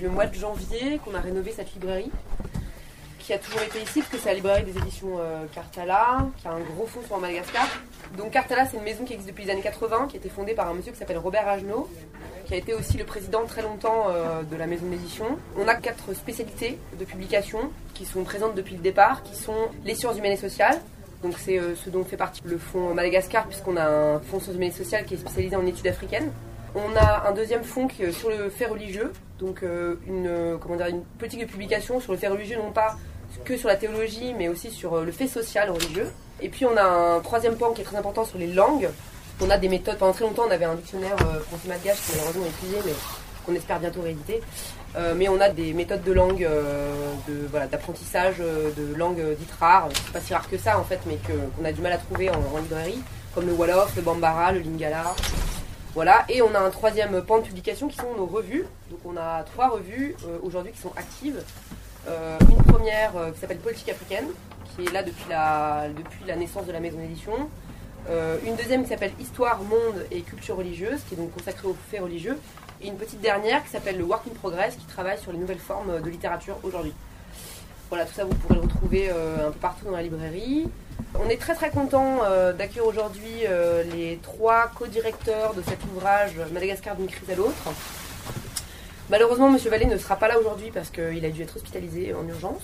le mois de janvier qu'on a rénové cette librairie qui a toujours été ici, parce que c'est la librairie des éditions euh, Cartala, qui a un gros fonds sur Madagascar. Donc Cartala, c'est une maison qui existe depuis les années 80, qui a été fondée par un monsieur qui s'appelle Robert Agenot, qui a été aussi le président très longtemps euh, de la maison d'édition. On a quatre spécialités de publication qui sont présentes depuis le départ, qui sont les sciences humaines et sociales. Donc c'est euh, ce dont fait partie le fonds Madagascar, puisqu'on a un fonds sciences humaines et sociales qui est spécialisé en études africaines. On a un deuxième fonds qui sur le fait religieux, donc une, comment dire, une politique de publication sur le fait religieux, non pas que sur la théologie, mais aussi sur euh, le fait social religieux. Et puis on a un troisième point qui est très important sur les langues. On a des méthodes, pendant très longtemps on avait un dictionnaire euh, français malgache qui malheureusement est épuisé, mais qu'on espère bientôt rééditer. Euh, mais on a des méthodes de langue, de, voilà, d'apprentissage de langues dites rares, pas si rare que ça en fait, mais qu'on a du mal à trouver en, librairie, comme le Wolof, le Bambara, le Lingala. Voilà, et on a un troisième pan de publication qui sont nos revues. Donc on a trois revues aujourd'hui qui sont actives. Euh, une première euh, qui s'appelle Politique africaine, qui est là depuis la, depuis la naissance de la maison d'édition. Euh, une deuxième qui s'appelle Histoire, monde et culture religieuse, qui est donc consacrée aux faits religieux. Et une petite dernière qui s'appelle le Work in Progress, qui travaille sur les nouvelles formes de littérature aujourd'hui. Voilà, tout ça vous pourrez le retrouver un peu partout dans la librairie. On est très très content d'accueillir aujourd'hui les trois co-directeurs de cet ouvrage Madagascar d'une crise à l'autre. Malheureusement, Monsieur Vallée ne sera pas là aujourd'hui parce qu'il a dû être hospitalisé en urgence.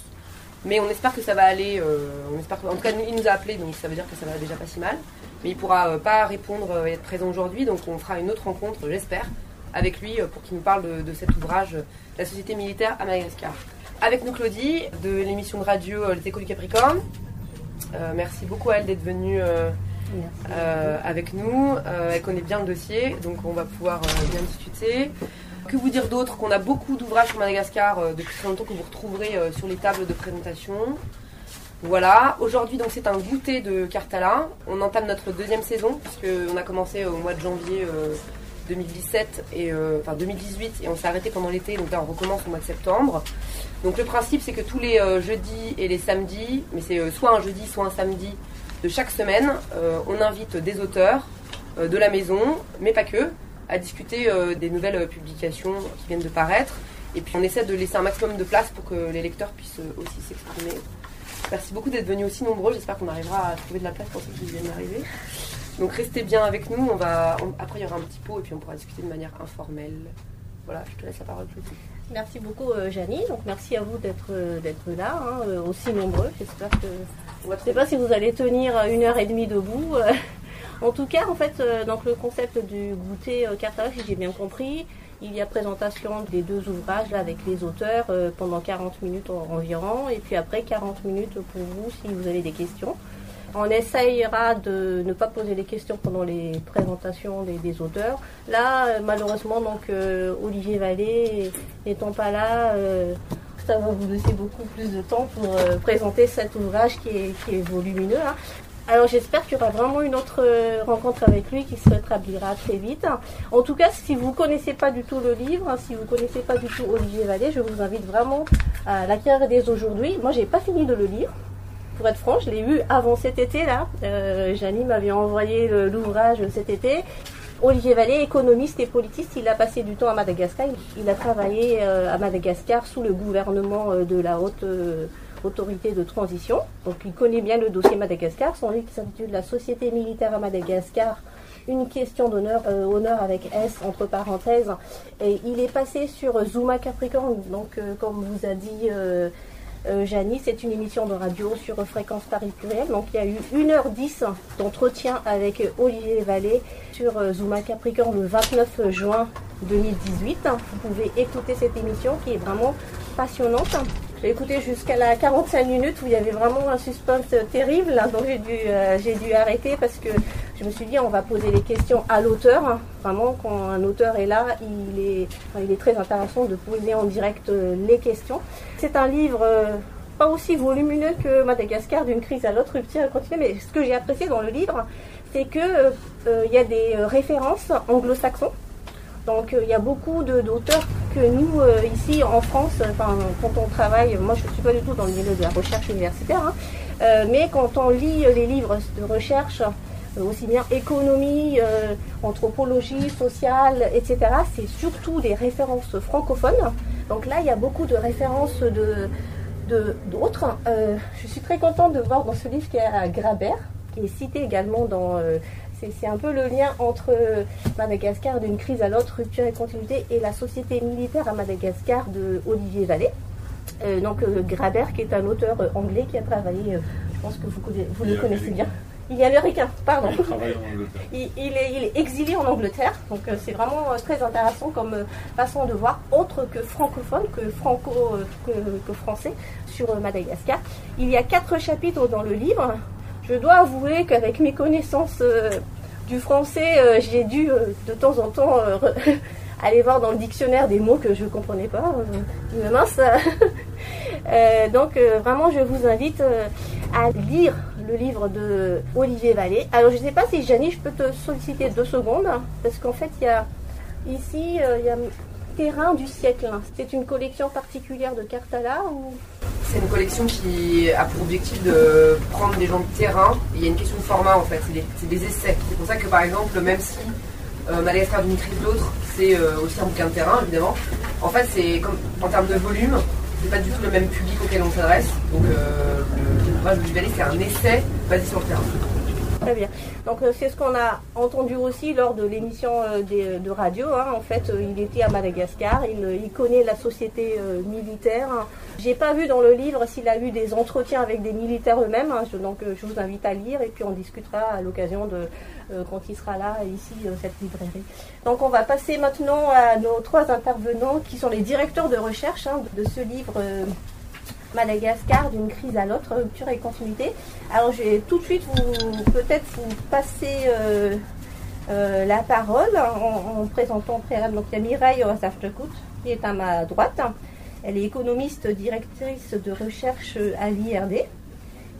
Mais on espère que ça va aller. Euh, on espère en tout cas, il nous a appelé, donc ça veut dire que ça va déjà pas si mal. Mais il pourra euh, pas répondre et être présent aujourd'hui, donc on fera une autre rencontre, j'espère, avec lui euh, pour qu'il nous parle de, cet ouvrage, La société militaire à Madagascar. Avec nous, Claudie, de l'émission de radio Les Échos du Capricorne. Merci beaucoup à elle d'être venue. avec nous. elle connaît bien le dossier, donc on va pouvoir bien discuter. Que vous dire d'autre? Qu'on a beaucoup d'ouvrages sur Madagascar euh, depuis très longtemps que vous retrouverez euh, sur les tables de présentation. Voilà, aujourd'hui donc c'est un goûter de Cartala. On entame notre deuxième saison puisqu'on a commencé au mois de janvier 2017 euh, et enfin 2018 et on s'est arrêté pendant l'été donc là on recommence au mois de septembre. Donc le principe c'est que tous les jeudis et les samedis, mais c'est soit un jeudi soit un samedi de chaque semaine, on invite des auteurs de la maison, mais pas que, à discuter euh, des nouvelles euh, publications qui viennent de paraître. Et puis on essaie de laisser un maximum de place pour que les lecteurs puissent euh, aussi s'exprimer. Merci beaucoup d'être venus aussi nombreux. J'espère qu'on arrivera à trouver de la place pour ceux qui viennent d'arriver. Donc restez bien avec nous. On va, après, il y aura un petit pot et puis on pourra discuter de manière informelle. Voilà, je te laisse la parole. Merci beaucoup, euh, Donc merci à vous d'être d'être là, hein, aussi nombreux. J'espère que. Je ne sais pas si vous allez tenir une heure et demie debout. En tout cas, en fait, euh, donc le concept du goûter euh, si j'ai bien compris, il y a présentation des deux ouvrages là, avec les auteurs euh, pendant 40 minutes environ, et puis après 40 minutes pour vous si vous avez des questions. On essayera de ne pas poser les questions pendant les présentations des, auteurs. Là, euh, malheureusement, donc Olivier Vallée n'étant pas là, ça va vous laisser beaucoup plus de temps pour présenter cet ouvrage qui est, volumineux. Hein. Alors j'espère qu'il y aura vraiment une autre euh, rencontre avec lui qui se rétablira très vite. En tout cas, si vous ne connaissez pas du tout le livre, si vous ne connaissez pas du tout Olivier Vallée, je vous invite vraiment à l'acquérir dès aujourd'hui. Moi, j'ai pas fini de le lire. Pour être franc, je l'ai eu avant cet été là. Euh, m'avait envoyé l'ouvrage cet été. Olivier Vallée, économiste et politiste, il a passé du temps à Madagascar. Il a travaillé euh, à Madagascar sous le gouvernement euh, de la haute autorité de transition. Donc il connaît bien le dossier Madagascar. Son livre s'intitule La société militaire à Madagascar. Une question d'honneur, euh, honneur avec S entre parenthèses. Et il est passé sur Zuma Capricorne. Donc euh, comme vous a dit euh, Janie, c'est une émission de radio sur Fréquence Paris Pluriel. Donc il y a eu 1h10 d'entretien avec Olivier Vallée sur Zuma Capricorne le 29 juin 2018. Vous pouvez écouter cette émission qui est vraiment passionnante. J'ai écouté jusqu'à la 45 minutes où il y avait vraiment un suspense terrible. donc j'ai dû, euh, j'ai dû arrêter parce que je me suis dit on va poser les questions à l'auteur. Vraiment, quand un auteur est là, il est, il est très intéressant de poser en direct euh, les questions. C'est un livre euh, pas aussi volumineux que Madagascar d'une crise à l'autre, rupture continue. Mais ce que j'ai apprécié dans le livre, c'est que il y a des références anglo-saxons donc euh, il y a beaucoup d'auteurs que nous, euh, ici en France, quand on travaille, moi je ne suis pas du tout dans le milieu de la recherche universitaire, hein, euh, mais quand on lit les livres de recherche, aussi bien économie, anthropologie, sociale, etc., c'est surtout des références francophones. Donc là, il y a beaucoup de références de d'autres. Je suis très contente de voir dans ce livre qu'il y a Grabert, qui est cité également dans. Euh, c'est un peu le lien entre Madagascar d'une crise à l'autre, rupture et continuité, et la société militaire à Madagascar de Olivier Vallée. Euh, donc Grabert, qui est un auteur anglais qui a travaillé, je pense que vous, vous le connaissez bien. Il est américain, pardon. Il, il, est, exilé en Angleterre, donc euh, c'est vraiment euh, très intéressant comme euh, façon de voir, autre que francophone, que franco, que, français, sur Madagascar. Il y a quatre chapitres dans le livre. Je dois avouer qu'avec mes connaissances du français, j'ai dû de temps en temps aller voir dans le dictionnaire des mots que je ne comprenais pas. mince. donc vraiment, je vous invite à lire le livre de Olivier Vallée. Alors je ne sais pas si Janie, je peux te solliciter deux secondes, parce qu'en fait il y a ici euh, il y a Terrain du siècle. C'est une collection particulière de Cartala ou c'est une collection qui a pour objectif de prendre des gens de terrain. Il y a une question de format en fait, c'est des, essais. C'est pour ça que par exemple, même si euh, Madagascar d'une crise d'autre, c'est euh, aussi un bouquin de terrain évidemment. En fait, c'est en termes de volume, c'est pas du tout le même public auquel on s'adresse. Donc euh, l'ouvrage du Vallée, c'est un essai basé sur le terrain. Très bien. Donc euh, c'est ce qu'on a entendu aussi lors de l'émission euh, de radio. Hein. En fait, il était à Madagascar, il, connaît la société militaire. J'ai pas vu dans le livre s'il a eu des entretiens avec des militaires eux-mêmes. Hein. Donc je vous invite à lire et puis on discutera à l'occasion de euh, quand il sera là, ici, euh, cette librairie. Donc on va passer maintenant à nos trois intervenants qui sont les directeurs de recherche hein, de ce livre. Euh, Madagascar d'une crise à l'autre, rupture et continuité. Alors je vais tout de suite vous peut-être vous passer la parole en, présentant préalable. Donc il y Mireille qui est à ma droite. Elle est économiste directrice de recherche à l'IRD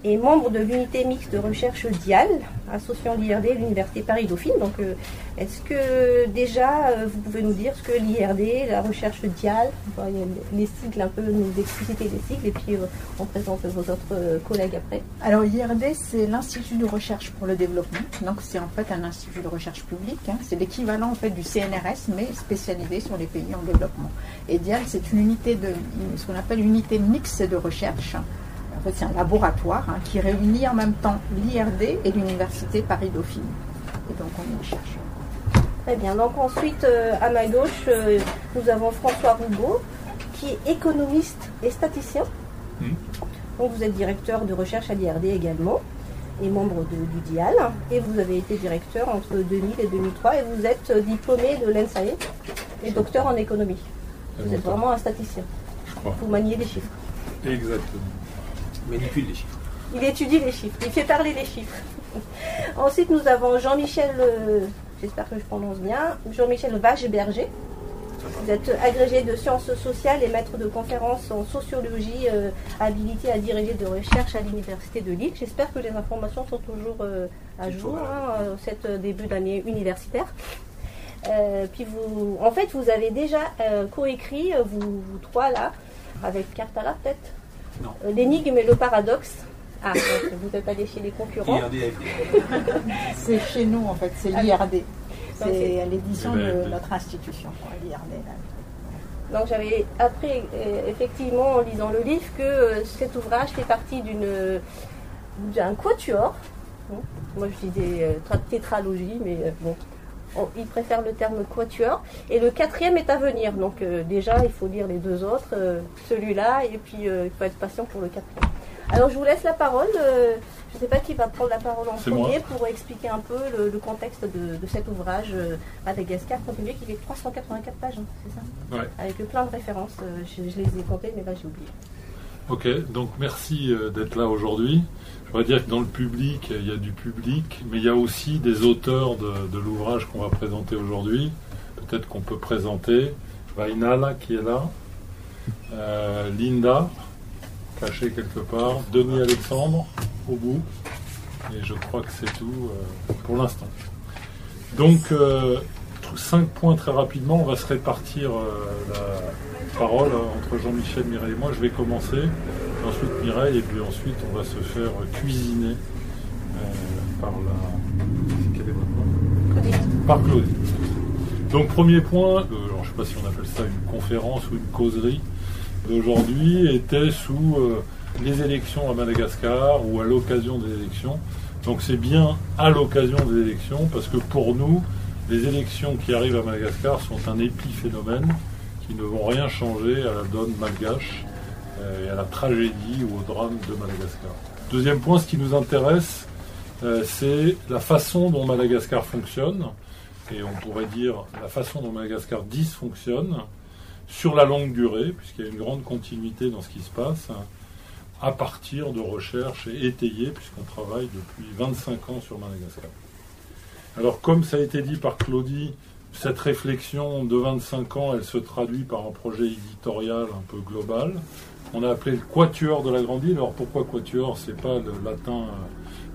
et membre de l'unité mixte de recherche DIAL, associant l'IRD et l'Université Paris-Dauphine. Donc, euh, est-ce que déjà, euh, vous pouvez nous dire ce que l'IRD, la recherche DIAL, les sigles, un peu nous expliciter les sigles, et puis euh, on présente vos autres collègues après. Alors, l'IRD, c'est l'Institut de recherche pour le développement. Donc, c'est en fait un institut de recherche publique. Hein. C'est l'équivalent en fait du CNRS, mais spécialisé sur les pays en développement. Et DIAL, c'est une unité de, ce qu'on appelle une unité mixte de recherche en fait, c'est un laboratoire hein, qui réunit en même temps l'IRD et l'Université Paris-Dauphine. Et donc, on y cherche. Très bien. Donc, ensuite, euh, à ma gauche, euh, nous avons François Roubaud, qui est économiste et statisticien. Hmm. Donc, vous êtes directeur de recherche à l'IRD également et membre du DIAL. Et vous avez été directeur entre 2000 et 2003 et vous êtes diplômé de l'ENSAE et docteur en économie. Vous êtes vraiment un statisticien. Vous maniez les chiffres. Exactement manipule les chiffres. Il étudie les chiffres, il fait parler les chiffres. Ensuite, nous avons Jean-Michel, euh, j'espère que je prononce bien, Jean-Michel Vache-Berger. Vous êtes agrégé de sciences sociales et maître de conférences en sociologie, euh, habilité à diriger de recherche à l'Université de Lille. J'espère que les informations sont toujours euh, à jour, hein, cette début d'année universitaire. puis vous, en fait, vous avez déjà coécrit, vous, vous, trois là, avec Cartala peut-être? L'énigme et le paradoxe. Ah, vous n'êtes pas chez les concurrents. c'est chez nous en fait, c'est l'IRD. C'est à l'édition de notre institution, l'IRD. Donc j'avais appris euh, effectivement en lisant le livre que euh, cet ouvrage fait partie d'une d'un quatuor. Moi je disais tétralogie, mais bon, il préfère le terme quatuor. Et le quatrième est à venir. Donc euh, déjà, il faut lire les deux autres, euh, celui-là, et puis euh, il faut être patient pour le quatrième. Alors je vous laisse la parole. je ne sais pas qui va prendre la parole en premier pour expliquer un peu le, contexte de, cet ouvrage Madagascar continué qui fait 384 pages, hein, c'est ça Avec plein de références. Je, je, les ai comptées, mais là j'ai oublié. Ok, donc merci d'être là aujourd'hui. On va dire que dans le public, il y a du public, mais il y a aussi des auteurs de, l'ouvrage qu'on va présenter aujourd'hui. Peut-être qu'on peut présenter Vainala qui est là, euh, Linda, cachée quelque part, Denis Alexandre au bout, et je crois que c'est tout euh, pour l'instant. Donc, euh, cinq points très rapidement, on va se répartir la parole entre Jean-Michel, Mireille et moi. Je vais commencer ensuite Mireille, et puis ensuite on va se faire cuisiner euh, par la. Par Claudie. Donc premier point, euh, alors je ne sais pas si on appelle ça une conférence ou une causerie d'aujourd'hui, était sous euh, les élections à Madagascar ou à l'occasion des élections. Donc c'est bien à l'occasion des élections, parce que pour nous, les élections qui arrivent à Madagascar sont un épiphénomène qui ne vont rien changer à la donne malgache euh, et à la tragédie ou au drame de Madagascar. Deuxième point, ce qui nous intéresse, euh, c'est la façon dont Madagascar fonctionne, et on pourrait dire la façon dont Madagascar dysfonctionne sur la longue durée, puisqu'il y a une grande continuité dans ce qui se passe, à partir de recherches étayées, puisqu'on travaille depuis 25 ans sur Madagascar. Alors comme ça a été dit par Claudie, cette réflexion de 25 ans, elle se traduit par un projet éditorial un peu global. On a appelé le quatuor de la grande île. Alors pourquoi quatuor? C'est pas le latin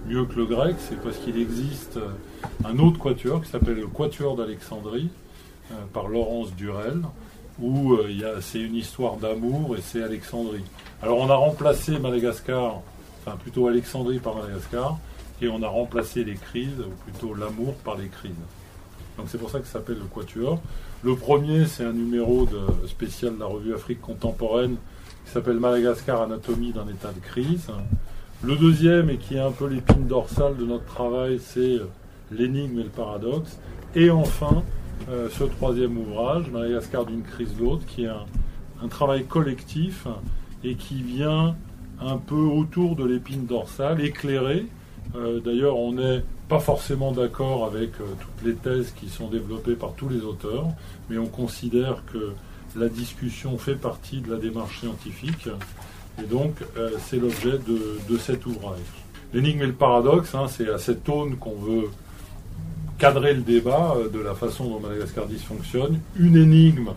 mieux que le grec, c'est parce qu'il existe un autre quatuor qui s'appelle le quatuor d'Alexandrie euh, par Laurence Durel, où euh, c'est une histoire d'amour et c'est Alexandrie. Alors on a remplacé Madagascar, enfin plutôt Alexandrie par Madagascar, et on a remplacé les crises, ou plutôt l'amour par les crises. Donc c'est pour ça que ça s'appelle le Quatuor. Le premier, c'est un numéro de, spécial de la revue Afrique contemporaine qui s'appelle Madagascar, anatomie d'un état de crise. Le deuxième, et qui est un peu l'épine dorsale de notre travail, c'est l'énigme et le paradoxe. Et enfin, euh, ce troisième ouvrage, Madagascar d'une crise l'autre, qui est un, travail collectif et qui vient un peu autour de l'épine dorsale, éclairé. Euh, d'ailleurs, on n'est pas forcément d'accord avec euh, toutes les thèses qui sont développées par tous les auteurs, mais on considère que la discussion fait partie de la démarche scientifique, et donc c'est l'objet de, cet ouvrage. L'énigme et le paradoxe, hein, c'est à cette aune qu'on veut cadrer le débat euh, de la façon dont Madagascar dysfonctionne. Une énigme,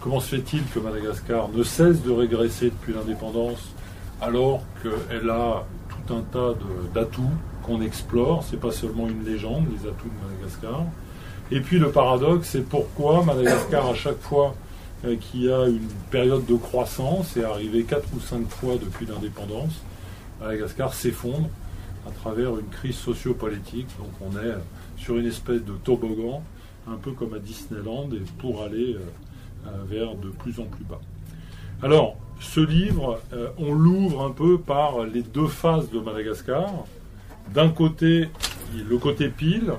comment se fait-il que Madagascar ne cesse de régresser depuis l'indépendance alors qu'elle a tout un tas d'atouts qu'on explore, c'est pas seulement une légende, les atouts de Madagascar. Et puis le paradoxe, c'est pourquoi Madagascar, à chaque fois euh, qu'il y a une période de croissance, est arrivé quatre ou cinq fois depuis l'indépendance, Madagascar s'effondre à travers une crise sociopolitique. Donc on est sur une espèce de toboggan, un peu comme à Disneyland, et pour aller euh, euh, vers de plus en plus bas. Alors, ce livre, on l'ouvre un peu par les deux phases de Madagascar. D'un côté, le côté pile,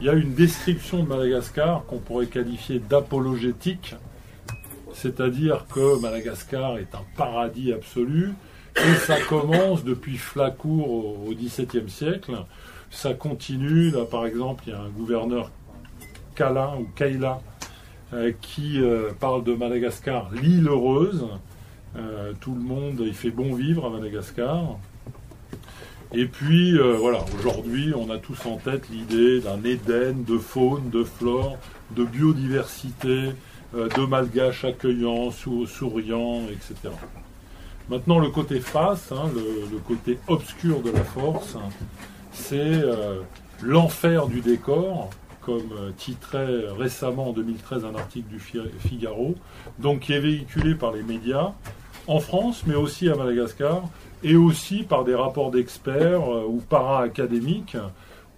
il y a une description de Madagascar qu'on pourrait qualifier d'apologétique, c'est-à-dire que Madagascar est un paradis absolu, et ça commence depuis Flacourt au XVIIe siècle, ça continue. Là, par exemple, il y a un gouverneur Kala ou Kaila euh, qui euh, parle de Madagascar, l'île heureuse. Euh, tout le monde, il fait bon vivre à Madagascar. Et puis, voilà, aujourd'hui, on a tous en tête l'idée d'un Éden de faune, de flore, de biodiversité, de malgaches accueillants, souriants, etc. Maintenant, le côté face, hein, le, côté obscur de la force, c'est euh, l'enfer du décor, comme euh, titrait récemment en 2013 un article du Figaro, donc qui est véhiculé par les médias en France, mais aussi à Madagascar, et aussi par des rapports d'experts euh, ou para-académiques,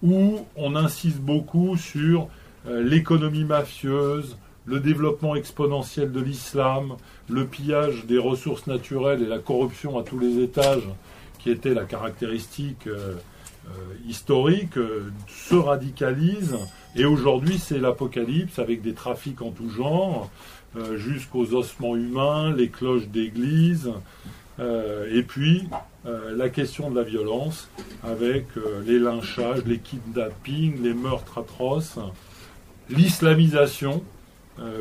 où on insiste beaucoup sur l'économie mafieuse, le développement exponentiel de l'islam, le pillage des ressources naturelles et la corruption à tous les étages, qui était la caractéristique euh, historique euh, se radicalise. Et aujourd'hui c'est l'apocalypse avec des trafics en tout genre euh, jusqu'aux ossements humains, les cloches d'église et puis la question de la violence avec les lynchages, les kidnappings, les meurtres atroces, l'islamisation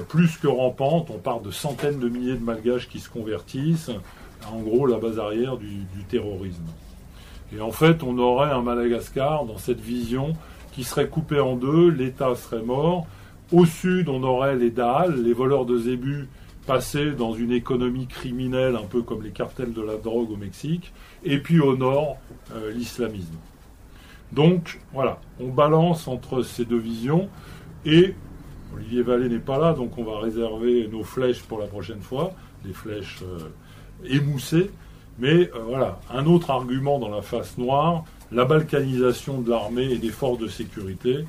plus que rampante, on parle de centaines de milliers de malgaches qui se convertissent, en gros la base arrière du terrorisme. Et en fait, on aurait un Madagascar dans cette vision qui serait coupé en deux, l'État serait mort. Au sud, on aurait les Dahal, les voleurs de zébus, passés dans une économie criminelle, un peu comme les cartels de la drogue au Mexique. Et puis au nord, euh, l'islamisme. Donc, voilà, on balance entre ces deux visions. Et Olivier Vallée n'est pas là, donc on va réserver nos flèches pour la prochaine fois, les flèches euh, émoussées. Mais euh, voilà, un autre argument dans la face noire, la balkanisation de l'armée et des forces de sécurité.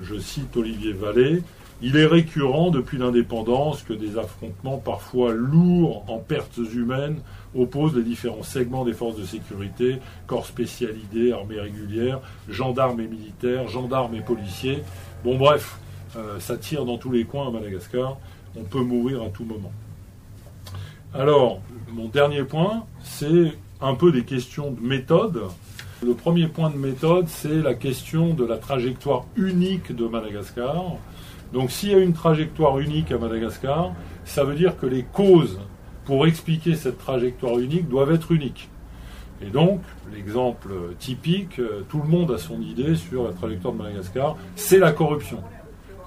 Je cite Olivier Vallée. Il est récurrent depuis l'indépendance que des affrontements parfois lourds en pertes humaines opposent les différents segments des forces de sécurité, corps spécialisés, armées régulières, gendarmes et militaires, gendarmes et policiers. Bon bref, euh, ça tire dans tous les coins à Madagascar. On peut mourir à tout moment. Alors, mon dernier point, c'est un peu des questions de méthode. Le premier point de méthode, c'est la question de la trajectoire unique de Madagascar. Donc s'il y a une trajectoire unique à Madagascar, ça veut dire que les causes pour expliquer cette trajectoire unique doivent être uniques. Et donc, l'exemple typique, euh, tout le monde a son idée sur la trajectoire de Madagascar, c'est la corruption.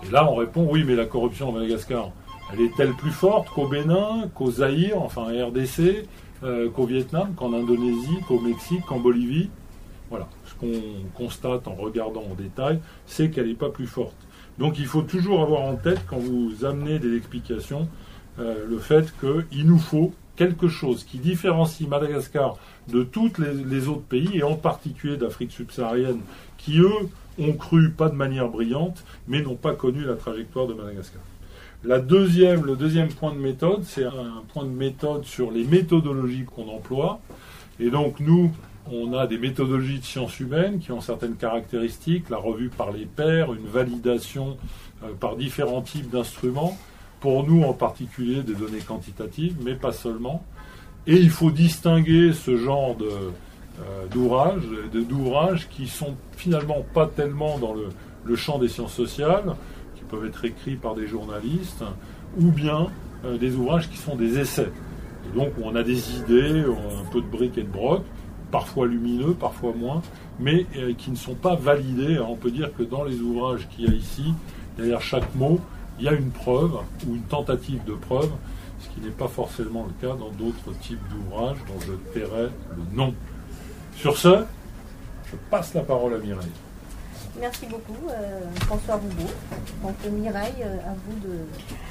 Et là, on répond, oui, mais la corruption à Madagascar, elle est-elle plus forte qu'au Bénin, qu'au Zaïre, enfin RDC, euh, qu'au Vietnam, qu'en Indonésie, qu'au Mexique, qu'en Bolivie Voilà. Ce qu'on constate en regardant en détail, c'est qu'elle n'est pas plus forte. Donc il faut toujours avoir en tête, quand vous amenez des explications, euh, le fait qu'il nous faut quelque chose qui différencie Madagascar de tous les, autres pays, et en particulier d'Afrique subsaharienne, qui eux ont cru, pas de manière brillante, mais n'ont pas connu la trajectoire de Madagascar. La deuxième, le deuxième point de méthode, c'est un point de méthode sur les méthodologies qu'on emploie. Et donc nous, on a des méthodologies de sciences humaines qui ont certaines caractéristiques, la revue par les pairs, une validation euh, par différents types d'instruments pour nous en particulier des données quantitatives, mais pas seulement. Et il faut distinguer ce genre de, euh, d'ouvrages, d'ouvrages qui sont finalement pas tellement dans le, champ des sciences sociales, qui peuvent être écrits par des journalistes, ou bien euh, des ouvrages qui sont des essais. Et donc on a des idées, un peu de briques et de broc, parfois lumineux, parfois moins, mais euh, qui ne sont pas validés. on peut dire que dans les ouvrages qu'il y a ici, derrière chaque mot, il y a une preuve ou une tentative de preuve, ce qui n'est pas forcément le cas dans d'autres types d'ouvrages dont je tairai le nom. Sur ce, je passe la parole à Mireille. Merci beaucoup, euh, François Roubaud. Donc Mireille, euh, à vous de.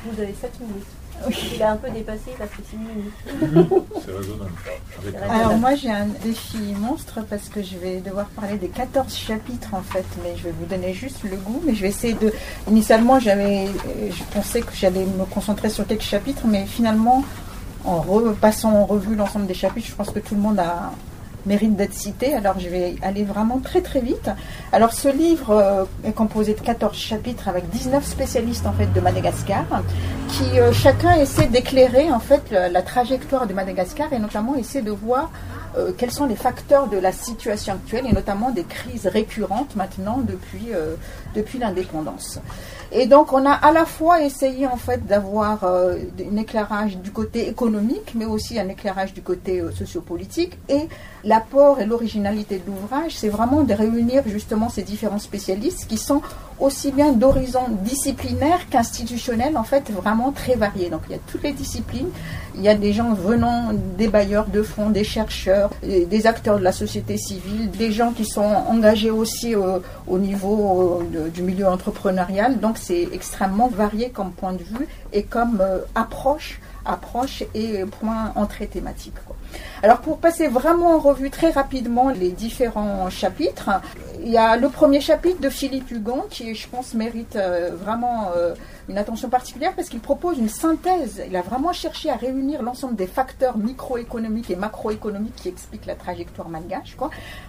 Vous avez 7 minutes. Il a un peu dépassé, a fait 6 minutes. c'est raisonnable. Alors moi j'ai un défi monstre parce que je vais devoir parler des 14 chapitres en fait, mais je vais vous donner juste le goût, mais je vais essayer de... Initialement j'avais, je pensais que j'allais me concentrer sur quelques chapitres, mais finalement en repassant en revue l'ensemble des chapitres, je pense que tout le monde a mérite d'être cité. Alors je vais aller vraiment très très vite. Alors ce livre euh, est composé de 14 chapitres avec 19 spécialistes en fait de Madagascar qui euh, chacun essaie d'éclairer en fait la, trajectoire de Madagascar et notamment essaie de voir euh, quels sont les facteurs de la situation actuelle et notamment des crises récurrentes maintenant depuis, depuis l'indépendance. Et donc on a à la fois essayé en fait d'avoir un éclairage du côté économique mais aussi un éclairage du côté sociopolitique et l'apport et l'originalité de l'ouvrage, c'est vraiment de réunir justement ces différents spécialistes qui sont aussi bien d'horizons disciplinaires qu'institutionnels, en fait, vraiment très variés. Donc il y a toutes les disciplines, il y a des gens venant des bailleurs de fonds, des chercheurs, des acteurs de la société civile, des gens qui sont engagés aussi au, niveau du milieu entrepreneurial. Donc c'est extrêmement varié comme point de vue et comme euh, approche approche et point entrée thématique. Alors pour passer vraiment en revue très rapidement les différents chapitres, il y a le premier chapitre de Philippe Hugon qui je pense mérite euh, vraiment euh, une attention particulière parce qu'il propose une synthèse. Il a vraiment cherché à réunir l'ensemble des facteurs microéconomiques et macroéconomiques qui expliquent la trajectoire malgache,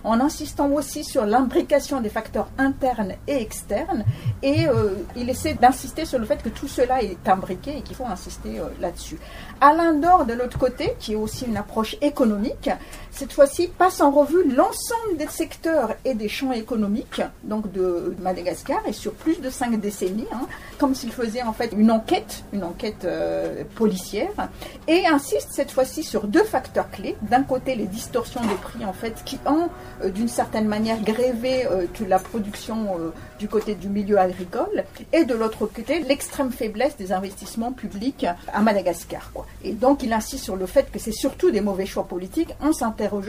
en insistant aussi sur l'imbrication des facteurs internes et externes. Et euh, il essaie d'insister sur le fait que tout cela est imbriqué et qu'il faut insister là-dessus. Alain Dor, de l'autre côté, qui est aussi une approche économique, cette fois-ci passe en revue l'ensemble des secteurs et des champs économiques donc de Madagascar et sur plus de cinq décennies, hein, comme s'il faisait en fait une enquête, une enquête euh, policière, et insiste cette fois-ci sur deux facteurs clés. D'un côté, les distorsions de prix en fait qui ont euh, d'une certaine manière grévé euh, la production du côté du milieu agricole, et de l'autre côté, l'extrême faiblesse des investissements publics à Madagascar. Et donc, il insiste sur le fait que c'est surtout des mauvais choix politiques, en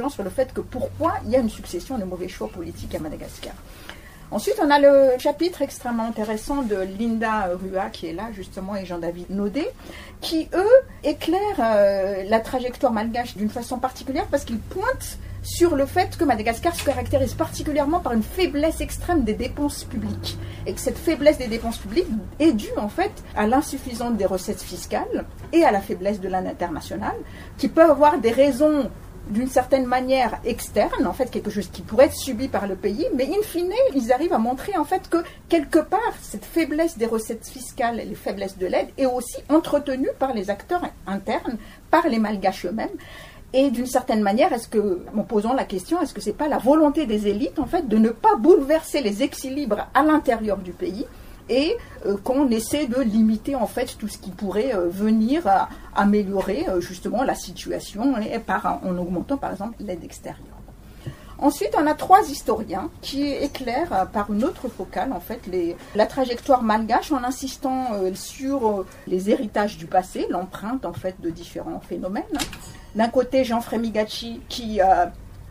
sur le fait que pourquoi il y a une succession de mauvais choix politiques à Madagascar. Ensuite, on a le chapitre extrêmement intéressant de Linda Rua, qui est là justement, et Jean-David Naudet, qui, eux, éclairent euh, la trajectoire malgache d'une façon particulière parce qu'ils pointent sur le fait que Madagascar se caractérise particulièrement par une faiblesse extrême des dépenses publiques. Et que cette faiblesse des dépenses publiques est due en fait à l'insuffisance des recettes fiscales et à la faiblesse de l'aide internationale, qui peut avoir des raisons d'une certaine manière externe, en fait quelque chose qui pourrait être subi par le pays, mais in fine, ils arrivent à montrer en fait que quelque part, cette faiblesse des recettes fiscales et les faiblesses de l'aide est aussi entretenue par les acteurs internes, par les malgaches eux-mêmes. Et d'une certaine manière, est-ce que, en posant la question, est-ce que c'est pas la volonté des élites, en fait, de ne pas bouleverser les équilibres à l'intérieur du pays et euh, qu'on essaie de limiter en fait tout ce qui pourrait euh, venir à améliorer euh, justement la situation en augmentant par exemple l'aide extérieure. Ensuite, on a trois historiens qui éclairent par une autre focale en fait la trajectoire malgache en insistant sur les héritages du passé, l'empreinte en fait de différents phénomènes. D'un côté, Jean Frémigacci qui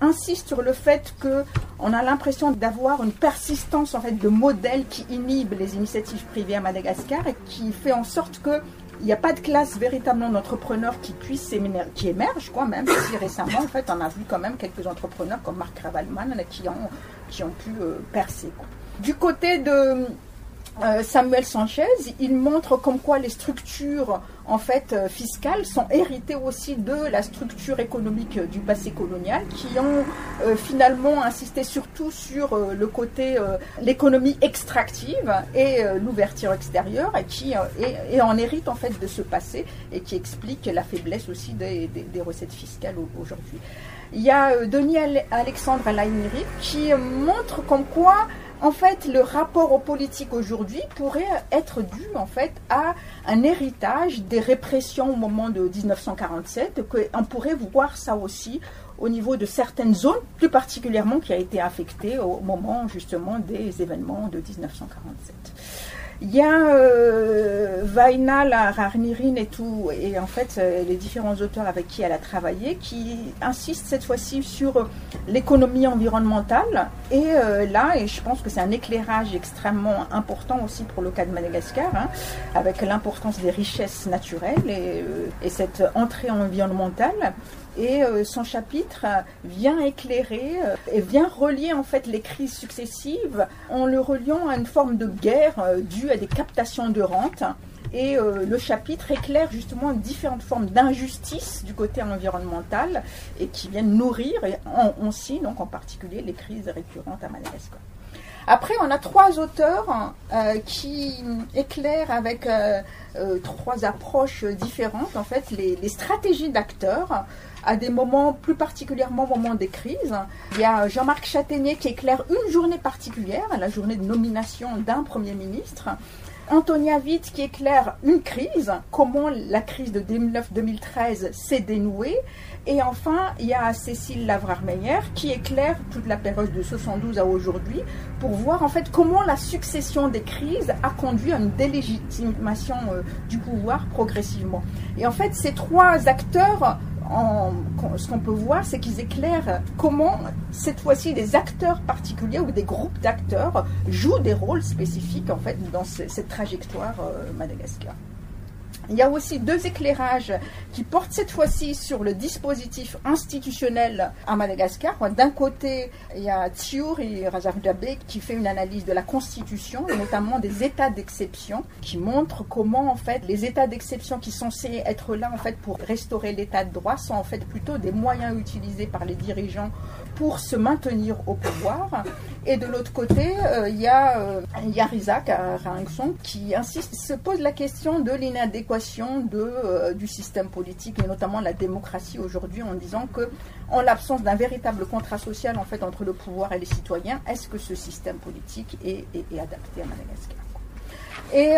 insiste sur le fait qu'on a l'impression d'avoir une persistance en fait de modèles qui inhibe les initiatives privées à Madagascar et qui fait en sorte que il n'y a pas de classe véritablement d'entrepreneurs qui puissent qui émergent, quoi, même si récemment, en fait, on a vu quand même quelques entrepreneurs comme Marc Ravalman qui ont, qui ont pu euh, percer. Du côté de Samuel Sanchez, il montre comme quoi les structures en fait euh, fiscales sont héritées aussi de la structure économique du passé colonial, qui ont euh, finalement insisté surtout sur le côté l'économie extractive et l'ouverture extérieure, et qui et, en hérite en fait de ce passé et qui explique la faiblesse aussi des, recettes fiscales aujourd'hui. Il y a Denis Alexandre Alainiri qui montre comme quoi en fait, le rapport aux politiques aujourd'hui pourrait être dû en fait à un héritage des répressions au moment de 1947. On pourrait voir ça aussi au niveau de certaines zones, plus particulièrement qui a été affectée au moment justement des événements de 1947. Il y a euh, Vaina, la Rarnirin et tout, et en fait euh, les différents auteurs avec qui elle a travaillé, qui insistent cette fois-ci sur l'économie environnementale. Et euh, là, et je pense que c'est un éclairage extrêmement important aussi pour le cas de Madagascar, hein, avec l'importance des richesses naturelles et, et cette entrée environnementale et euh, son chapitre vient éclairer euh, et vient relier en fait les crises successives en le reliant à une forme de guerre euh, due à des captations de rente. Et le chapitre éclaire justement différentes formes d'injustice du côté environnemental et qui viennent nourrir, et on, aussi donc en particulier les crises récurrentes à Madagascar. Après, on a trois auteurs qui éclairent avec trois approches différentes, en fait, les stratégies d'acteurs à des moments plus particulièrement au moment des crises. Il y a Jean-Marc Châtaignier qui éclaire une journée particulière, la journée de nomination d'un Premier ministre. Antonia Witt qui éclaire une crise, comment la crise de 2009-2013 s'est dénouée. Et enfin, il y a Cécile Lavrar-Meyer qui éclaire toute la période de 72 à aujourd'hui pour voir en fait comment la succession des crises a conduit à une délégitimation euh, du pouvoir progressivement. Et en fait, ces trois acteurs ce qu'on peut voir, c'est qu'ils éclairent comment, cette fois-ci, des acteurs particuliers ou des groupes d'acteurs jouent des rôles spécifiques, en fait, dans cette trajectoire euh, Madagascar. Il y a aussi deux éclairages qui portent cette fois-ci sur le dispositif institutionnel à Madagascar. D'un côté, il y a Thiour et Razavdabe qui fait une analyse de la Constitution et notamment des états d'exception qui montrent comment en fait les états d'exception qui sont censés être là en fait pour restaurer l'état de droit sont en fait plutôt des moyens utilisés par les dirigeants pour se maintenir au pouvoir. Et de l'autre côté, euh, il y a, euh, Rizak qui insiste, se pose la question de l'inadéquation euh, du système politique et notamment la démocratie aujourd'hui en disant que, en l'absence d'un véritable contrat social en fait entre le pouvoir et les citoyens, est-ce que ce système politique est, est adapté à Madagascar? Et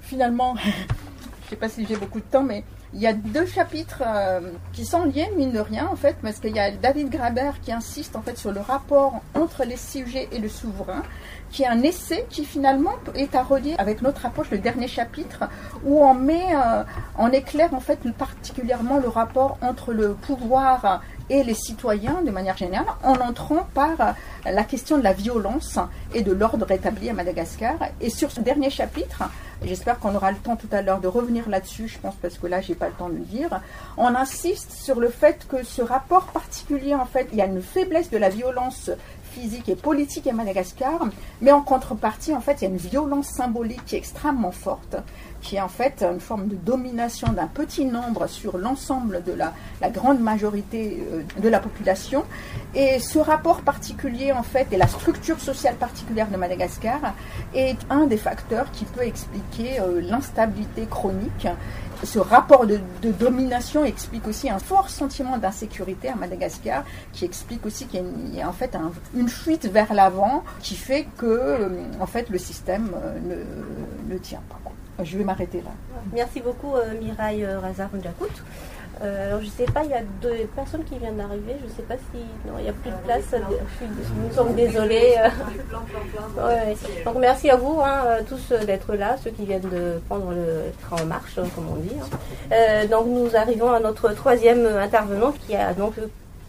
finalement, je ne sais pas si j'ai beaucoup de temps, mais Il y a deux chapitres euh, qui sont liés, mine de rien, en fait, parce qu'il y a David Graber qui insiste en fait sur le rapport entre les sujets et le souverain, qui est un essai qui finalement est à relier avec notre approche, le dernier chapitre, où on met euh, en éclair en fait particulièrement le rapport entre le pouvoir et les citoyens de manière générale, en entrant par euh, la question de la violence et de l'ordre établi à Madagascar. Et sur ce dernier chapitre, j'espère qu'on aura le temps tout à l'heure de revenir là-dessus, je pense parce que là j'ai pas le temps de le dire, on insiste sur le fait que ce rapport particulier, en fait, il y a une faiblesse de la violence physique et politique à Madagascar, mais en contrepartie, en fait, il y a une violence symbolique qui est extrêmement forte, qui est en fait une forme de domination d'un petit nombre sur l'ensemble de la, la, grande majorité euh, de la population. Et ce rapport particulier, en fait, et la structure sociale particulière de Madagascar est un des facteurs qui peut expliquer euh, l'instabilité chronique ce rapport de, domination explique aussi un fort sentiment d'insécurité à Madagascar, qui explique aussi qu'il y a, en fait une fuite vers l'avant qui fait que euh, en fait le système euh, ne, tient pas. Je vais m'arrêter là. Merci beaucoup euh, Mireille Razar euh, alors je sais pas, il y a deux personnes qui viennent d'arriver. Je sais pas si non, il n'y a plus de place. Nous sommes désolés. Donc merci à vous hein, euh, tous euh, d'être là, ceux qui viennent de prendre le train en marche, hein, comme on dit. Hein. donc nous arrivons à notre troisième intervenant qui a donc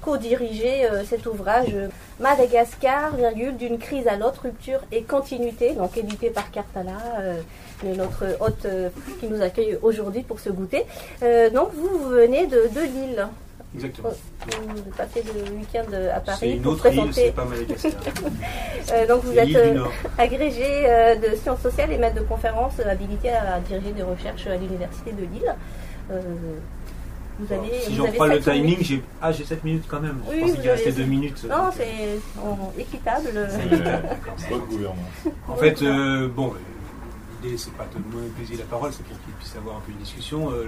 co-dirigé cet ouvrage Madagascar, virgule, d'une crise à l'autre, rupture et continuité, donc édité par Cartala notre hôte euh, qui nous accueille aujourd'hui pour ce goûter. Euh, donc vous, venez de, de Lille. Exactement. Vous passez le week-end à Paris C'est une pour autre présenter. Île, pas Madagascar. euh, donc vous êtes agrégé de sciences sociales et maître de conférences habilité à diriger des recherches à l'université de Lille. Vous avez, si j'en prends le timing, j'ai ah j'ai 7 minutes quand même. Oui, je pensais qu'il restait 2 minutes. Non, c'est équitable. C'est pas de gouvernement. En fait, euh, bon, c'est pas de monopoliser la parole, c'est pour qu'il puisse avoir un peu une discussion. Euh,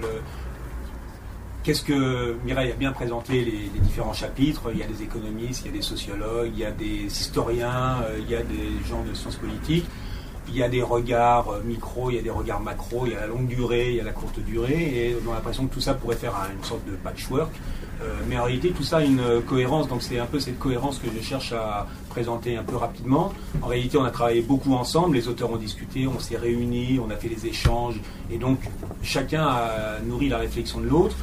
qu'est-ce que Mireille a bien présenté les, différents chapitres Il y a des économistes, il y a des sociologues, il y a des historiens, euh, il y a des gens de sciences politiques. Il y a des regards euh, micro, il y a des regards macro, il y a la longue durée, il y a la courte durée, et on a l'impression que tout ça pourrait faire une sorte de patchwork. Euh, mais en réalité, tout ça a une cohérence, donc c'est un peu cette cohérence que je cherche à présenter un peu rapidement. En réalité, on a travaillé beaucoup ensemble, les auteurs ont discuté, on s'est réunis, on a fait des échanges, et donc chacun a nourri la réflexion de l'autre.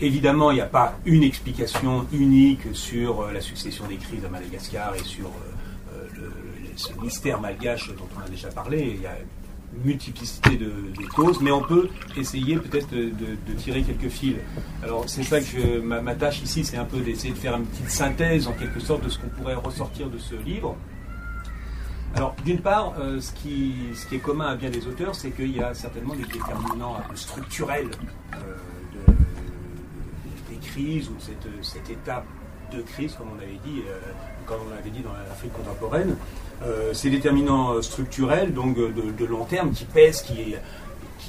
Évidemment, il n'y a pas une explication unique sur euh, la succession des crises à Madagascar et sur euh, ce mystère malgache dont on a déjà parlé. Multiplicité de, causes, mais on peut essayer peut-être de, tirer quelques fils. Alors c'est ça que ma, tâche ici, c'est un peu d'essayer de faire une petite synthèse en quelque sorte de ce qu'on pourrait ressortir de ce livre. Alors d'une part, euh, ce, qui, est commun à bien des auteurs, c'est qu'il y a certainement des déterminants structurels euh, des crises ou cette, cette étape de crise, comme on avait dit, euh, comme on l'avait dit dans l'Afrique contemporaine. Euh, ces déterminants euh, structurels, donc de, long terme, qui pèsent, qui,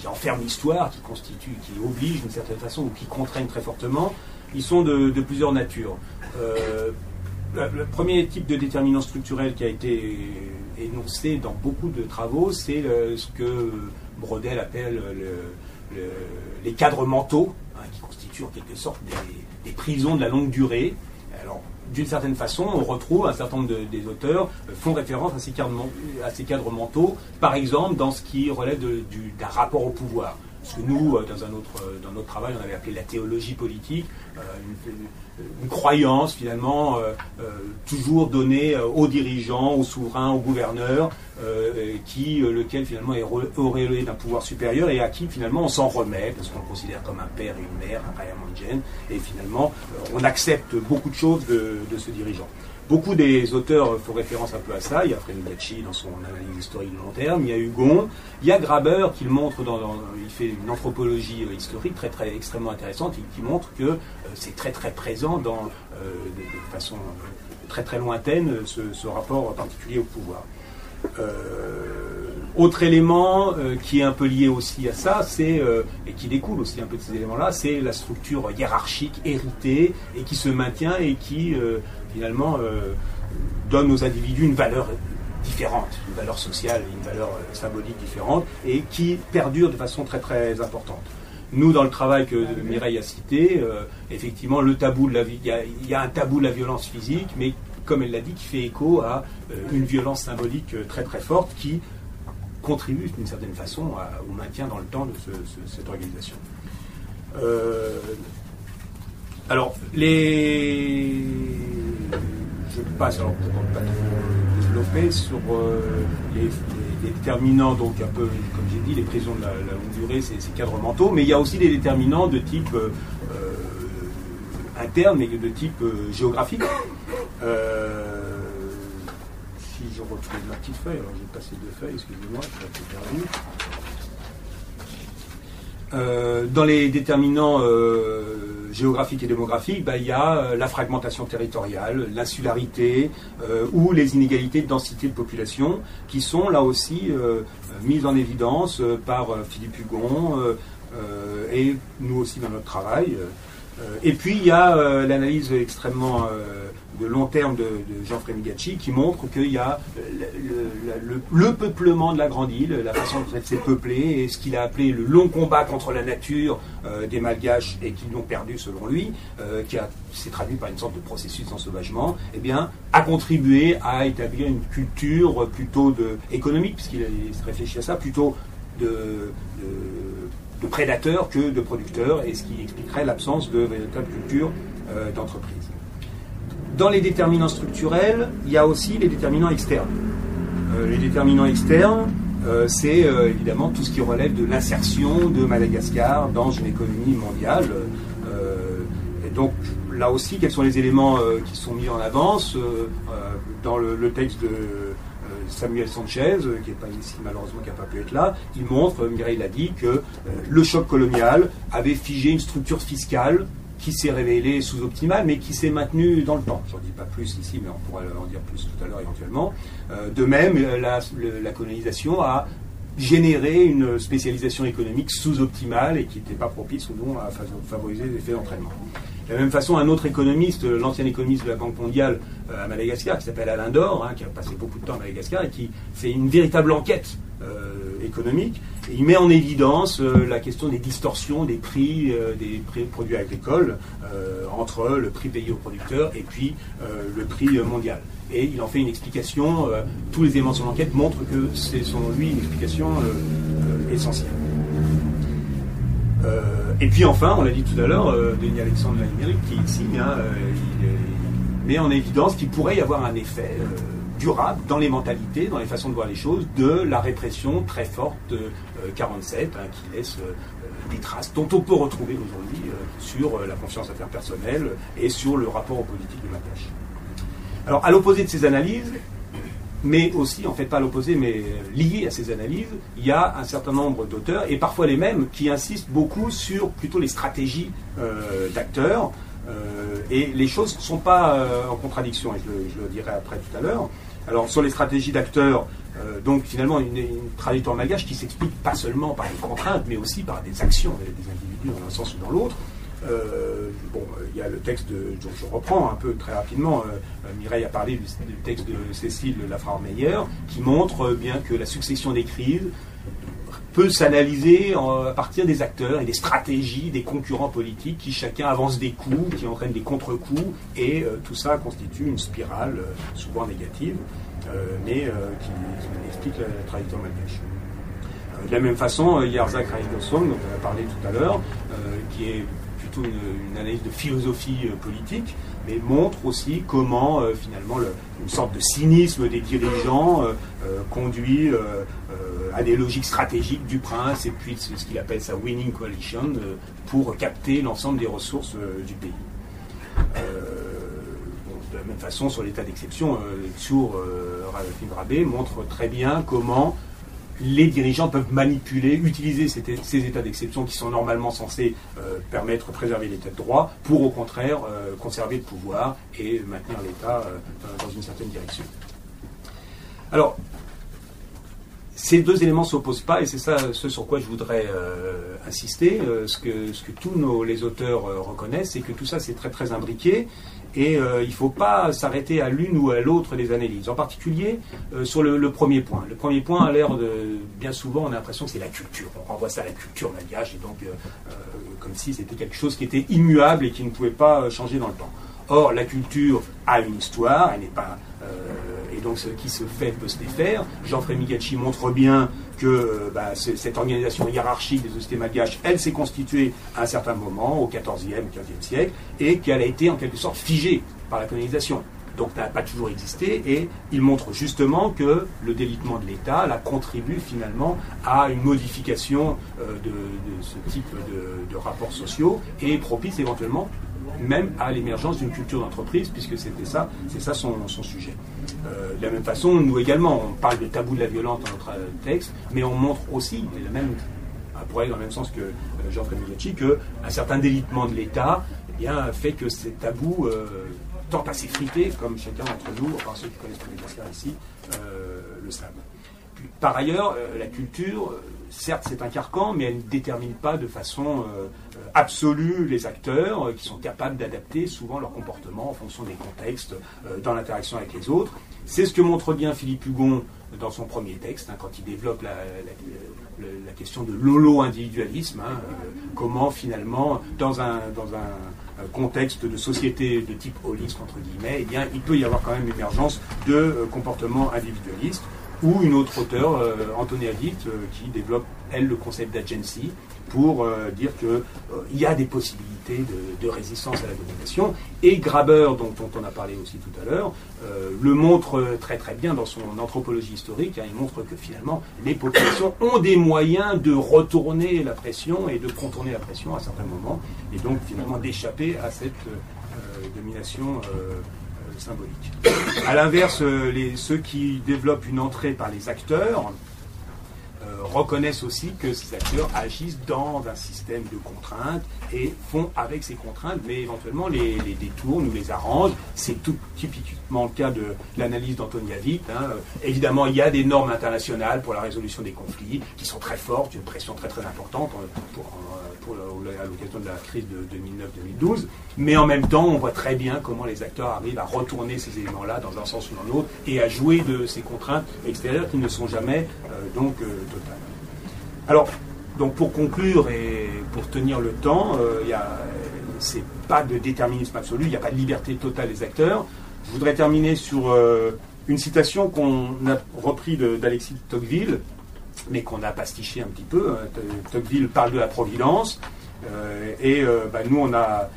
enferment l'histoire, qui constituent, qui obligent d'une certaine façon ou qui contraignent très fortement, ils sont de, plusieurs natures. le, premier type de déterminant structurel qui a été énoncé dans beaucoup de travaux, c'est ce que Brodel appelle les cadres mentaux, hein, qui constituent en quelque sorte des, prisons de la longue durée, d'une certaine façon, on retrouve un certain nombre des auteurs euh, font référence à ces, à ces cadres mentaux, par exemple dans ce qui relève d'un rapport au pouvoir. Ce que nous, euh, dans, un autre, euh, dans notre travail, on avait appelé la théologie politique, une, croyance finalement toujours donnée aux dirigeants, aux souverains, aux gouverneurs, qui, lequel finalement est auréolé d'un pouvoir supérieur et à qui finalement on s'en remet, parce qu'on le considère comme un père et une mère, un Rayamanjen, et finalement on accepte beaucoup de choses de ce dirigeant. Beaucoup des auteurs font référence un peu à ça. Il y a Frédéric dans son analyse historique de long terme. Il y a Hugon. Il y a Graber qui le montre dans, il fait une anthropologie euh, historique très extrêmement intéressante et qui montre que euh, c'est très très présent dans euh, de, façon très très lointaine ce, rapport particulier au pouvoir. autre élément qui est un peu lié aussi à ça, c'est et qui découle aussi un peu de ces éléments-là, c'est la structure hiérarchique héritée et qui se maintient et qui finalement euh, donne aux individus une valeur différente, une valeur sociale, une valeur euh, symbolique différente, et qui perdure de façon très très importante. nous, dans le travail que Mireille a cité, effectivement, le tabou de la il y, a un tabou de la violence physique, mais comme elle l'a dit, qui fait écho à une violence symbolique très très forte qui contribue d'une certaine façon au maintien dans le temps de cette organisation. alors, les passe, alors ne pas trop développer, sur euh, les, déterminants, donc un peu, comme j'ai dit, les prisons de la, longue durée, ces, cadres mentaux, mais il y a aussi des déterminants de type euh, euh, interne, mais de type géographique. si je retrouve ma petite feuille, alors j'ai passé deux feuilles, excusez-moi, je suis perdu. Euh, dans les déterminants euh, géographiques et démographiques, bah, il y a euh, la fragmentation territoriale, l'insularité ou les inégalités de densité de population qui sont là aussi mises en évidence par Philippe Hugon et nous aussi dans notre travail. et puis il y a l'analyse extrêmement de long terme de, Jean Frémigacci qui montre qu'il y a le, peuplement de la grande île, la façon dont elle s'est peuplée et ce qu'il a appelé le long combat contre la nature euh, des Malgaches et qui l'ont perdu selon lui, euh, qui s'est traduit par une sorte de processus d'ensauvagement, eh bien, a contribué à établir une culture plutôt de, économique, puisqu'il réfléchit à ça, plutôt de, de, prédateurs que de producteurs, et ce qui expliquerait l'absence de véritable culture euh, d'entreprise. Dans les déterminants structurels, il y a aussi les déterminants externes. Euh, les déterminants externes, euh, c'est euh, évidemment tout ce qui relève de l'insertion de Madagascar dans une économie mondiale. et donc là aussi, quels sont les éléments qui sont mis en avance dans le, texte de Samuel Sanchez, qui n'est pas ici malheureusement, qui n'a pas pu être là, il montre, Mireille l'a dit, que le choc colonial avait figé une structure fiscale qui s'est révélé sous-optimal, mais qui s'est maintenu dans le temps. Je n'en dis pas plus ici, mais on pourrait en dire plus tout à l'heure éventuellement. Euh, de même, la, colonisation a généré une spécialisation économique sous-optimale et qui n'était pas propice ou non à favoriser les effets d'entraînement. De la même façon, un autre économiste, l'ancien économiste de la Banque mondiale euh, à Madagascar, qui s'appelle Alain Dor, hein, qui a passé beaucoup de temps à Madagascar et qui fait une véritable enquête euh, économique, il met en évidence euh, la question des distorsions des prix euh, des produits agricoles euh, entre le prix payé aux producteurs et puis le prix mondial. Et il en fait une explication. tous les éléments de son enquête montrent que c'est selon lui une explication essentielle. et puis enfin, on l'a dit tout à l'heure, Denis Alexandre Lamérique qui ici hein, met en évidence qu'il pourrait y avoir un effet durable dans les mentalités, dans les façons de voir les choses, de la répression très forte de 47, hein, qui laisse euh, des traces dont on peut retrouver aujourd'hui euh, sur euh, la confiance interpersonnelle et sur le rapport aux politiques de Madagascar. Alors, à l'opposé de ces analyses, mais aussi, en fait, pas à l'opposé, mais lié à ces analyses, il y a un certain nombre d'auteurs, et parfois les mêmes, qui insistent beaucoup sur plutôt les stratégies d'acteurs. et les choses ne sont pas en contradiction, et je le, dirai après tout à l'heure. Alors, sur les stratégies d'acteurs, euh, donc finalement une, trajectoire malgache qui s'explique pas seulement par les contraintes, mais aussi par des actions des, individus dans un sens ou dans l'autre. Euh, bon, il y a le texte de, je, je reprends un peu très rapidement. Euh, Mireille a parlé du, texte de Cécile Lafrare-Meyer, qui montre bien que la succession des crises peut s'analyser à partir des acteurs et des stratégies des concurrents politiques qui chacun avance des coups, qui entraînent des contre-coups, et tout ça constitue une spirale souvent négative. Euh, mais euh, qui, explique la, trajectoire malgache. Euh, de la même façon, Yarzak Raidosong, dont on a parlé tout à l'heure, qui est une, analyse de philosophie politique, mais montre aussi comment finalement une sorte de cynisme des dirigeants conduit à des logiques stratégiques du prince et puis ce qu'il appelle sa winning coalition pour capter l'ensemble des ressources du pays. De la même façon, sur l'état d'exception, euh, sur euh, Rabé montre très bien comment les dirigeants peuvent manipuler, utiliser ces, états d'exception qui sont normalement censés euh, permettre de préserver l'état de droit pour au contraire euh, conserver le pouvoir et maintenir l'État dans une certaine direction. Alors, ces deux éléments ne s'opposent pas et c'est ça ce sur quoi je voudrais euh, insister. Euh, ce, que, tous les auteurs euh, reconnaissent, c'est que tout ça c'est très très imbriqué et il ne faut pas s'arrêter à l'une ou à l'autre des analyses. En particulier sur le, premier point. Le premier point a l'air de bien souvent on a l'impression que c'est la culture. On renvoie ça à la culture malgache et donc comme si c'était quelque chose qui était immuable et qui ne pouvait pas changer dans le temps. Or la culture a une histoire, elle n'est pas et donc ce qui se fait peut se défaire. Jean-Frémy Migachi montre bien que euh, bah, cette organisation hiérarchique des sociétés malgaches, elle s'est constituée à un certain moment, au XIVe, XVe siècle, et qu'elle a été en quelque sorte figée par la colonisation. Donc ça n'a pas toujours existé, et il montre justement que le délitement de l'État la contribue finalement à une modification euh, de, ce type de rapports sociaux et propice éventuellement même à l'émergence d'une culture d'entreprise, puisque c'était ça, c'est ça son, sujet. Euh, de la même façon, nous également, on parle de tabou de la violence dans notre euh, texte, mais on montre aussi, et la même, dans le même sens que euh, Jean-François Migliacci, qu'un certain délitement de l'État eh fait que ces tabous tendent à s'effriter, comme chacun d'entre nous, enfin ceux qui connaissent Madagascar ici, le savent. Par ailleurs, la culture, certes, c'est un carcan, mais elle ne détermine pas de façon absolue les acteurs euh, qui sont capables d'adapter souvent leur comportement en fonction des contextes euh, dans l'interaction avec les autres. C'est ce que montre bien Philippe Hugon dans son premier texte, hein, quand il développe la, question de l'holo-individualisme, hein, euh, comment finalement, dans un, dans un contexte de société de type holisme, entre guillemets, eh bien, il peut y avoir quand même émergence de comportements individualistes, ou une autre auteure, Anthony Adit, qui développe, elle, le concept d'agency, pour euh, dire qu'il euh, y a des possibilités de, résistance à la domination. Et Graber, dont, on a parlé aussi tout à l'heure, euh, le montre très très bien dans son anthropologie historique. Hein. il montre que finalement, les populations ont des moyens de retourner la pression et de contourner la pression à certains moments, et donc finalement d'échapper à cette domination symbolique. A l'inverse, ceux qui développent une entrée par les acteurs, reconnaissent aussi que ces acteurs agissent dans un système de contraintes et font avec ces contraintes, mais éventuellement les, détournent ou les arrangent. C'est tout typiquement le cas de l'analyse d'Antonia Witt. Hein. Évidemment, il y a des normes internationales pour la résolution des conflits qui sont très fortes, une pression très très importante pour, pour, à l'occasion de la crise de 2009-2012. Mais en même temps, on voit très bien comment les acteurs arrivent à retourner ces éléments-là dans un sens ou dans l'autre et à jouer de ces contraintes extérieures qui ne sont jamais euh, donc euh, totales. Alors, donc pour conclure et pour tenir le temps, euh, il c'est pas de déterminisme absolu, il n'y a pas de liberté totale des acteurs. Je voudrais terminer sur une citation qu'on a repris d'Alexis Tocqueville, mais qu'on a pastiché un petit peu. Hein. Tocqueville parle de la providence, et bah, nous on a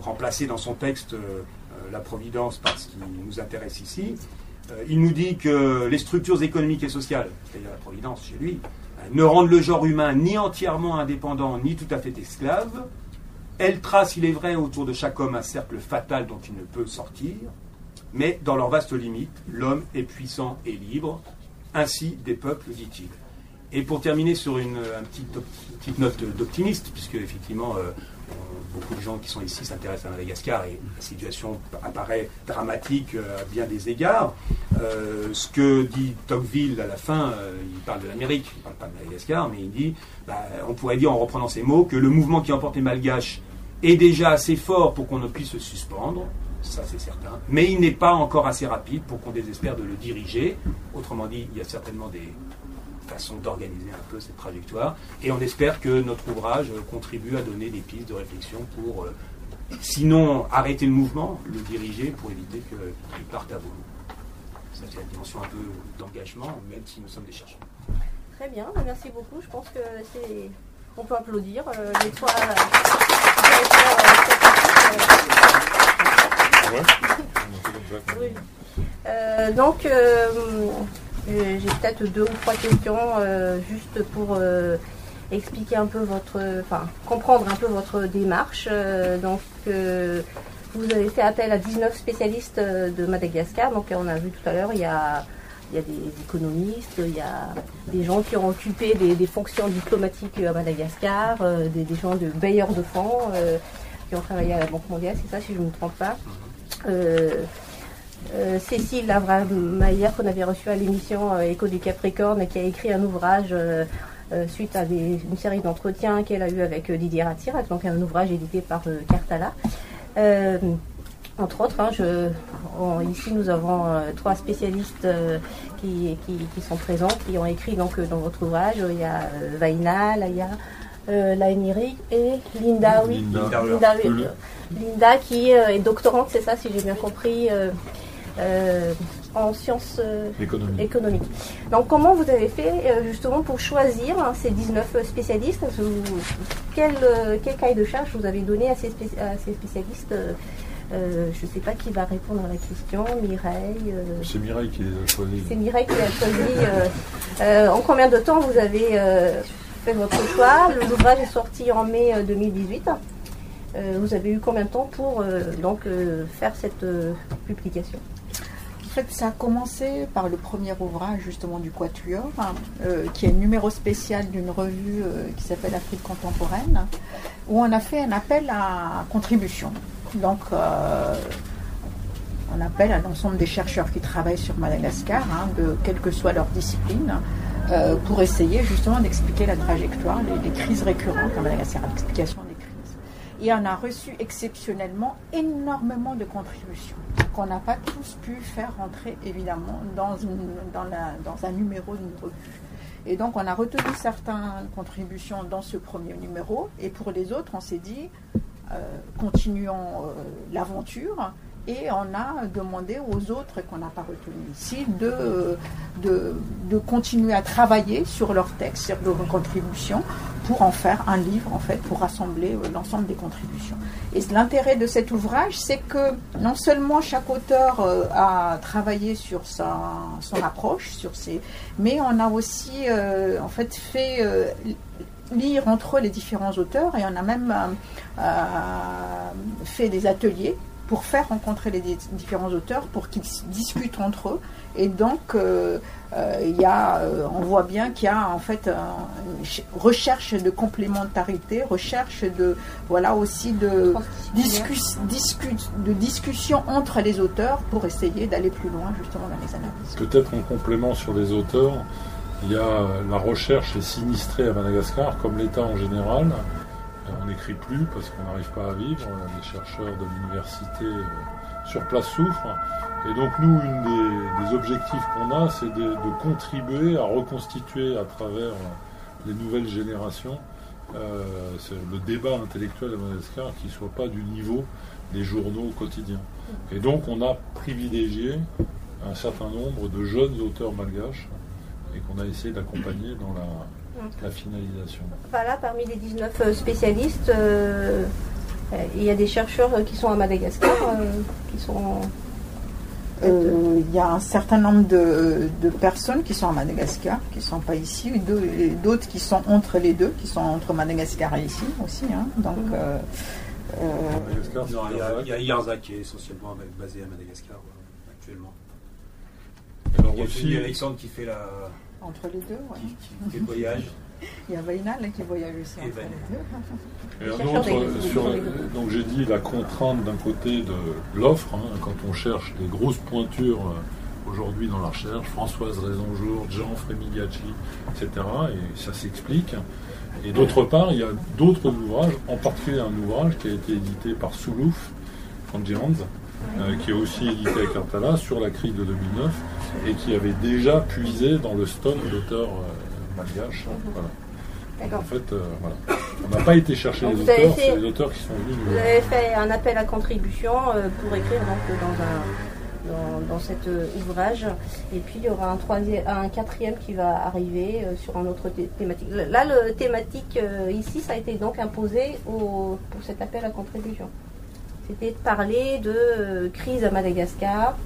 remplacé dans son texte la providence par ce qui nous intéresse ici. Euh, il nous dit que les structures économiques et sociales, c'est-à-dire la providence chez lui, euh, ne rendent le genre humain ni entièrement indépendant, ni tout à fait esclave. Elles tracent, il est vrai, autour de chaque homme un cercle fatal dont il ne peut sortir, mais dans leurs vastes limites, l'homme est puissant et libre, ainsi des peuples, dit-il. Et pour terminer sur une, petite, note d'optimiste, puisque effectivement, euh, beaucoup de gens qui sont ici s'intéressent à Madagascar et la situation apparaît dramatique euh, à bien des égards. Euh, ce que dit Tocqueville à la fin, euh, il parle de l'Amérique, il ne parle pas de Madagascar, mais il dit, bah, on pourrait dire en reprenant ces mots, que le mouvement qui emporte les Malgaches est déjà assez fort pour qu'on ne puisse se suspendre, ça c'est certain, mais il n'est pas encore assez rapide pour qu'on désespère de le diriger. Autrement dit, il y a certainement des, façon d'organiser un peu cette trajectoire. Et on espère que notre ouvrage contribue à donner des pistes de réflexion pour, euh, sinon arrêter le mouvement, le diriger pour éviter qu'il parte à vous. Ça, c'est la dimension un peu d'engagement, même si nous sommes des chercheurs. Très bien, merci beaucoup. Je pense que c'est. On peut applaudir euh, les trois. Euh, donc, j'ai peut-être deux ou trois questions euh, juste pour euh, expliquer un peu votre, enfin comprendre un peu votre démarche. Euh, donc vous avez fait appel à 19 spécialistes de Madagascar. Donc on a vu tout à l'heure, il y a il y a des économistes, il y a des gens qui ont occupé des, fonctions diplomatiques à Madagascar, des, gens de bailleurs de fonds qui ont travaillé à la Banque mondiale, c'est ça si je ne me trompe pas. Cécile Lavra-Maillère, qu'on avait reçue à l'émission Écho du Capricorne, qui a écrit un ouvrage suite à une série d'entretiens qu'elle a eu avec Didier Rattirac, donc un ouvrage édité par Cartala. entre autres, hein, je, ici nous avons trois spécialistes qui, qui, sont présents, qui ont écrit donc, dans votre ouvrage. Il y a Vaina, Laïa, euh, et Linda, oui. Linda, Linda, qui euh, est doctorante, c'est ça, si j'ai bien compris, euh, euh, en sciences économiques. Donc, comment vous avez fait justement pour choisir hein, ces 19 spécialistes? Quel, quel cahier de charge vous avez donné à ces, spécialistes? Je ne sais pas qui va répondre à la question. Mireille. c'est Mireille qui les a choisis. C'est Mireille qui a choisis. en combien de temps vous avez fait votre choix? L'ouvrage est sorti en mai 2018. Euh, euh, vous avez eu combien de temps pour euh, donc faire cette publication? Fait, ça a commencé par le premier ouvrage justement du Quatuor, hein, qui est numéro spécial d'une revue qui s'appelle Afrique contemporaine, où on a fait un appel à contribution. Donc, on appelle à l'ensemble des chercheurs qui travaillent sur Madagascar, hein, de quelle que soit leur discipline, euh, pour essayer justement d'expliquer la trajectoire des, crises récurrentes en Madagascar, l'explication. Et on a reçu exceptionnellement énormément de contributions qu'on n'a pas tous pu faire rentrer évidemment dans, dans, un numéro d'une revue. Et donc on a retenu certaines contributions dans ce premier numéro et pour les autres on s'est dit euh, continuons euh, l'aventure et on a demandé aux autres qu'on n'a pas retenu ici de, de, continuer à travailler sur leurs textes, sur leurs contributions, pour en faire un livre, en fait, pour rassembler euh, l'ensemble des contributions. Et l'intérêt de cet ouvrage, c'est que non seulement chaque auteur euh, a travaillé sur sa, son approche, sur ses, mais on a aussi, euh, en fait, fait lire entre les différents auteurs et on a même fait des ateliers pour faire rencontrer les différents auteurs, pour qu'ils discutent entre eux. Et donc, euh, euh, il y a, euh, on voit bien qu'il y a en fait une recherche de complémentarité, recherche de, voilà aussi de, discus, de discussion entre les auteurs pour essayer d'aller plus loin justement dans les analyses. Peut-être en complément sur les auteurs, il y a la recherche est sinistrée à Madagascar, comme l'État en général on n'écrit plus parce qu'on n'arrive pas à vivre. Les chercheurs de l'université euh, sur place souffrent. Et donc nous, une des, objectifs qu'on a, c'est de, contribuer à reconstituer à travers euh, les nouvelles générations euh, le débat intellectuel à Madagascar qui ne soit pas du niveau des journaux quotidiens. Et donc on a privilégié un certain nombre de jeunes auteurs malgaches et qu'on a essayé d'accompagner dans la, la finalisation. Voilà, parmi les 19 euh, spécialistes, euh, euh, il y a des chercheurs qui sont à Madagascar, qui sont... il y a un certain nombre de, personnes qui sont à Madagascar, qui ne sont pas ici, d'autres qui sont entre les deux, qui sont entre Madagascar et ici aussi. Hein. donc, mhm. il y a, Yarza qui est essentiellement basé à Madagascar actuellement. il y a aussi Alexandre qui fait la, entre les deux, oui. Qui, qui, voyage. Il y a Vainal qui voyage aussi entre les deux. Et un autre, sur, donc j'ai dit la contrainte d'un côté de l'offre, hein, quand on cherche des grosses pointures euh, aujourd'hui dans la recherche, Françoise Raisonjour, Jean Frémigacci, etc. Et ça s'explique. Et d'autre part, il y a d'autres ouvrages, en particulier un ouvrage qui a été édité par Soulouf, euh, qui est aussi édité à Cartala sur la crise de 2009 et qui avait déjà puisé dans le stock d'auteurs euh, malgaches. Voilà. En fait, euh, voilà. on n'a pas été chercher les auteurs, c'est les auteurs qui sont venus. Vous avez fait un appel à contribution pour écrire donc, dans un, dans, cet ouvrage. Et puis il y aura un, troisième, un quatrième qui va arriver sur un autre thématique. Là, le thématique ici, ça a été donc imposé au, pour cet appel à contribution c'était de parler de euh, crise à Madagascar.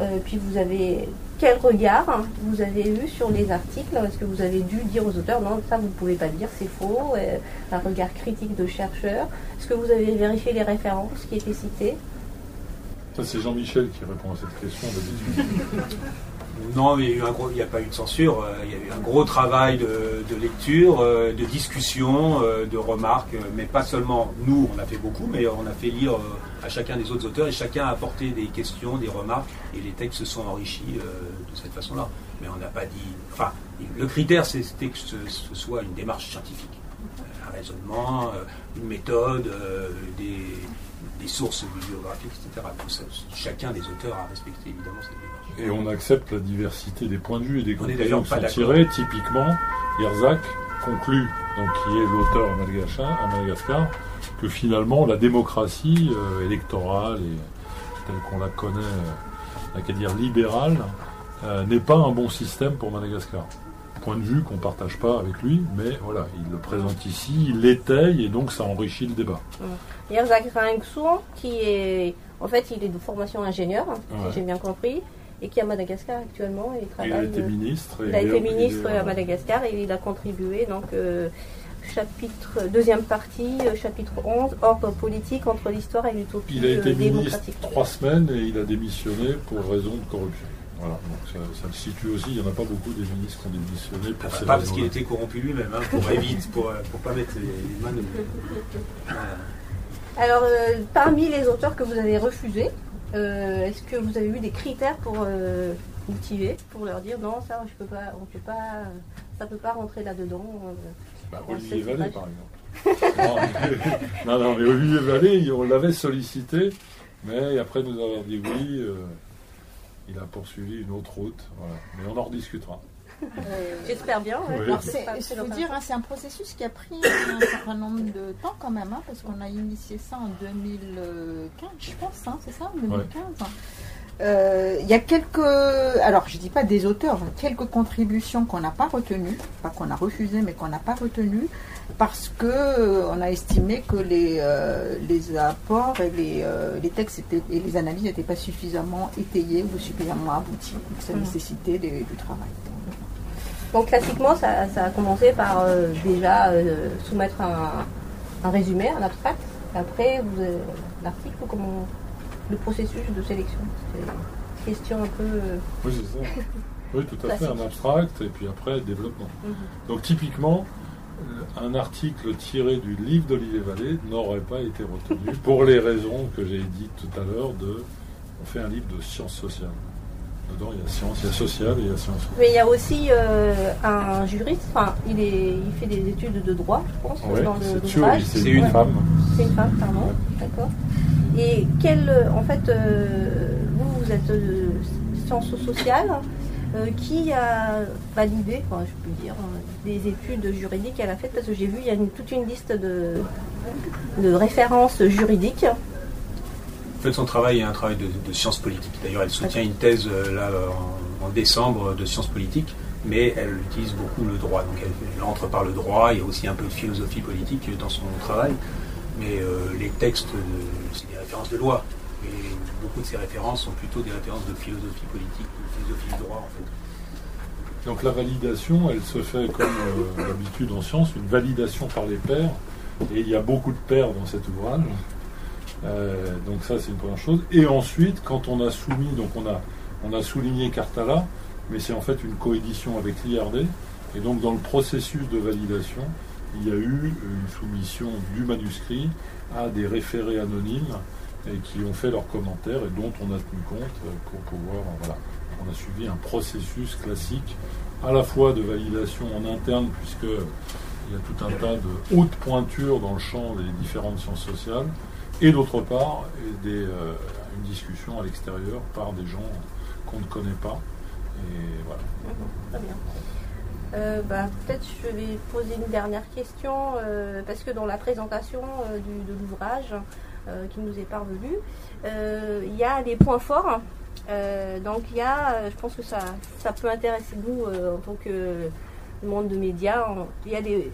Euh, puis vous avez quel regard vous avez eu sur les articles Est-ce que vous avez dû dire aux auteurs non, ça vous ne pouvez pas dire, c'est faux euh, Un regard critique de chercheurs. Est-ce que vous avez vérifié les références qui étaient citées Ça, c'est Jean-Michel qui répond à cette question Non, il n'y a, pas eu de censure. Euh, il y a eu un gros travail de, lecture, euh, de discussion, euh, de remarques, mais pas seulement nous, on a fait beaucoup, mais on a fait lire à chacun des autres auteurs et chacun a apporté des questions, des remarques, et les textes se sont enrichis de cette façon-là. Mais on n'a pas dit. Enfin, le critère, c'était que ce, soit une démarche scientifique, un raisonnement, une méthode, des, sources bibliographiques, etc. chacun des auteurs a respecté évidemment cette. Et on accepte la diversité des points de vue et des conclusions qui sont tirées. Typiquement, Herzak conclut, donc qui est l'auteur à Madagascar, que finalement la démocratie euh, électorale et telle qu'on la connaît, euh, qu'à dire libérale, euh, n'est pas un bon système pour Madagascar. Point de vue qu'on ne partage pas avec lui, mais voilà, il le présente ici, il l'étaye et donc ça enrichit le débat. Herzak qui est, en fait, il est de formation ingénieur, si j'ai bien compris et qui est à Madagascar actuellement. il, travaille, il a été ministre. Il a été ministre à Madagascar et il a contribué donc euh, chapitre deuxième partie, euh, chapitre 11, ordre politique entre l'histoire et l'utopie Il a été euh, ministre trois semaines et il a démissionné pour raison de corruption. Voilà, donc ça, le situe aussi. Il n'y en a pas beaucoup des ministres qui ont démissionné pour ah, Pas parce qu'il était corrompu lui-même, hein, pour éviter, pour, pour pas mettre les mains de. Alors, parmi les auteurs que vous avez refusés, euh, est-ce que vous avez eu des critères pour euh, motiver, pour leur dire non, ça, je peux pas, on peut pas, ça peut pas rentrer là-dedans euh, bah, Olivier Vallée, par exemple. non, non, mais Olivier Vallée, on l'avait sollicité, mais après nous avoir dit oui, il a poursuivi une autre route. Mais on en rediscutera. J'espère bien. Il faut dire, hein, c'est un processus qui a pris un certain nombre de temps quand même, hein, parce qu'on a initié ça en 2015, je pense, hein, c'est ça, 2015. Euh, il y a quelques, alors je dis pas des auteurs, quelques contributions qu'on n'a pas retenues, pas qu'on a refusées, mais qu'on n'a pas retenues, parce que euh, on a estimé que les, euh, les apports et les, les textes étaient, et les analyses n'étaient pas suffisamment étayés ou suffisamment aboutis, ça mmh. nécessitait du travail. Donc classiquement, ça, a commencé par euh, déjà euh, soumettre un, résumé, un abstract. Après, vous l'article ou comment le processus de sélection. C'est une question un peu. Euh, oui, c'est ça. Oui, tout à fait, un abstract et puis après développement. Mhm. Donc typiquement, un article tiré du livre d'Olivier Vallée n'aurait pas été retenu pour les raisons que j'ai dites tout à l'heure de on fait un livre de sciences sociales il y a science, il y a social et il y a science. Mais il y a aussi euh, un juriste, enfin, il, est, il fait des études de droit, je pense, dans le C'est une femme. C'est une femme, pardon, d'accord. Et quel, en fait, euh, vous, vous êtes de sciences sociales, euh, qui a validé, enfin, je peux dire, des études juridiques qu'elle a faites, parce que j'ai vu, il y a toute une liste de, de références juridiques en fait, son travail est un travail de, sciences politiques. D'ailleurs, elle soutient une thèse euh, là, en, décembre de sciences politiques, mais elle utilise beaucoup le droit. Donc, elle, entre par le droit. Il y a aussi un peu de philosophie politique dans son travail. Mais euh, les textes, c'est des références de loi. Et beaucoup de ces références sont plutôt des références de philosophie politique, de philosophie du droit, en fait. Donc la validation, elle se fait comme euh, d'habitude en sciences, une validation par les pairs. Et il y a beaucoup de pairs dans cet ouvrage. Euh, donc ça, c'est une première chose. Et ensuite, quand on a soumis, donc on a, on a souligné Cartala, mais c'est en fait une coédition avec l'IRD. Et donc dans le processus de validation, il y a eu une soumission du manuscrit à des référés anonymes et qui ont fait leurs commentaires et dont on a tenu compte euh, pour pouvoir, voilà, on a suivi un processus classique à la fois de validation en interne puisque il y a tout un tas de hautes pointures dans le champ des différentes sciences sociales, et d'autre part euh, une discussion à l'extérieur par des gens qu'on ne connaît pas. Et voilà. Très bien. Euh, bah, peut-être je vais poser une dernière question, euh, parce que dans la présentation de l'ouvrage qui nous est parvenu, il y a des points forts. donc il y a, je pense que ça, ça peut intéresser nous en tant que monde de médias, il y a des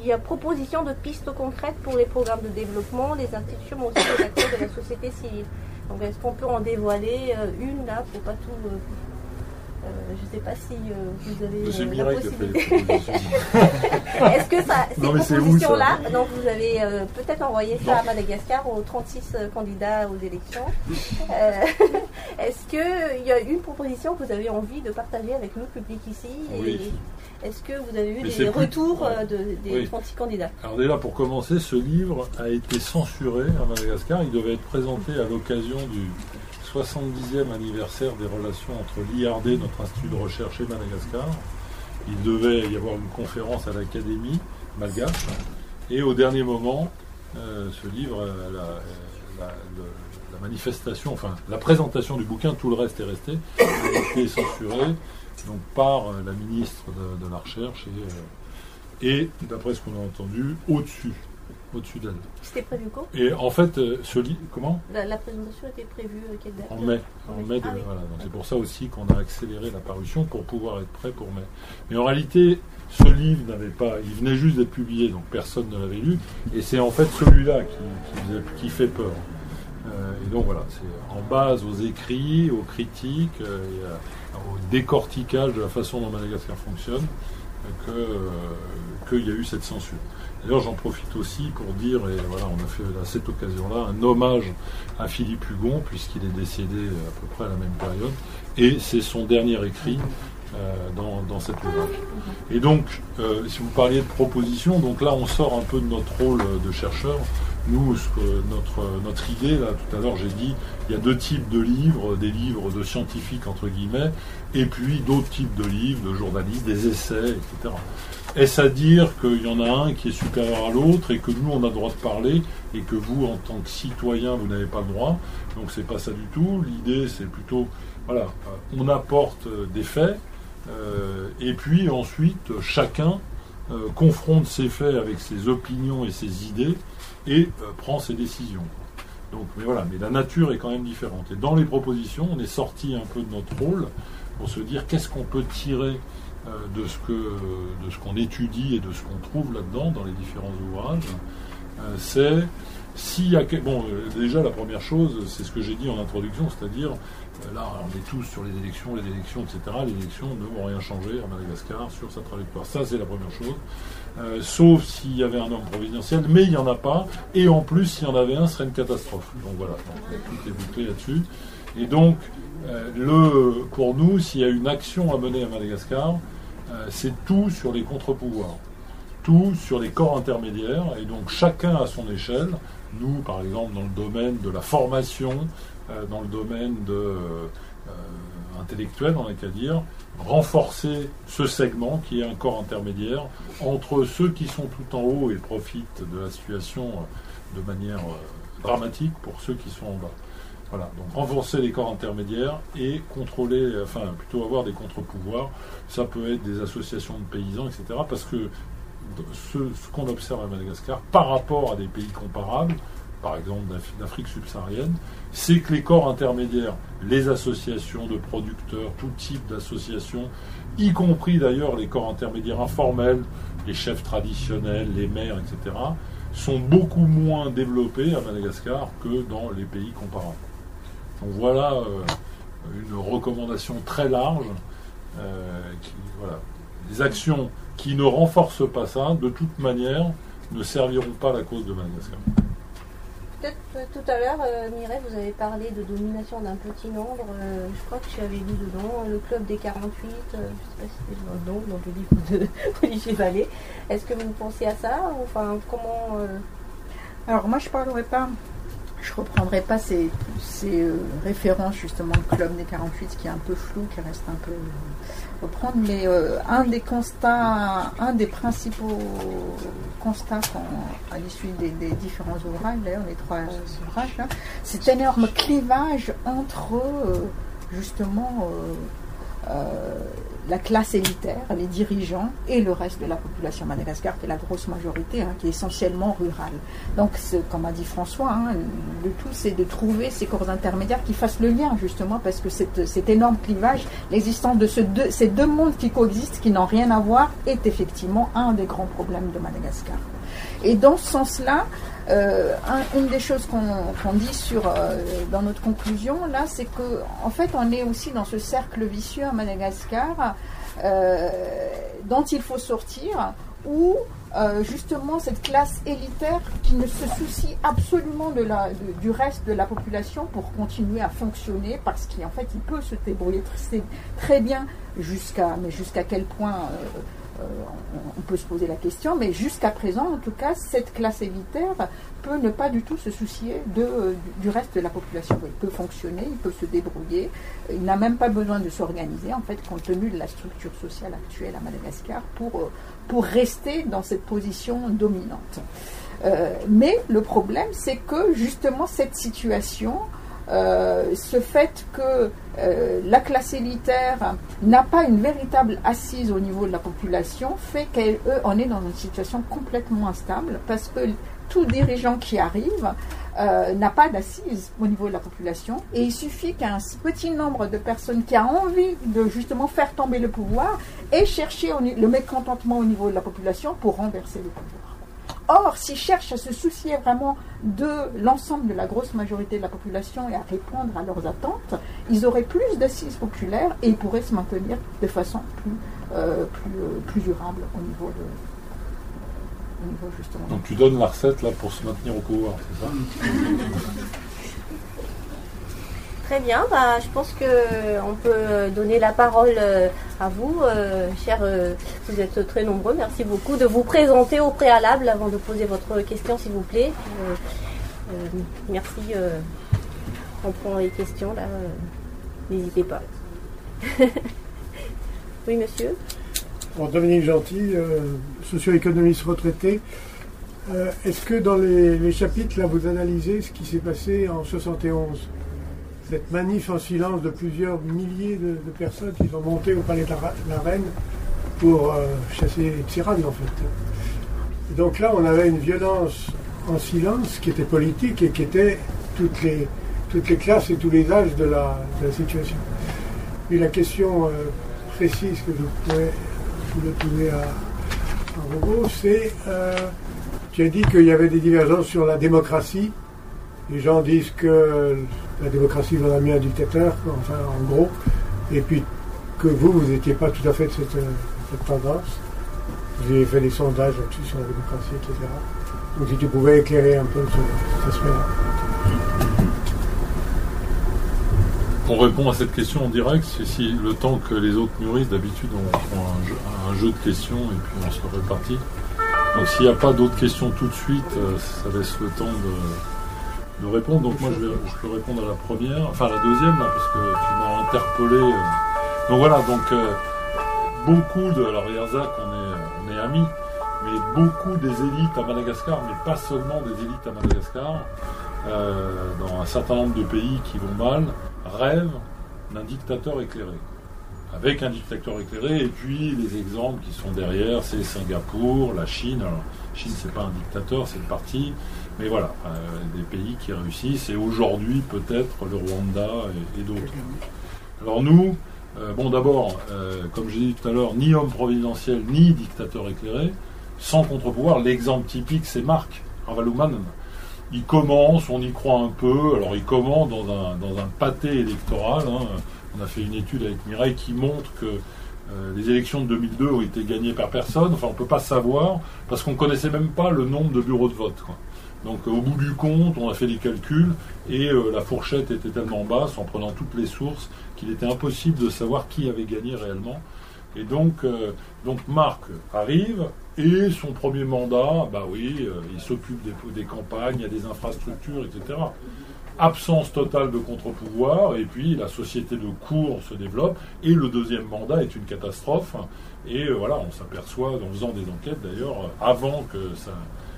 il y a proposition de pistes concrètes pour les programmes de développement, les institutions, mais aussi les acteurs de la société civile. Donc, est-ce qu'on peut en dévoiler euh, une là pour pas tout. Euh, je ne sais pas si vous avez C'est propositions. Est-ce que ça, ces propositions-là, donc vous avez euh, peut-être envoyé ça Non. à Madagascar aux 36 euh, candidats aux élections. Euh, Est-ce qu'il y a une proposition que vous avez envie de partager avec le public ici et Oui. Est-ce que vous avez eu Mais des plus- retours euh, de- des Oui. 36 candidats? Alors déjà, pour commencer, ce livre a été censuré à Madagascar. Il devait être présenté à l'occasion du 70e anniversaire des relations entre l'IRD, notre institut de recherche, et Madagascar. Il devait y avoir une conférence à l'Académie malgache. Et au dernier moment, euh, ce livre, euh, la, la manifestation, enfin la présentation du bouquin, tout le reste est resté, a été censuré donc, par euh, la ministre de, de la Recherche et, euh, et d'après ce qu'on a entendu, au-dessus, au-dessus d'elle. C'était prévu quand? Et en fait, euh, ce livre, comment? La, la présentation était prévue quelle date? En mai. En mai de- Ah oui. voilà. Donc c'est pour ça aussi qu'on a accéléré la parution pour pouvoir être prêt pour mai. Mais en réalité, ce livre n'avait pas, il venait juste d'être publié, donc personne ne l'avait lu. Et c'est en fait celui-là qui, qui fait peur. Euh, et donc voilà, c'est en base aux écrits, aux critiques, euh, et au décortiquage de la façon dont Madagascar fonctionne, euh, que, qu'il y a eu cette censure. D'ailleurs, j'en profite aussi pour dire, et voilà, on a fait à cette occasion-là un hommage à Philippe Hugon, puisqu'il est décédé à peu près à la même période, et c'est son dernier écrit euh, dans, dans cet ouvrage. Et donc, euh, si vous parliez de propositions, donc là, on sort un peu de notre rôle de chercheur. Nous, ce que- notre, notre idée, là, tout à l'heure, j'ai dit, il y a deux types de livres, des livres de scientifiques, entre guillemets, et puis d'autres types de livres, de journalistes, des essais, etc. Est-ce à dire qu'il y en a un qui est supérieur à l'autre et que nous, on a le droit de parler et que vous, en tant que citoyen, vous n'avez pas le droit? Donc, c'est pas ça du tout. L'idée, c'est plutôt, voilà, on apporte euh, des faits, euh, et puis ensuite, chacun euh, confronte ses faits avec ses opinions et ses idées et euh, prend ses décisions. Donc, mais voilà, mais la nature est quand même différente. Et dans les propositions, on est sorti un peu de notre rôle pour se dire qu'est-ce qu'on peut tirer euh, de ce que de ce qu'on étudie et de ce qu'on trouve là-dedans dans les différents ouvrages. Euh, c'est s'il y a bon déjà la première chose, c'est ce que j'ai dit en introduction, c'est-à-dire là on est tous sur les élections, les élections, etc. Les élections ne vont rien changer à Madagascar sur sa trajectoire. Ça c'est la première chose. Euh, sauf s'il y avait un homme providentiel, mais il n'y en a pas. Et en plus, s'il y en avait un, ce serait une catastrophe. Donc voilà, donc, tout est bouclé là-dessus. Et donc, euh, le, pour nous, s'il y a une action à mener à Madagascar, euh, c'est tout sur les contre-pouvoirs, tout sur les corps intermédiaires, et donc chacun à son échelle. Nous, par exemple, dans le domaine de la formation, dans le domaine de, intellectuel, on n'a qu'à dire, renforcer ce segment qui est un corps intermédiaire entre ceux qui sont tout en haut et profitent de la situation euh, de manière euh, dramatique pour ceux qui sont en bas. Voilà, donc renforcer les corps intermédiaires et contrôler, enfin plutôt avoir des contre-pouvoirs. Ça peut être des associations de paysans, etc. Parce que ce, ce qu'on observe à Madagascar par rapport à des pays comparables, par exemple d'Af- d'Afrique subsaharienne, c'est que les corps intermédiaires, les associations de producteurs, tout type d'associations, y compris d'ailleurs les corps intermédiaires informels, les chefs traditionnels, les maires, etc., sont beaucoup moins développés à Madagascar que dans les pays comparables. Donc voilà euh, une recommandation très large. euh. Les actions qui ne renforcent pas ça, de toute manière, ne serviront pas la cause de Madagascar. Peut-être tout à l'heure, euh, Mireille, vous avez parlé de domination d'un petit nombre. euh, je crois que tu avais lu dedans le club des 48. euh, je ne sais pas si c'était le nom, dans le livre de Olivier Vallée. Est-ce que vous pensez à ça Enfin, comment Alors moi je parlerai pas, je reprendrai pas ces, euh, références justement de Club des 48 qui est un peu flou, qui reste un peu euh, reprendre, mais euh, un des constats, un des principaux constats à l'issue des, différents ouvrages, d'ailleurs les trois ouvrages, là, cet énorme clivage entre justement la classe élitaire, les dirigeants et le reste de la population madagascar, qui est la grosse majorité, hein, qui est essentiellement rurale. Donc, comme a dit François, hein, le tout c'est de trouver ces corps intermédiaires qui fassent le lien justement, parce que cet énorme clivage, l'existence de ces deux mondes qui coexistent, qui n'ont rien à voir, est effectivement un des grands problèmes de Madagascar. Et dans ce sens-là, une des choses qu'on dit sur, dans notre conclusion, là, c'est que en fait, on est aussi dans ce cercle vicieux à Madagascar dont il faut sortir, où euh, justement cette classe élitaire qui ne se soucie absolument de la, du reste de la population pour continuer à fonctionner parce qu'en fait il peut se débrouiller très, très bien jusqu'à jusqu'à quel point euh, euh, on peut se poser la question, mais jusqu'à présent, en tout cas, cette classe élitaire peut ne pas du tout se soucier de, du reste de la population. Il peut fonctionner, il peut se débrouiller, il n'a même pas besoin de s'organiser, en fait, compte tenu de la structure sociale actuelle à Madagascar, pour, pour rester dans cette position dominante. Euh, mais le problème, c'est que justement cette situation, euh, ce fait que euh, la classe élitaire n'a pas une véritable assise au niveau de la population fait qu'on est dans une situation complètement instable parce que tout dirigeant qui arrive n'a pas d'assise au niveau de la population et il suffit qu'un petit nombre de personnes qui a envie de justement faire tomber le pouvoir et chercher le mécontentement au niveau de la population pour renverser le pouvoir. Or, s'ils cherchent à se soucier vraiment de l'ensemble de la grosse majorité de la population et à répondre à leurs attentes, ils auraient plus d'assises populaires et ils pourraient se maintenir de façon plus, euh, euh, plus, durable au niveau de, donc tu donnes la recette là pour se maintenir au pouvoir, c'est ça? Très bien, bah, je pense qu'on peut donner la parole euh, à vous, euh, chers, euh, vous êtes très nombreux, merci beaucoup de vous présenter au préalable avant de poser votre question s'il vous plaît. merci, on prend les questions là, n'hésitez pas. oui monsieur Dominique Gentil, socio-économiste retraité. Est-ce que dans les, les, chapitres, là, vous analysez ce qui s'est passé en 71 cette manif en silence de plusieurs milliers de, personnes qui sont montées au palais de la, Reine pour euh, chasser les tyrannes en fait. donc là, on avait une violence en silence qui était politique et qui était toutes les, classes et tous les âges de la, situation. Et la question euh, précise que je pouvais vous poser à, à Robo, c'est euh, tu as dit qu'il y avait des divergences sur la démocratie. Les gens disent que la démocratie vaudra mieux un dictateur, enfin en gros, et puis que vous, vous n'étiez pas tout à fait de cette, euh, tendance. Vous avez fait des sondages là-dessus sur la démocratie, etc. Donc si tu pouvais éclairer un peu ce, cet aspect-là. On répond à cette question en direct, c'est si le temps que les autres mûrissent, d'habitude on prend un jeu, de questions et puis on se répartit. Donc s'il n'y a pas d'autres questions tout de suite, euh, ça laisse le temps de, de. Donc moi je, vais, peux répondre à la première, enfin à la deuxième là, parce que tu m'as interpellé. Euh. Donc voilà, donc euh, beaucoup de. Alors Yerzac, on est, on est amis, mais beaucoup des élites à Madagascar, mais pas seulement des élites à Madagascar, euh, dans un certain nombre de pays qui vont mal, rêvent d'un dictateur éclairé. Avec un dictateur éclairé, et puis les exemples qui sont derrière, c'est Singapour, la Chine. Alors, Chine, c'est pas un dictateur, c'est le parti. Mais voilà, euh, des pays qui réussissent, et aujourd'hui peut-être le Rwanda et, d'autres. Alors nous, euh, bon d'abord, euh, comme j'ai dit tout à l'heure, ni homme providentiel, ni dictateur éclairé, sans contre-pouvoir, l'exemple typique c'est Marc Ravalouman. Il commence, on y croit un peu, alors il commence dans un, dans un pâté électoral. Hein. On a fait une étude avec Mireille qui montre que les élections de 2002 ont été gagnées par personne. Enfin, on ne peut pas savoir parce qu'on ne connaissait même pas le nombre de bureaux de vote. Quoi. Donc au bout du compte, on a fait des calculs et euh, la fourchette était tellement basse en prenant toutes les sources qu'il était impossible de savoir qui avait gagné réellement. Et donc, euh, donc Marc arrive et son premier mandat, bah oui, euh, il s'occupe des, des, campagnes, il y a des infrastructures, etc. Absence totale de contre-pouvoir et puis la société de cours se développe et le deuxième mandat est une catastrophe. Et voilà, on s'aperçoit en faisant des enquêtes d'ailleurs avant que ça,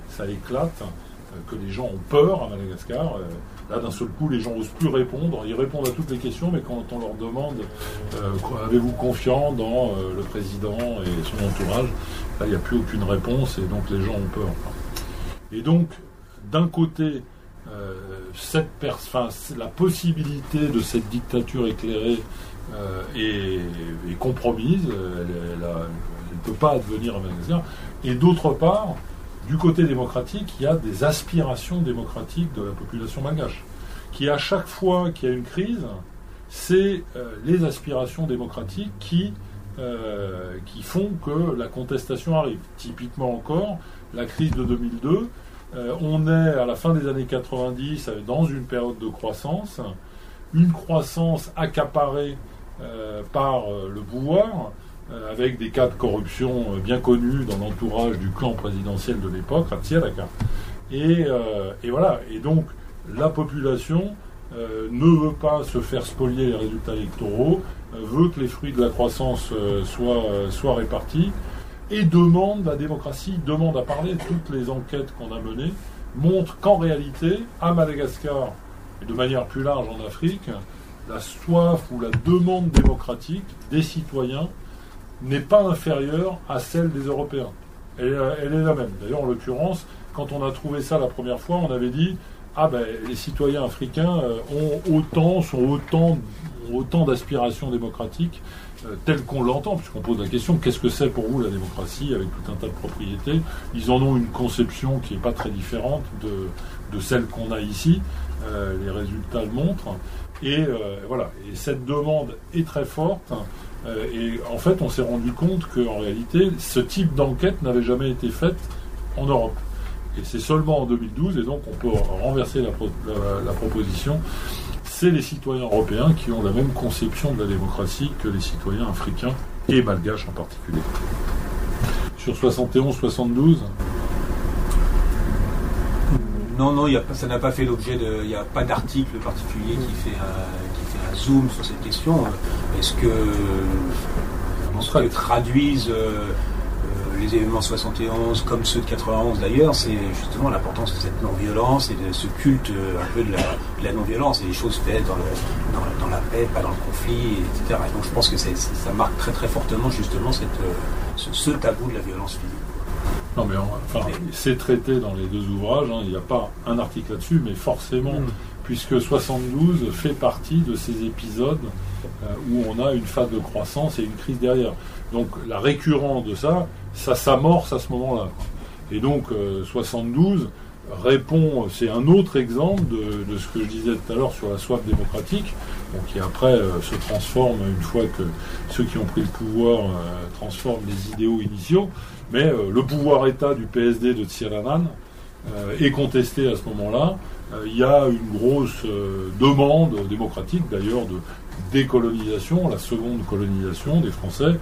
ça éclate euh, que les gens ont peur à Madagascar. Euh, là, d'un seul coup, les gens n'osent plus répondre. Ils répondent à toutes les questions, mais quand on leur demande euh, avez-vous confiance dans le président et son entourage, il n'y a plus aucune réponse et donc les gens ont peur. Et donc, d'un côté, la possibilité de cette dictature éclairée est, compromise, elle ne peut pas advenir à Madagascar. Et d'autre part, du côté démocratique, il y a des aspirations démocratiques de la population malgache, qui à chaque fois qu'il y a une crise, c'est euh, les aspirations démocratiques qui, euh, qui font que la contestation arrive. Typiquement encore, la crise de 2002, euh, on est à la fin des années 90 dans une période de croissance, une croissance accaparée par le pouvoir, avec des cas de corruption bien connus dans l'entourage du clan présidentiel de l'époque, Ratsialaka. Et, et voilà, et donc la population euh, ne veut pas se faire spolier les résultats électoraux, euh, veut que les fruits de la croissance euh, soient, répartis, et demande, la démocratie demande à parler, toutes les enquêtes qu'on a menées montrent qu'en réalité, à Madagascar, et de manière plus large en Afrique, la soif ou la demande démocratique des citoyens n'est pas inférieure à celle des Européens. Elle, elle est la même. D'ailleurs, en l'occurrence, quand on a trouvé ça la première fois, on avait dit ah ben, les citoyens africains euh, ont autant, sont autant, d'aspirations démocratiques euh, telles qu'on l'entend, puisqu'on pose la question qu'est-ce que c'est pour vous la démocratie avec tout un tas de propriétés? Ils en ont une conception qui n'est pas très différente de, celle qu'on a ici. Euh, les résultats le montrent. Et voilà. Et cette demande est très forte. Et en fait, on s'est rendu compte qu'en réalité, ce type d'enquête n'avait jamais été faite en Europe. Et c'est seulement en 2012, et donc on peut renverser la, proposition, c'est les citoyens européens qui ont la même conception de la démocratie que les citoyens africains et malgaches en particulier. Sur 71-72 non, non, ça n'a pas fait l'objet de. Il n'y a pas d'article particulier qui fait, zoom sur cette question. Est-ce que. On que traduisent euh, les événements 71, comme ceux de 91 d'ailleurs, c'est justement l'importance de cette non-violence et de ce culte euh, un peu de la, non-violence et les choses faites dans, dans, la paix, pas dans le conflit, etc. Et donc je pense que ça marque très très fortement justement cette, euh, ce, tabou de la violence physique. Non mais enfin, c'est traité dans les deux ouvrages, hein. il n'y a pas un article là-dessus, mais forcément, mm. Puisque 72 fait partie de ces épisodes euh, où on a une phase de croissance et une crise derrière. Donc la récurrence de ça, ça s'amorce à ce moment-là. Et donc 72 euh, répond, c'est un autre exemple de, ce que je disais tout à l'heure sur la soif démocratique, qui après euh, se transforme une fois que ceux qui ont pris le pouvoir euh, transforment les idéaux initiaux. Mais le pouvoir État du PSD de Tsialanan est contesté à ce moment-là. Il y a une grosse demande démocratique d'ailleurs de décolonisation, la seconde colonisation des Français,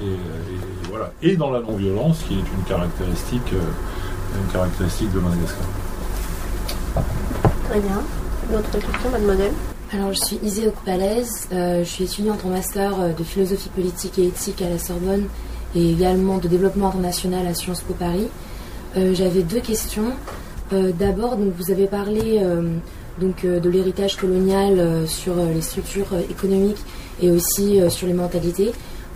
et, voilà. Et dans la non-violence, qui est une caractéristique, euh, une caractéristique de Madagascar. Très bien. D'autres questions, mademoiselle? Alors, je suis Isée Okpalaise, euh, je suis étudiante en master euh, de philosophie politique et éthique à la Sorbonne et également de développement international à Sciences Po Paris. J'avais deux questions. D'abord, donc vous avez parlé donc de l'héritage colonial sur les structures économiques et aussi sur les mentalités.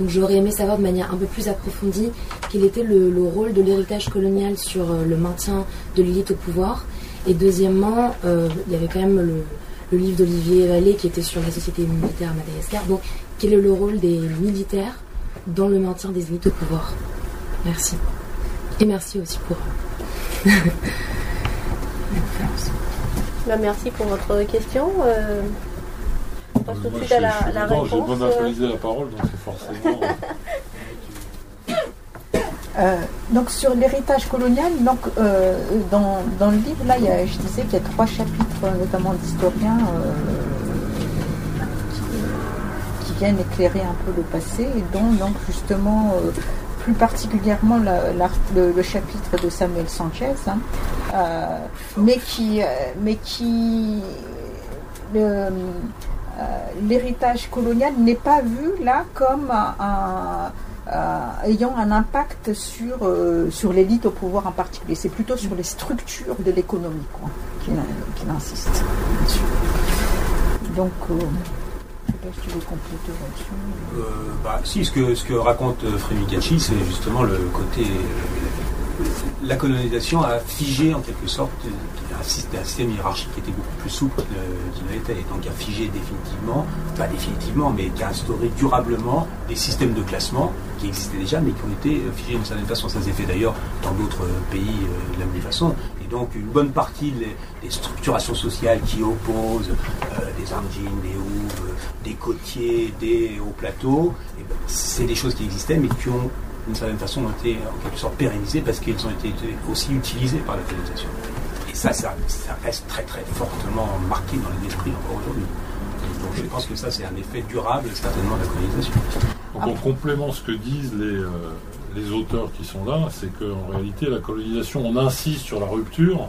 J'aurais aimé savoir de manière un peu plus approfondie quel était le, rôle de l'héritage colonial sur euh, le maintien de l'élite au pouvoir. Et deuxièmement, euh, il y avait quand même le, livre d'Olivier Vallée qui était sur la société militaire à Madagascar. Donc quel est le rôle des militaires dans le maintien des élites au pouvoir? Merci. Et merci aussi pour la conférence. Bah, merci pour votre question. Euh, on passe tout de suite à la, la réponse. J'ai monopolisé la parole, donc c'est forcément. Euh, donc sur l'héritage colonial, donc, euh, dans, dans, le livre, là, il y a, je disais qu'il y a trois chapitres, notamment d'historiens, euh, qui, viennent éclairer un peu le passé, et dont donc, justement particulièrement le, chapitre de Samuel Sanchez, hein, mais qui, mais qui euh, l'héritage colonial n'est pas vu là comme euh, ayant un impact sur, euh, sur l'élite au pouvoir en particulier. C'est plutôt sur les structures de l'économie qu'il insiste. Donc, sais pas si tu veux compléter là-dessus. bah, si, ce que, ce que raconte Frémicachi, c'est justement le côté la colonisation a figé en quelque sorte un système hiérarchique qui était beaucoup plus souple qu'il ne l'était, et donc a figé définitivement, pas définitivement, mais qui a instauré durablement des systèmes de classement qui existaient déjà, mais qui ont été figés d'une certaine façon. Ça s'est fait d'ailleurs dans d'autres pays euh, de la même façon. Donc une bonne partie des, structurations sociales qui opposent euh, des Anjines, des Houves, des côtiers, des hauts plateaux, eh ben, c'est des choses qui existaient, mais qui ont d'une certaine façon été en quelque sorte pérennisées parce qu'elles ont été aussi utilisées par la colonisation. Et ça, ça, reste très très fortement marqué dans les esprits encore aujourd'hui. Donc je pense que ça, c'est un effet durable certainement de la colonisation. Donc en complément ce que disent les, euh, les auteurs qui sont là, c'est qu'en réalité, la colonisation, on insiste sur la rupture.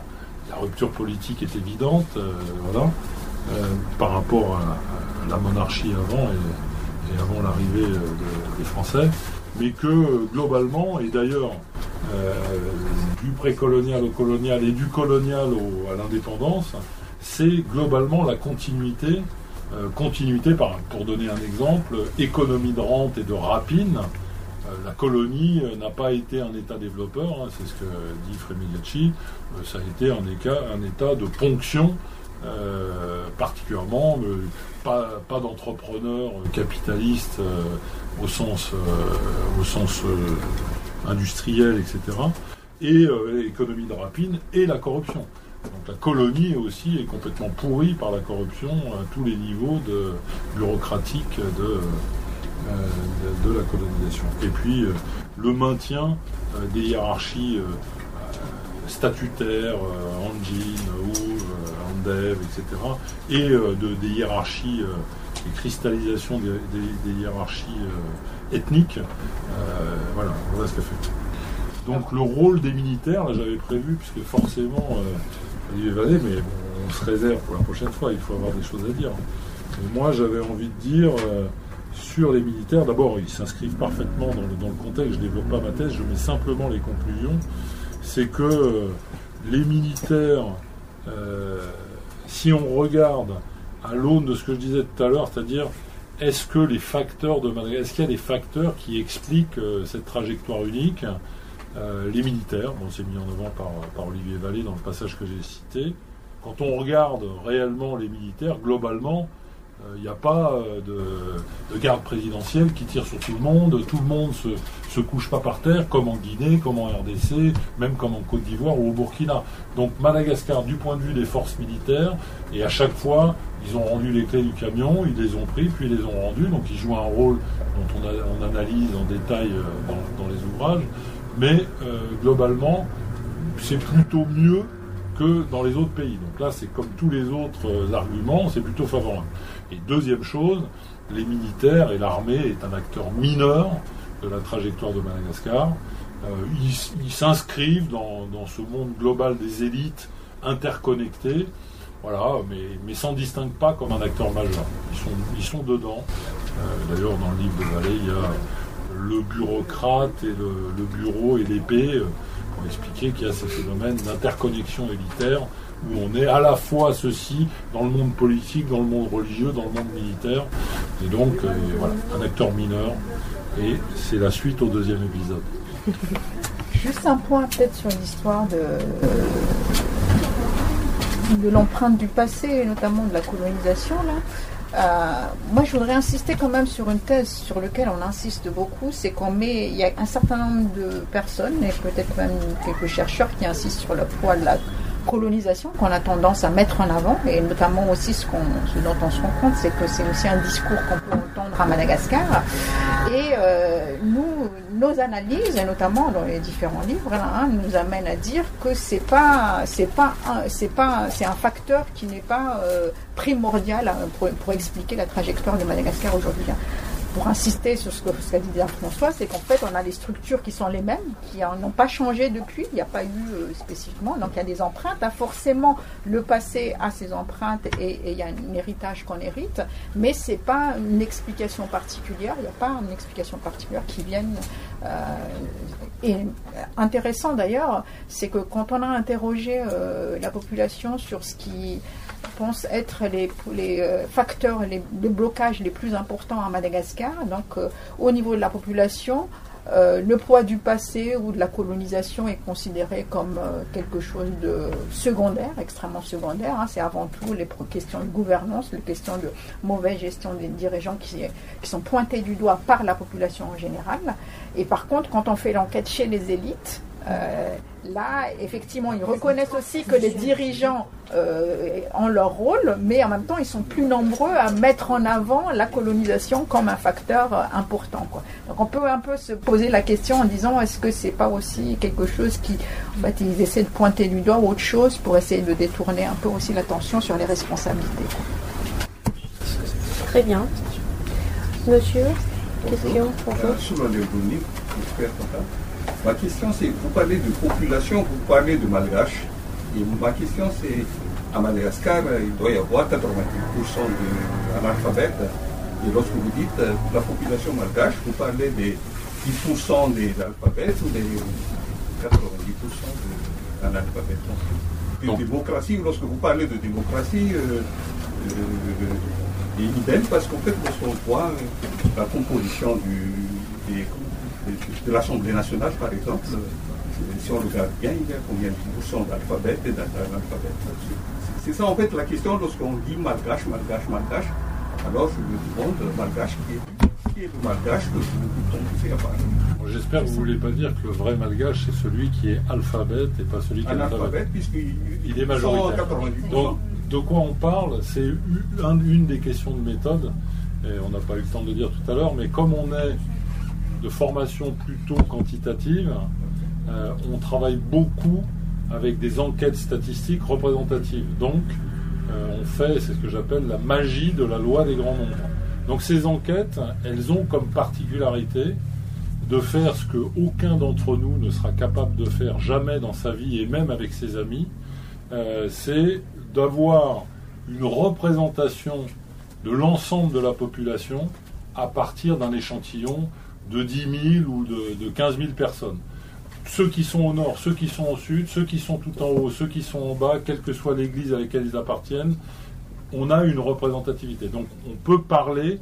La rupture politique est évidente, euh, voilà, euh, par rapport à, la monarchie avant et, avant l'arrivée des Français mais que globalement, et d'ailleurs euh, du précolonial au colonial et du colonial à l'indépendance, c'est globalement la continuité, euh, continuité par, pour donner un exemple, économie de rente et de rapine. Euh, la colonie n'a pas été un État développeur, hein, c'est ce que dit Frémigacci, ça a été un état, de ponction particulièrement, pas, d'entrepreneurs capitalistes au sens, euh, euh, industriel, etc. Et euh, l'économie de rapine et la corruption. Donc la colonie aussi est complètement pourrie par la corruption à tous les niveaux de, bureaucratiques de, de, la colonisation. Et puis le maintien des hiérarchies statutaires, Anjin, Ouv, Andev, etc., et de, des hiérarchies les cristallisations des, hiérarchies euh, ethniques. Euh, voilà, voilà ce qu'a fait. Donc le rôle des militaires, là j'avais prévu, puisque forcément, euh, mais on se réserve pour la prochaine fois, il faut avoir des choses à dire. moi j'avais envie de dire sur les militaires, d'abord ils s'inscrivent parfaitement dans le, dans le, contexte, je ne développe pas ma thèse, je mets simplement les conclusions, c'est que les militaires, si on regarde à l'aune de ce que je disais tout à l'heure, c'est-à-dire est-ce que les facteurs de est-ce qu'il y a des facteurs qui expliquent euh, cette trajectoire unique? Euh, Les militaires, bon, c'est mis en avant par, par Olivier Vallée dans le passage que j'ai cité. Quand on regarde réellement les militaires, globalement, il n'y a pas euh, de, garde présidentielle qui tire sur tout le monde, tout le monde se, se couche pas par terre, comme en Guinée, comme en RDC, même comme en Côte d'Ivoire ou au Burkina. Donc Madagascar, du point de vue des forces militaires, et à chaque fois, ils ont rendu les clés du camion, ils les ont pris, puis ils les ont rendus, donc ils jouent un rôle dont on, analyse en détail euh, dans, les ouvrages, mais euh, globalement, c'est plutôt mieux que dans les autres pays. Donc là, c'est comme tous les autres arguments, c'est plutôt favorable. Et deuxième chose, les militaires et l'armée est un acteur mineur de la trajectoire de Madagascar. Euh, ils, s'inscrivent dans, ce monde global des élites interconnectées, voilà, mais, mais s'en distinguent pas comme un acteur majeur. Ils sont, dedans. Euh, d'ailleurs, dans le livre de Vallée, il y a le bureaucrate et le, bureau et l'épée euh, pour expliquer qu'il y a ces phénomènes d'interconnexion élitaire où on est à la fois ceci dans le monde politique, dans le monde religieux, dans le monde militaire. Et donc, euh, voilà, un acteur mineur. Et c'est la suite au deuxième épisode. Juste un point peut-être sur l'histoire de, l'empreinte du passé, notamment de la colonisation. Là. Euh, moi, je voudrais insister quand même sur une thèse sur laquelle on insiste beaucoup, c'est qu'on met, il y a un certain nombre de personnes, et peut-être même quelques chercheurs qui insistent sur le poids de la colonisation qu'on a tendance à mettre en avant, et notamment aussi ce, ce dont on se rend compte, c'est que c'est aussi un discours qu'on peut entendre à Madagascar. Et euh, nous, nos analyses, et notamment dans les différents livres, hein, nous amènent à dire que c'est pas, c'est pas, c'est pas, c'est un facteur qui n'est pas euh, primordial hein, pour, pour, expliquer la trajectoire de Madagascar aujourd'hui. Pour insister sur ce qu'a dit François, c'est qu'en fait, on a des structures qui sont les mêmes, qui n'ont pas changé depuis, il n'y a pas eu euh, spécifiquement, donc il y a des empreintes. forcément, le passé a ses empreintes et, il y a un héritage qu'on hérite, mais ce n'est pas une explication particulière, il n'y a pas une explication particulière qui vienne. Euh, et intéressant d'ailleurs, c'est que quand on a interrogé euh, la population sur ce qui pense être les, les euh, facteurs les, de blocage les plus importants à Madagascar. Donc, euh, au niveau de la population, euh, le poids du passé ou de la colonisation est considéré comme quelque chose de secondaire, extrêmement secondaire. Hein. C'est avant tout les questions de gouvernance, les questions de mauvaise gestion des dirigeants qui, qui sont pointés du doigt par la population en général. Et par contre, quand on fait l'enquête chez les élites, là, effectivement, ils reconnaissent aussi que les dirigeants euh, ont leur rôle, mais en même temps, ils sont plus nombreux à mettre en avant la colonisation comme un facteur euh, important. Donc, on peut un peu se poser la question en disant est-ce que c'est pas aussi quelque chose qui, en fait, ils essaient de pointer du doigt ou autre chose pour essayer de détourner un peu aussi l'attention sur les responsabilités. Très bien. Monsieur, question Bonjour. Ma question c'est, vous parlez de population, vous parlez de malgaches. Et ma question c'est, à Madagascar, il doit y avoir 90% d'analphabètes. Et lorsque vous dites euh, la population malgache, vous parlez des 10% des analphabètes ou des 90% d'analphabètes? De démocratie, lorsque vous parlez de démocratie, euh, euh, idem parce qu'en fait, lorsqu'on voit la composition du, des, de l'Assemblée nationale, par exemple, si on regarde bien, il y a combien de pourcents d'alphabet et d'analphabètes C'est ça en fait la question lorsqu'on dit malgache, malgache, malgache. Alors je me demande, malgache, qui est, qui est le malgache que vous parler? J'espère que vous ne voulez pas dire que le vrai malgache, c'est celui qui est alphabète et pas celui qui est analphabète. puisqu'il il est majoritaire. Donc, de quoi on parle? C'est une des questions de méthode, et on n'a pas eu le temps de le dire tout à l'heure, mais comme on est de formation plutôt quantitative, euh, on travaille beaucoup avec des enquêtes statistiques représentatives. Donc, euh, on fait, c'est ce que j'appelle la magie de la loi des grands nombres. Donc ces enquêtes, elles ont comme particularité de faire ce que aucun d'entre nous ne sera capable de faire jamais dans sa vie et même avec ses amis, euh, c'est d'avoir une représentation de l'ensemble de la population à partir d'un échantillon de 10 000 ou de, 15 000 personnes. Ceux qui sont au nord, ceux qui sont au sud, ceux qui sont tout en haut, ceux qui sont en bas, quelle que soit l'église à laquelle ils appartiennent, on a une représentativité. Donc on peut parler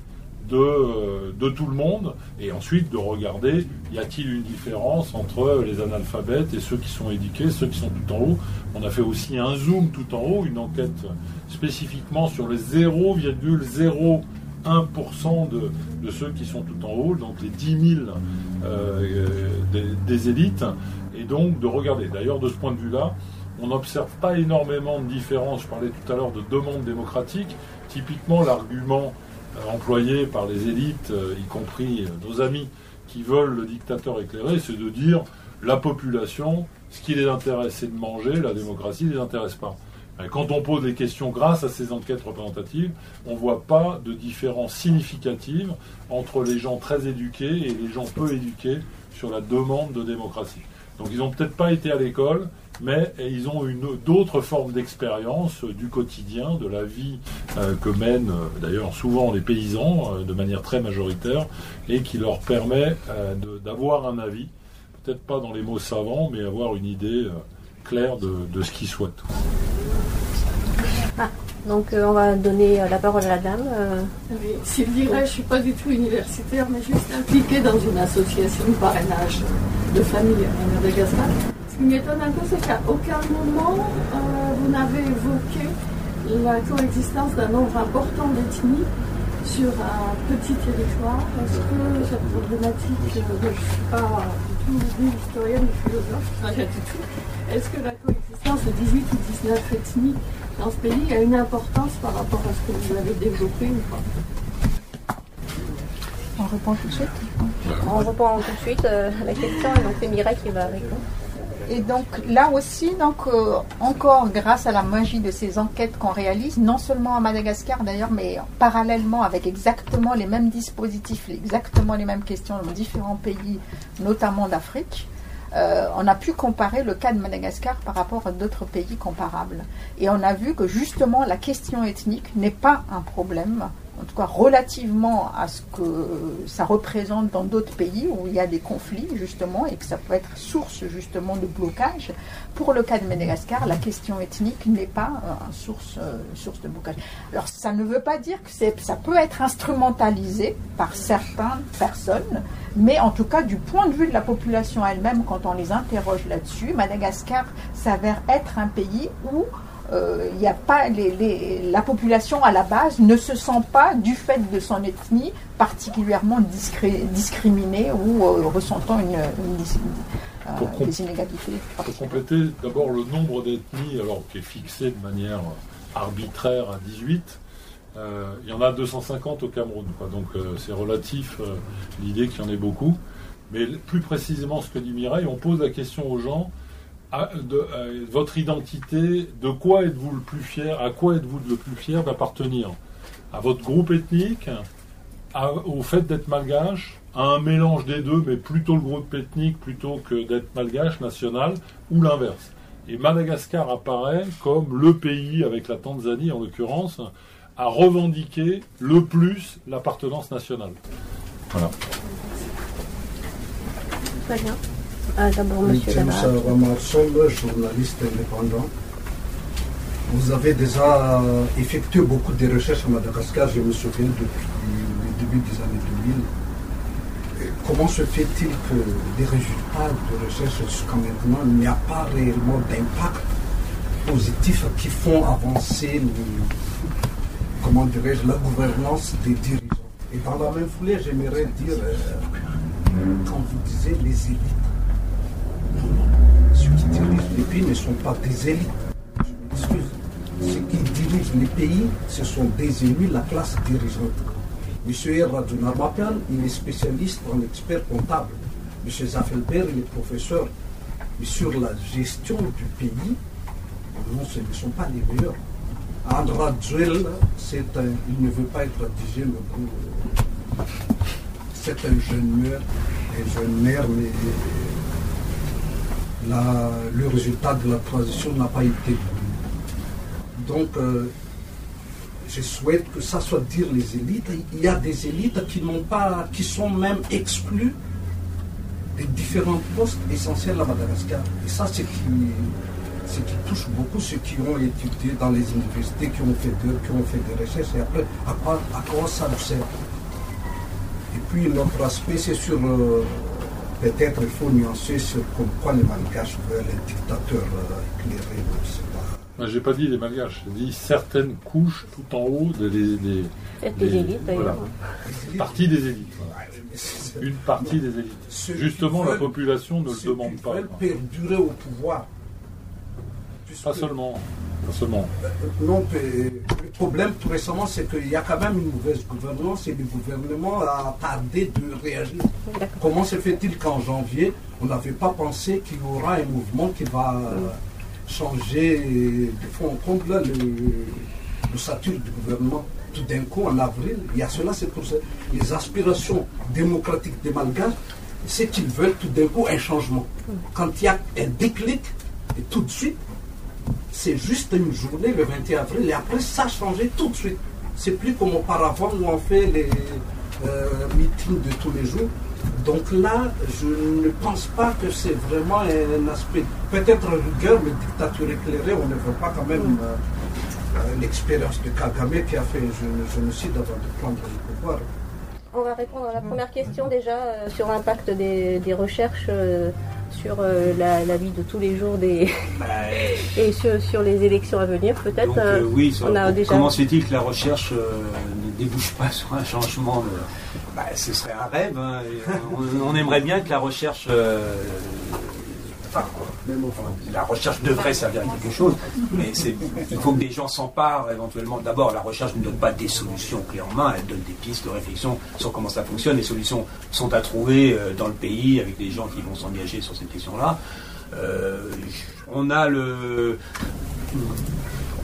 de, de, tout le monde et ensuite de regarder y a-t-il une différence entre les analphabètes et ceux qui sont éduqués, ceux qui sont tout en haut. On a fait aussi un zoom tout en haut, une enquête spécifiquement sur les 0,0 1% de, ceux qui sont tout en haut, donc les 10 000 euh, des, élites, et donc de regarder. D'ailleurs, de ce point de vue-là, on n'observe pas énormément de différence. Je parlais tout à l'heure de demande démocratique. Typiquement, l'argument euh, employé par les élites, euh, y compris nos amis qui veulent le dictateur éclairé, c'est de dire la population, ce qui les intéresse, c'est de manger, la démocratie ne les intéresse pas. Quand on pose des questions grâce à ces enquêtes représentatives, on ne voit pas de différence significative entre les gens très éduqués et les gens peu éduqués sur la demande de démocratie. Donc ils n'ont peut-être pas été à l'école, mais ils ont d'autres formes d'expérience du quotidien, de la vie euh, que mènent euh, d'ailleurs souvent les paysans euh, de manière très majoritaire, et qui leur permet d'avoir un avis, peut-être pas dans les mots savants, mais avoir une idée claire de, de ce qu'ils souhaitent. Ah, donc euh, on va donner euh, la parole à la dame. Euh. Oui, Sylvie je ne suis pas du tout universitaire, mais juste impliquée dans une association de parrainage de famille à Madagascar. Ce qui m'étonne un peu, c'est qu'à aucun moment vous n'avez évoqué la coexistence d'un nombre important d'ethnies sur un petit territoire. Est-ce que cette problématique, je ne suis pas du tout historienne ou philosophe, rien du tout, est-ce que la coexistence de 18 ou 19 ethnies dans ce pays a une importance par rapport à ce que vous avez développé ou pas On répond tout de suite On répond tout de suite euh, à la question et donc c'est Mireille qui va répondre. Et donc là aussi, donc, euh, encore grâce à la magie de ces enquêtes qu'on réalise, non seulement à Madagascar d'ailleurs, mais parallèlement avec exactement les mêmes dispositifs, exactement les mêmes questions dans différents pays, notamment d'Afrique, euh, on a pu comparer le cas de Madagascar par rapport à d'autres pays comparables. Et on a vu que justement la question ethnique n'est pas un problème en tout cas relativement à ce que ça représente dans d'autres pays où il y a des conflits justement et que ça peut être source justement de blocage. Pour le cas de Madagascar, la question ethnique n'est pas une source, euh, source de blocage. Alors ça ne veut pas dire que ça peut être instrumentalisé par certaines personnes, mais en tout cas du point de vue de la population elle-même, quand on les interroge là-dessus, Madagascar s'avère être un pays où euh, il a pas la population à la base ne se sent pas du fait de son ethnie particulièrement discriminée ou euh, ressentant une, euh, des inégalités. Pour compléter, d'abord le nombre d'ethnies, alors qui est fixé de manière arbitraire à 18. il y en a 250 au Cameroun, donc c'est relatif l'idée qu'il y en ait beaucoup. Mais plus précisément, ce que dit Mireille, on pose la question aux gens ah, euh, votre identité, de quoi êtes-vous le plus fier À quoi êtes-vous le plus fier d'appartenir? À votre groupe ethnique? Au fait d'être malgache? À un mélange des deux, mais plutôt le groupe ethnique plutôt que d'être malgache, national? Ou l'inverse? Et Madagascar apparaît comme le pays, avec la Tanzanie en l'occurrence, à revendiquer le plus l'appartenance nationale. Voilà. Bien. Ah, d'abord, monsieur journaliste indépendant. Vous avez déjà effectué beaucoup de recherches à Madagascar, je me souviens, depuis le début des années 2000. comment se fait-il que des résultats de recherche jusqu'à maintenant, n'y a pas réellement d'impact positif qui font avancer comment dirais-je, la gouvernance des dirigeants? Et dans la même foulée, j'aimerais dire, euh, quand vous disiez les élites, ceux qui dirigent les pays ne sont pas des élites. Excuse. Ceux qui dirigent les pays, ce sont des élus, la classe dirigeante. M. Radunarmapian, il est spécialiste en expert comptable. M. Zaffelberg, il est professeur. Mais sur la gestion du pays, non, ce ne sont pas les meilleurs. Andra Dzuel, il ne veut pas être digé, c'est un jeune maire, un jeune maire, mais le résultat de la transition n'a pas été bon. Donc, euh, je souhaite que ça soit dire les élites. Il y a des élites qui n'ont pas, qui sont même exclues des différents postes essentiels à Madagascar. Et ça, c'est qui, ce qui touche beaucoup ceux qui ont étudié dans les universités, qui ont fait, de, qui ont fait des recherches. Et après, à quoi, à quoi ça nous sert? Et puis, l'autre aspect, c'est sur euh, Peut-être il faut nuancer sur pourquoi les Malgaches veulent un dictateur euh, éclairé, je sais pas. Moi, j'ai pas dit les Malgaches, j'ai dit certaines couches tout en haut des, des, des, élites, voilà. Partie des élites. Une partie des élites. Justement, la population ne le demande pas. Veulent perdurer au pouvoir. Pas seulement. seulement. Non, le problème tout récemment, c'est qu'il y a quand même une mauvaise gouvernance et le gouvernement a tardé de réagir. Comment se fait-il qu'en janvier, on n'avait pas pensé qu'il y aura un mouvement qui va changer de fond en comble le, statut du gouvernement? Tout d'un coup, en avril, il y a cela, c'est pour ça. Les aspirations démocratiques des Malgaches, c'est qu'ils veulent tout d'un coup un changement. Quand il y a un déclic, et tout de suite, c'est juste une journée, le 21 avril, et après, ça a changé tout de suite. C'est plus comme auparavant où on fait les euh, meetings de tous les jours. Donc là, je ne pense pas que c'est vraiment un aspect, peut-être rigueur, mais dictature éclairée, on ne veut pas quand même euh, euh, l'expérience de Kagame qui a fait un génocide avant de prendre le pouvoir. On va répondre à la première question déjà sur l'impact des, recherches sur euh, la, vie de tous les jours des bah, et sur, les élections à venir peut-être. Euh, oui, comment se fait-il que la recherche euh, ne débouche pas sur un changement bah, Ce serait un rêve. Hein, on, aimerait bien que la recherche la recherche devrait servir à quelque chose, mais il faut que des gens s'emparent éventuellement. D'abord, la recherche ne donne pas des solutions clés en main, elle donne des pistes de réflexion sur comment ça fonctionne. Les solutions sont à trouver euh, dans le pays avec des gens qui vont s'engager sur cette question-là. Euh, on a le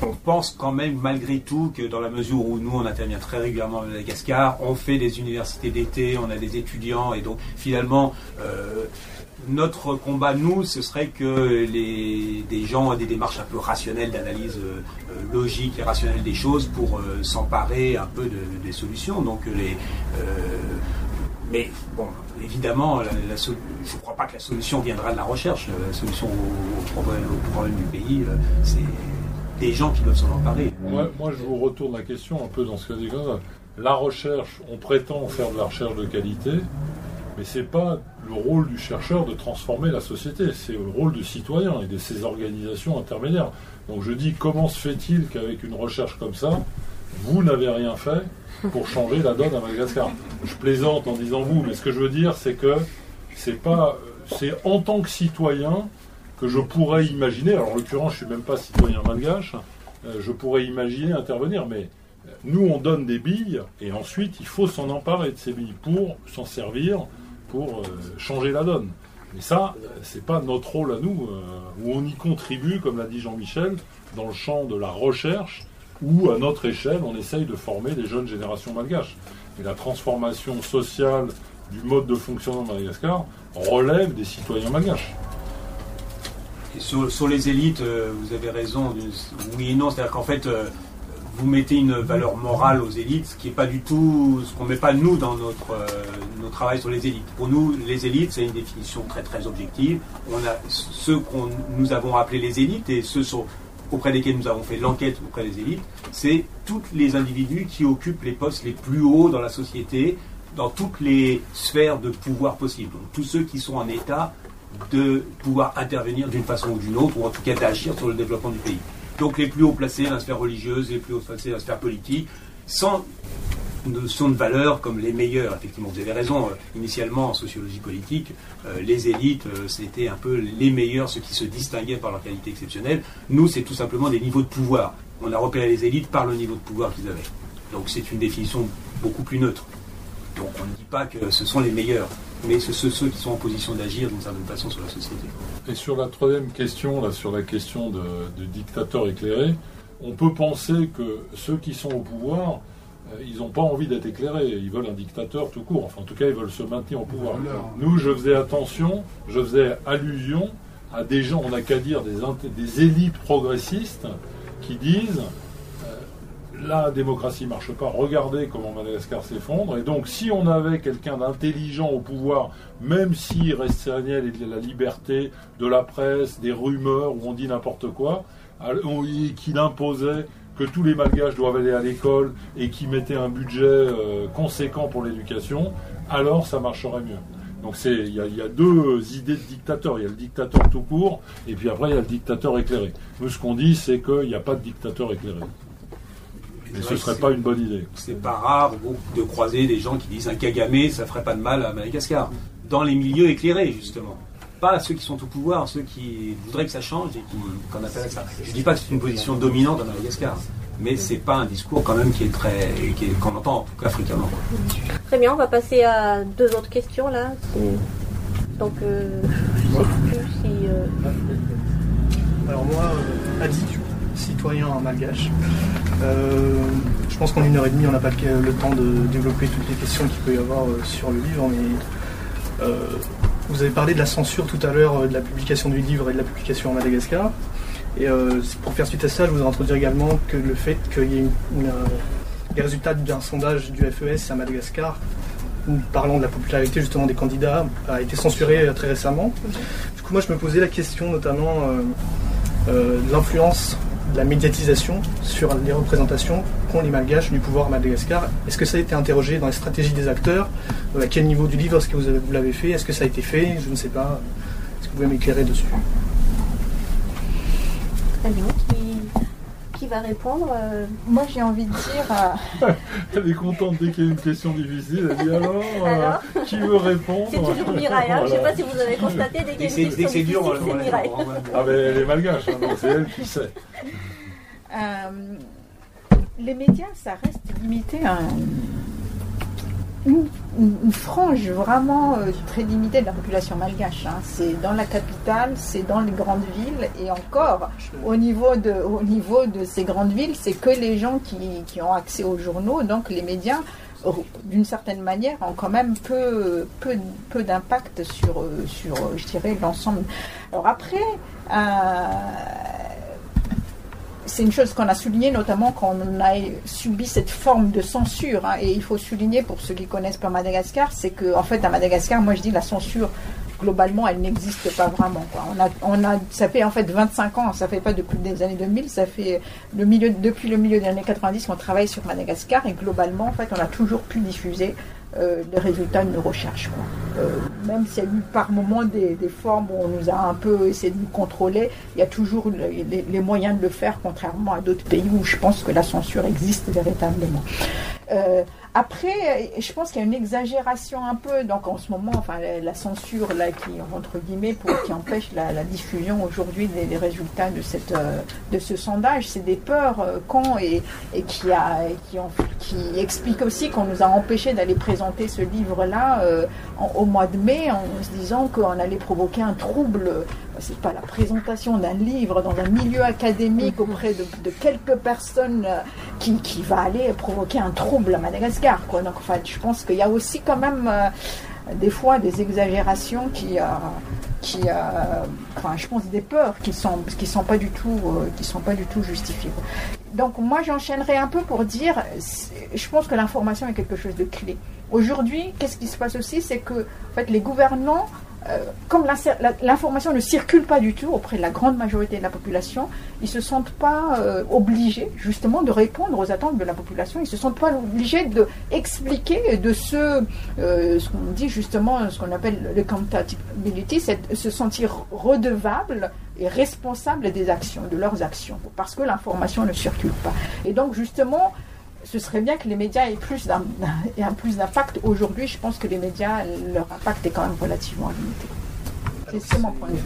on pense quand même malgré tout que dans la mesure où nous on intervient très régulièrement à Madagascar, on fait des universités d'été, on a des étudiants et donc finalement euh, notre combat, nous, ce serait que les, des gens aient des démarches un peu rationnelles d'analyse euh, euh, logique et rationnelle des choses pour s'emparer un peu des solutions. Donc les, mais bon, évidemment, je ne crois pas que la solution viendra de la recherche. La solution au, problème, du pays, c'est des gens qui doivent s'en emparer. Moi, moi, je vous retourne la question un peu dans ce que dit La recherche, on prétend faire de la recherche de qualité, mais ce n'est pas le rôle du chercheur de transformer la société, c'est le rôle du citoyen et de ces organisations intermédiaires. Donc je dis, comment se fait-il qu'avec une recherche comme ça, vous n'avez rien fait pour changer la donne à Madagascar? Je plaisante en disant vous, mais ce que je veux dire, c'est que c'est pas, c'est en tant que citoyen que je pourrais imaginer, alors en l'occurrence je ne suis même pas citoyen malgache, euh, je pourrais imaginer intervenir, mais nous on donne des billes et ensuite il faut s'en emparer de ces billes pour s'en servir, pour euh, changer la donne. Mais ça, c'est pas notre rôle à nous, euh, où on y contribue, comme l'a dit Jean-Michel, dans le champ de la recherche, où à notre échelle on essaye de former des jeunes générations malgaches. Mais la transformation sociale du mode de fonctionnement de Madagascar relève des citoyens malgaches sur, les élites, euh, vous avez raison, oui et non. C'est-à-dire qu'en fait, vous mettez une valeur morale aux élites, ce qui n'est pas du tout ce qu'on met pas nous dans notre, euh, travail sur les élites. Pour nous, les élites, c'est une définition très très objective. On a ceux qu'on nous avons appelés les élites et ceux auprès desquels nous avons fait l'enquête auprès des élites, c'est tous les individus qui occupent les postes les plus hauts dans la société, dans toutes les sphères de pouvoir possibles. tous ceux qui sont en état de pouvoir intervenir d'une façon ou d'une autre, ou en tout cas d'agir sur le développement du pays. Donc les plus haut placés dans la sphère religieuse, les plus haut placés dans la sphère politique, sans notion de valeur comme les meilleurs. Effectivement, vous avez raison, euh, initialement en sociologie politique, euh, les élites, euh, c'était un peu les meilleurs, ceux qui se distinguaient par leur qualité exceptionnelle. Nous, c'est tout simplement des niveaux de pouvoir. On a repéré les élites par le niveau de pouvoir qu'ils avaient. Donc c'est une définition beaucoup plus neutre. Donc on ne dit pas que ce sont les meilleurs mais c'est ceux, qui sont en position d'agir d'une certaine façon sur la société. Et sur la troisième question, là, sur la question de, dictateur éclairé, on peut penser que ceux qui sont au pouvoir, euh, ils n'ont pas envie d'être éclairés, ils veulent un dictateur tout court, enfin en tout cas ils veulent se maintenir au pouvoir. Nous, je faisais attention, je faisais allusion à des gens, on n'a qu'à dire des, des élites progressistes qui disent la démocratie marche pas. Regardez comment Madagascar s'effondre. Et donc, si on avait quelqu'un d'intelligent au pouvoir, même si restreignait la liberté de la presse, des rumeurs où on dit n'importe quoi, qu'il imposait que tous les malgaches doivent aller à l'école et qui mettait un budget euh, conséquent pour l'éducation, alors ça marcherait mieux. Donc il y, y, a deux idées de dictateur. Il y a le dictateur tout court, et puis après il y a le dictateur éclairé. Nous, ce qu'on dit, c'est qu'il n'y a pas de dictateur éclairé. Mais ce ne serait pas une bonne idée. C'est pas rare de croiser des gens qui disent un Kagame, ça ferait pas de mal à Madagascar. Dans les milieux éclairés, justement. Pas ceux qui sont au pouvoir, ceux qui voudraient que ça change et qui, qu'on appelle ça. Je ne dis pas que c'est une position dominante à Madagascar, mais c'est pas un discours quand même qui est très, qu'on entend en tout cas fréquemment. Très bien, on va passer à deux autres questions là. Donc, euh, je ne sais plus si. Euh, Alors moi, euh, Adi, citoyen malgache. Euh, je pense qu'en une heure et demie, on n'a pas le temps de développer toutes les questions qu'il peut y avoir euh, sur le livre, mais euh, vous avez parlé de la censure tout à l'heure de la publication du livre et de la publication en Madagascar. Et pour faire suite à ça, je voudrais introduire également que le fait qu'il y ait les résultats d'un sondage du FES à Madagascar parlant de la popularité justement des candidats a été censuré très récemment. Du coup, moi, je me posais la question notamment de l'influence la médiatisation sur les représentations qu'ont les malgaches du pouvoir à Madagascar. Est-ce que ça a été interrogé dans les stratégies des acteurs? Euh, À quel niveau du livre est-ce que vous l'avez fait? Est-ce que ça a été fait? Je ne sais pas. Est-ce que vous pouvez m'éclairer dessus? Qui, va répondre euh? Moi, j'ai envie de dire. elle est contente dès qu'il y a une question difficile. Elle dit alors, euh, qui veut répondre C'est toujours Mireille. Hein. Je ne sais pas si vous avez constaté dès qu'il y a une question difficile, c'est Mireille. Ah, mais elle est malgache, hein, donc c'est elle qui sait. Euh, les médias, ça reste limité à une, frange vraiment euh, très limitée de la population malgache. Hein. C'est dans la capitale, c'est dans les grandes villes, et encore, au niveau de, ces grandes villes, c'est que les gens qui, ont accès aux journaux, donc les médias, d'une certaine manière, ont quand même peu, d'impact sur, euh, l'ensemble. Alors après, euh, c'est une chose qu'on a souligné notamment quand on a subi cette forme de censure. Hein, et il faut souligner pour ceux qui connaissent pas Madagascar, c'est que en fait à Madagascar, moi je dis la censure globalement elle n'existe pas vraiment. On a, ça fait en fait 25 ans, ça fait pas depuis les années 2000, ça fait depuis le milieu des années 90 qu'on travaille sur Madagascar et globalement en fait on a toujours pu diffuser euh, les résultats de nos recherches. Euh, même s'il y a eu par moments des, formes où on nous a un peu essayé de nous contrôler, il y a toujours les, moyens de le faire, contrairement à d'autres pays où je pense que la censure existe véritablement. Euh, après, je pense qu'il y a une exagération un peu, donc en ce moment, enfin la, censure là qui entre guillemets qui empêche la, diffusion aujourd'hui des, résultats de cette de ce sondage, c'est des peurs cons et, et qui a explique aussi qu'on nous a empêché d'aller présenter ce livre-là euh, au mois de mai en se disant qu'on allait provoquer un trouble. C'est pas la présentation d'un livre dans un milieu académique auprès de, quelques personnes euh, qui, qui, va aller provoquer un trouble à Madagascar. Quoi. Donc, enfin, je pense qu'il y a aussi quand même euh, des fois des exagérations qui, qui enfin, je pense des peurs qui sont qui sont pas du tout qui sont pas du tout justifiées. Donc moi j'enchaînerai un peu pour dire, je pense que l'information est quelque chose de clé. Aujourd'hui, qu'est-ce qui se passe aussi? C'est que en fait, les gouvernants, euh, comme l'information ne circule pas du tout auprès de la grande majorité de la population, ils ne se sentent pas euh, obligés justement de répondre aux attentes de la population. Ils ne se sentent pas obligés d'expliquer de ce, euh, ce qu'on dit justement, ce qu'on appelle le c'est se sentir redevable et responsable des actions, de leurs actions, parce que l'information ne circule pas. Et donc justement, ce serait bien que les médias aient plus d'impact. Aujourd'hui, je pense que les médias, leur impact est quand même relativement limité. C'est mon point de vue.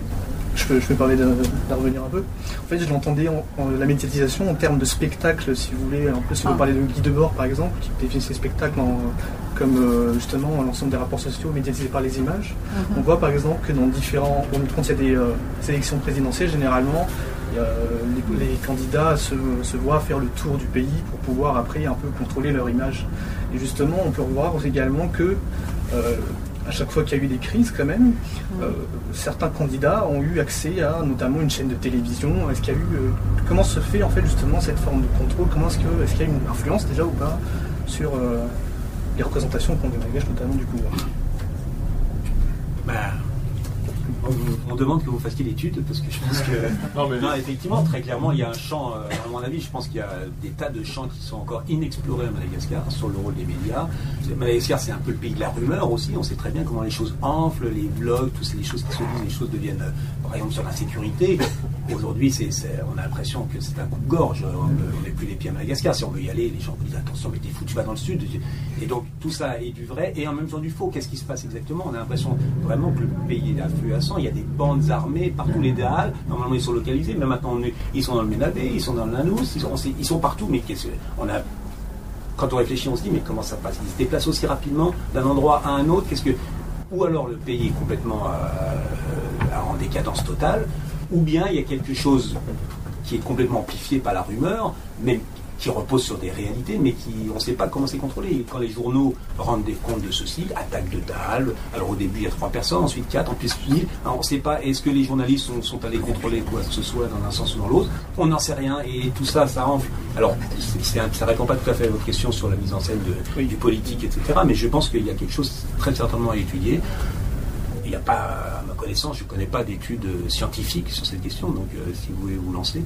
Je peux, je peux parler de, revenir un peu. En fait, je l'entendais en, la médiatisation en termes de spectacle, si vous voulez. Un peu, si vous ah. parlez de Guy Debord, par exemple, qui définit ses spectacles comme euh, justement l'ensemble des rapports sociaux médiatisés par les images. Mhm. On voit par exemple que dans différents. Quand il y a des euh, élections présidentielles, généralement, les, candidats se, voient faire le tour du pays pour pouvoir après un peu contrôler leur image. Et justement, on peut voir également que euh, à chaque fois qu'il y a eu des crises, quand même, euh, certains candidats ont eu accès à notamment une chaîne de télévision. Est-ce qu'il y a eu euh, comment se fait en fait justement cette forme de contrôle? Comment est-ce que est-ce qu'il y a une influence déjà ou pas sur les représentations qu'on dégage notamment du pouvoir? Bah, on, demande que vous fassiez l'étude parce que je pense que. non, effectivement, très clairement, il y a un champ, euh, à mon avis, je pense qu'il y a des tas de champs qui sont encore inexplorés à Madagascar sur le rôle des médias. Madagascar, c'est un peu le pays de la rumeur aussi. On sait très bien comment les choses enflent, les blogs, toutes les choses qui se disent, les choses deviennent, euh, par exemple, sur la sécurité. Aujourd'hui, on a l'impression que c'est un coup de gorge. On n'est plus les pieds à Madagascar. Si on veut y aller, les gens vous disent attention, mais t'es fou, tu vas dans le sud. Et donc, tout ça est du vrai et en même temps du faux. Qu'est-ce qui se passe exactement? On a l'impression vraiment que le pays est affluent. Il y a des bandes armées partout, les Dahal. Normalement, ils sont localisés, mais maintenant, ils sont dans le Ménabé, ils sont dans le Lanous, ils sont, partout. Mais qu'est-ce quand on réfléchit, on se dit mais comment ça passe? Ils se déplacent aussi rapidement d'un endroit à un autre. Qu'est-ce que ou alors le pays est complètement euh, en décadence totale, ou bien il y a quelque chose qui est complètement amplifié par la rumeur, mais qui repose sur des réalités, mais qui on ne sait pas comment c'est contrôlé. Quand les journaux rendent des comptes de ceci, attaque de Dahl, alors au début il y a trois personnes, ensuite quatre, en plus mille, on ne sait pas est-ce que les journalistes sont, allés contrôler quoi que ce soit dans un sens ou dans l'autre, on n'en sait rien, et tout ça, ça enfle. Alors, ça ne répond pas tout à fait à votre question sur la mise en scène du politique, etc., mais je pense qu'il y a quelque chose très certainement à étudier. Il n'y a pas connaissance, je ne connais pas d'études scientifiques sur cette question, donc euh, si vous voulez vous lancer.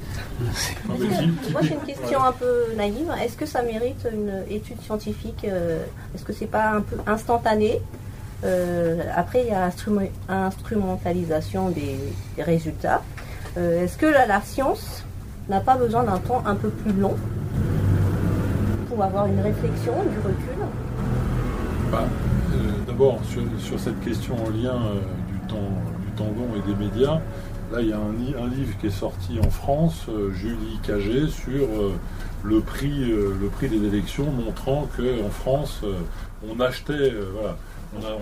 Moi j'ai une question un peu naïve. Est-ce que ça mérite une étude scientifique euh, Est-ce que c'est pas un peu instantané euh, Après il y a instrumentalisation des, résultats. Est-ce que la, science n'a pas besoin d'un temps un peu plus long pour avoir une réflexion, du recul? Bah, D'abord, sur, cette question en lien du tendon et des médias. Là, il y a un, livre qui est sorti en France, euh, Julie Cagé, sur euh, le prix, le prix des élections, montrant qu'en France, on achetait, voilà,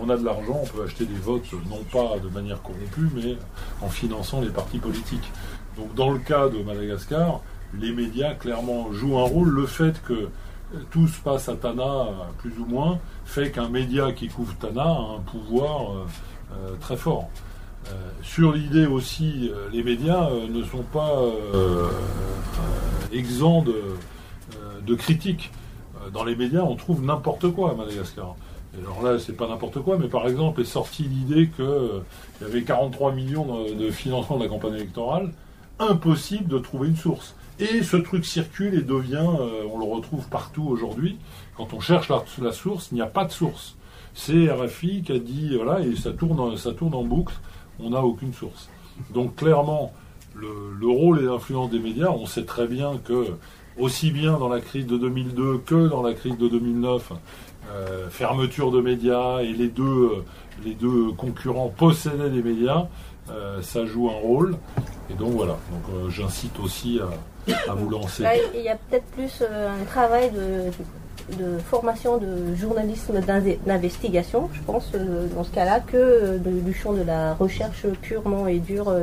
on a, de l'argent, on peut acheter des votes, non pas de manière corrompue, mais en finançant les partis politiques. Donc dans le cas de Madagascar, les médias clairement jouent un rôle. Le fait que tout se passe à Tana, plus ou moins, fait qu'un média qui couvre Tana a un pouvoir euh, euh, très fort. Euh, sur l'idée aussi, les médias ne sont pas exempts de, de critiques. Dans les médias, on trouve n'importe quoi à Madagascar alors là, c'est pas n'importe quoi, mais par exemple, est sortie l'idée qu'il y avait 43 millions de, financement de la campagne électorale. Impossible de trouver une source. Et ce truc circule et devient, euh, on le retrouve partout aujourd'hui. Quand on cherche la, source, il n'y a pas de source. C'est RFI qui a dit, voilà, et ça tourne, ça tourne en boucle, on n'a aucune source. Donc clairement, le, le rôle et l'influence des médias, on sait très bien que, aussi bien dans la crise de 2002 que dans la crise de 2009, euh, fermeture de médias et les deux, euh, concurrents possédaient des médias, euh, ça joue un rôle. Et donc voilà, donc j'incite aussi à, vous lancer. il y a peut-être plus un travail de, de, formation de journalisme d'investigation, je pense, dans ce cas-là, que du champ de la recherche purement et dure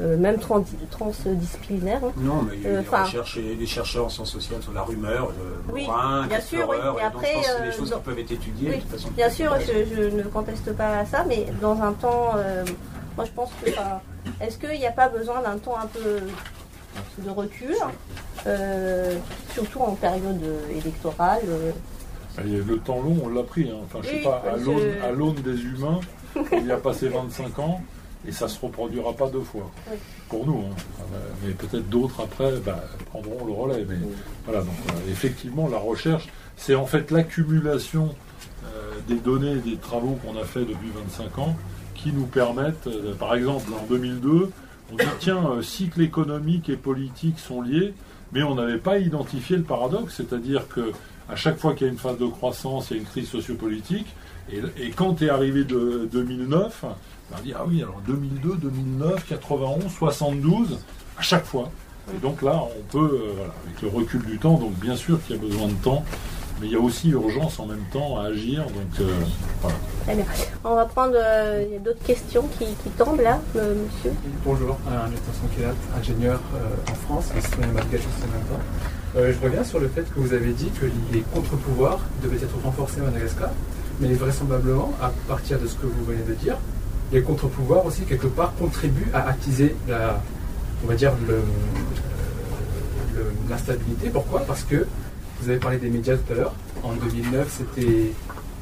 euh, même transdisciplinaire. Hein. Non, mais il y a euh, des, chercheurs en sciences sociales sur la rumeur, le oui, bien sûr, oui. Et après, c'est des choses qui peuvent être étudiées. de façon bien sûr, je, ne conteste pas ça, mais dans un temps, euh, moi je pense que, est-ce qu'il n'y a pas besoin d'un temps un peu de recul, surtout en période électorale le temps long, on l'a pris. Hein. Enfin, je sais pas, à l'aune des humains, il y a passé 25 ans et ça ne se reproduira pas deux fois. Pour nous. Hein. Mais peut-être d'autres après bah, prendront le relais. Mais voilà, donc, euh, effectivement, la recherche, c'est en fait l'accumulation euh, des données, des travaux qu'on a fait depuis 25 ans qui nous permettent, euh, par exemple, en 2002, on dit tiens, cycle économique et politique sont liés, mais on n'avait pas identifié le paradoxe, c'est-à-dire que à chaque fois qu'il y a une phase de croissance, il y a une crise sociopolitique, et, et quand est arrivé de 2009, on dit, ah oui, alors 2002, 2009, 91, 72, à chaque fois. Et donc là, on peut, euh, avec le recul du temps, donc bien sûr qu'il y a besoin de temps, mais il y a aussi urgence en même temps à agir. Donc euh, voilà. On va prendre, euh, il y a d'autres questions qui, tombent là, monsieur. Bonjour, Nathan Kelat, ingénieur en France, et citoyen malgache en même temps. je reviens sur le fait que vous avez dit que les contre-pouvoirs devaient être renforcés à Madagascar, mais vraisemblablement, à partir de ce que vous venez de dire, les contre-pouvoirs aussi, quelque part, contribuent à attiser la, on va dire, l'instabilité. Pourquoi? Parce que vous avez parlé des médias tout à l'heure. En 2009, c'était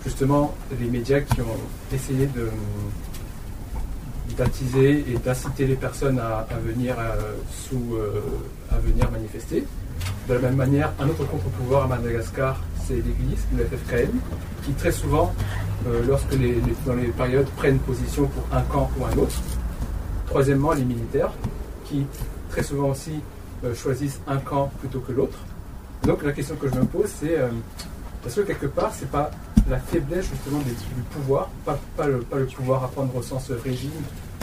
justement les médias qui ont essayé de d'attiser et d'inciter les personnes à, venir euh, euh, à venir manifester. De la même manière, un autre contre-pouvoir à Madagascar, c'est l'Église, le FFKM, qui très souvent euh, lorsque dans les périodes prennent position pour un camp ou un autre. Troisièmement, les militaires, qui très souvent aussi choisissent un camp plutôt que l'autre. Donc la question que je me pose, c'est euh, est-ce que quelque part, c'est pas la faiblesse justement du pouvoir, pas, pas, le, pas, le, pouvoir à prendre au sens régime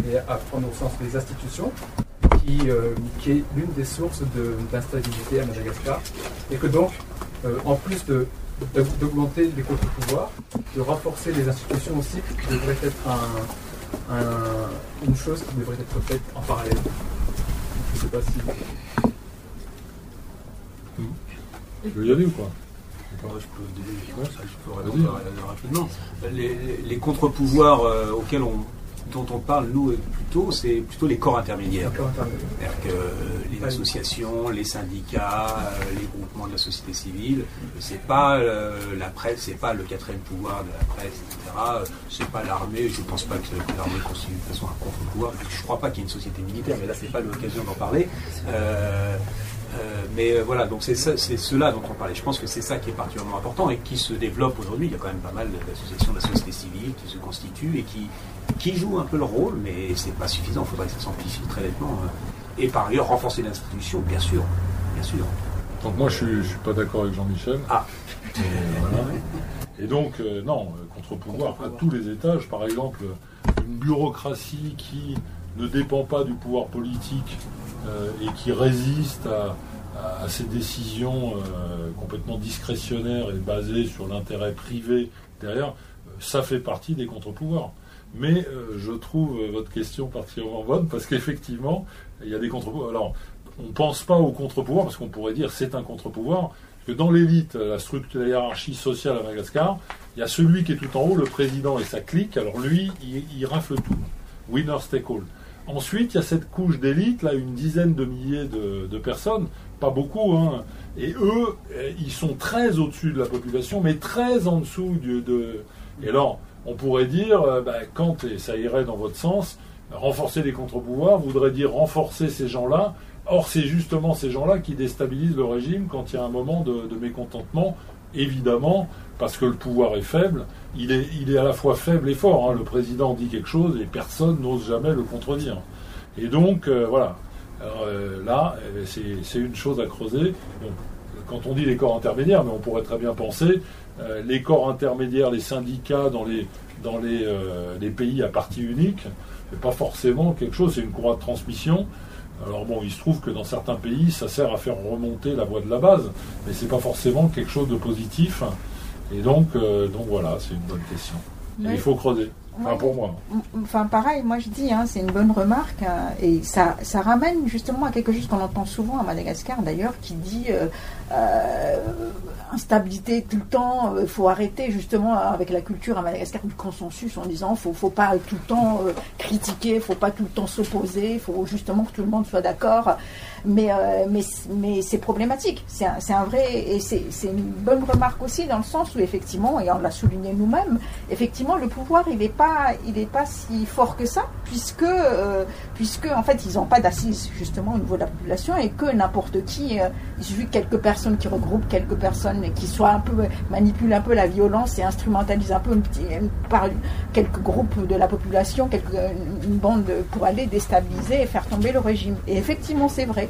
et à prendre au sens des institutions, qui, qui est l'une des sources d'instabilité à Madagascar, et que donc, en plus d'augmenter les contre-pouvoirs, de renforcer les institutions aussi, devrait être une chose qui devrait être faite en parallèle? Je ne sais pas si. Tu veux y aller ou quoi je peux, ça, je peux répondre rapidement. Les, les contre-pouvoirs euh, auxquels on, dont on parle, nous, plutôt, c'est plutôt les corps intermédiaires. C'est-à-dire que les associations, les syndicats, euh, les groupements de la société civile, c'est pas euh, la presse, c'est pas le quatrième pouvoir de la presse, etc. C'est pas l'armée, je pense pas que l'armée constitue de toute façon un contre-pouvoir. Je crois pas qu'il y ait une société militaire, mais là, c'est pas l'occasion d'en parler. Euh, euh, mais euh, voilà, donc c'est cela dont on parlait. Je pense que c'est ça qui est particulièrement important et qui se développe aujourd'hui. Il y a quand même pas mal d'associations de la société civile qui se constituent et qui, qui jouent un peu le rôle, mais c'est pas suffisant. Il faudrait que ça s'amplifie très nettement. Hein. Et par ailleurs, renforcer l'institution, bien sûr. Bien sûr. Donc moi, je ne suis, pas d'accord avec Jean-Michel. Ah. Et, donc, euh, non, contre-pouvoir à tous les étages. Par exemple, une bureaucratie qui ne dépend pas du pouvoir politique et qui résiste à, ces décisions euh, complètement discrétionnaires et basées sur l'intérêt privé derrière, ça fait partie des contre-pouvoirs. Mais je trouve votre question particulièrement bonne parce qu'effectivement, il y a des contre-pouvoirs. Alors, on ne pense pas au contre-pouvoir parce qu'on pourrait dire c'est un contre-pouvoir. Que dans l'élite, la structure, la hiérarchie sociale à Madagascar, il y a celui qui est tout en haut, le président et sa clique. Alors lui, il, rafle tout. Winner take all. Ensuite, il y a cette couche d'élite, là, une dizaine de milliers de, personnes, pas beaucoup, hein. Et eux, eh, ils sont très au-dessus de la population, mais très en dessous de. Et alors, on pourrait dire, euh, bah, quand, et ça irait dans votre sens, renforcer les contre-pouvoirs voudrait dire renforcer ces gens-là. Or, c'est justement ces gens-là qui déstabilisent le régime quand il y a un moment de, mécontentement, évidemment, parce que le pouvoir est faible. Il est, à la fois faible et fort. Hein. Le président dit quelque chose et personne n'ose jamais le contredire. Et donc, euh, voilà. Euh, là, ben, c'est une chose à creuser. quand on dit les corps intermédiaires, mais on pourrait très bien penser euh, les corps intermédiaires, les syndicats dans les pays à partie unique, c'est pas forcément quelque chose, c'est une courroie de transmission. Alors bon, il se trouve que dans certains pays, ça sert à faire remonter la voie de la base, mais c'est pas forcément quelque chose de positif. Et donc, euh, donc voilà, c'est une bonne question. il faut creuser. Enfin, pour moi. Enfin, pareil, moi je dis, hein, c'est une bonne remarque. Hein, et ça, ça ramène justement à quelque chose qu'on entend souvent à Madagascar d'ailleurs, qui dit euh, euh, instabilité tout le temps, il faut arrêter justement avec la culture à Madagascar du consensus en disant faut, faut pas tout le temps critiquer, faut pas tout le temps s'opposer, il faut justement que tout le monde soit d'accord. Mais, euh, mais, mais c'est problématique. C'est un, un, vrai. Et c'est une bonne remarque aussi, dans le sens où, effectivement, et on l'a souligné nous-mêmes, effectivement, le pouvoir, il n'est pas, pas si fort que ça, puisque, euh, puisque en fait, ils n'ont pas d'assises, justement, au niveau de la population, et que n'importe qui, euh, il suffit quelques personnes qui regroupent quelques personnes qui soient un peu, manipulent un peu la violence et instrumentalisent un peu une, par quelques groupes de la population, quelques, une bande pour aller déstabiliser et faire tomber le régime. Et effectivement, c'est vrai.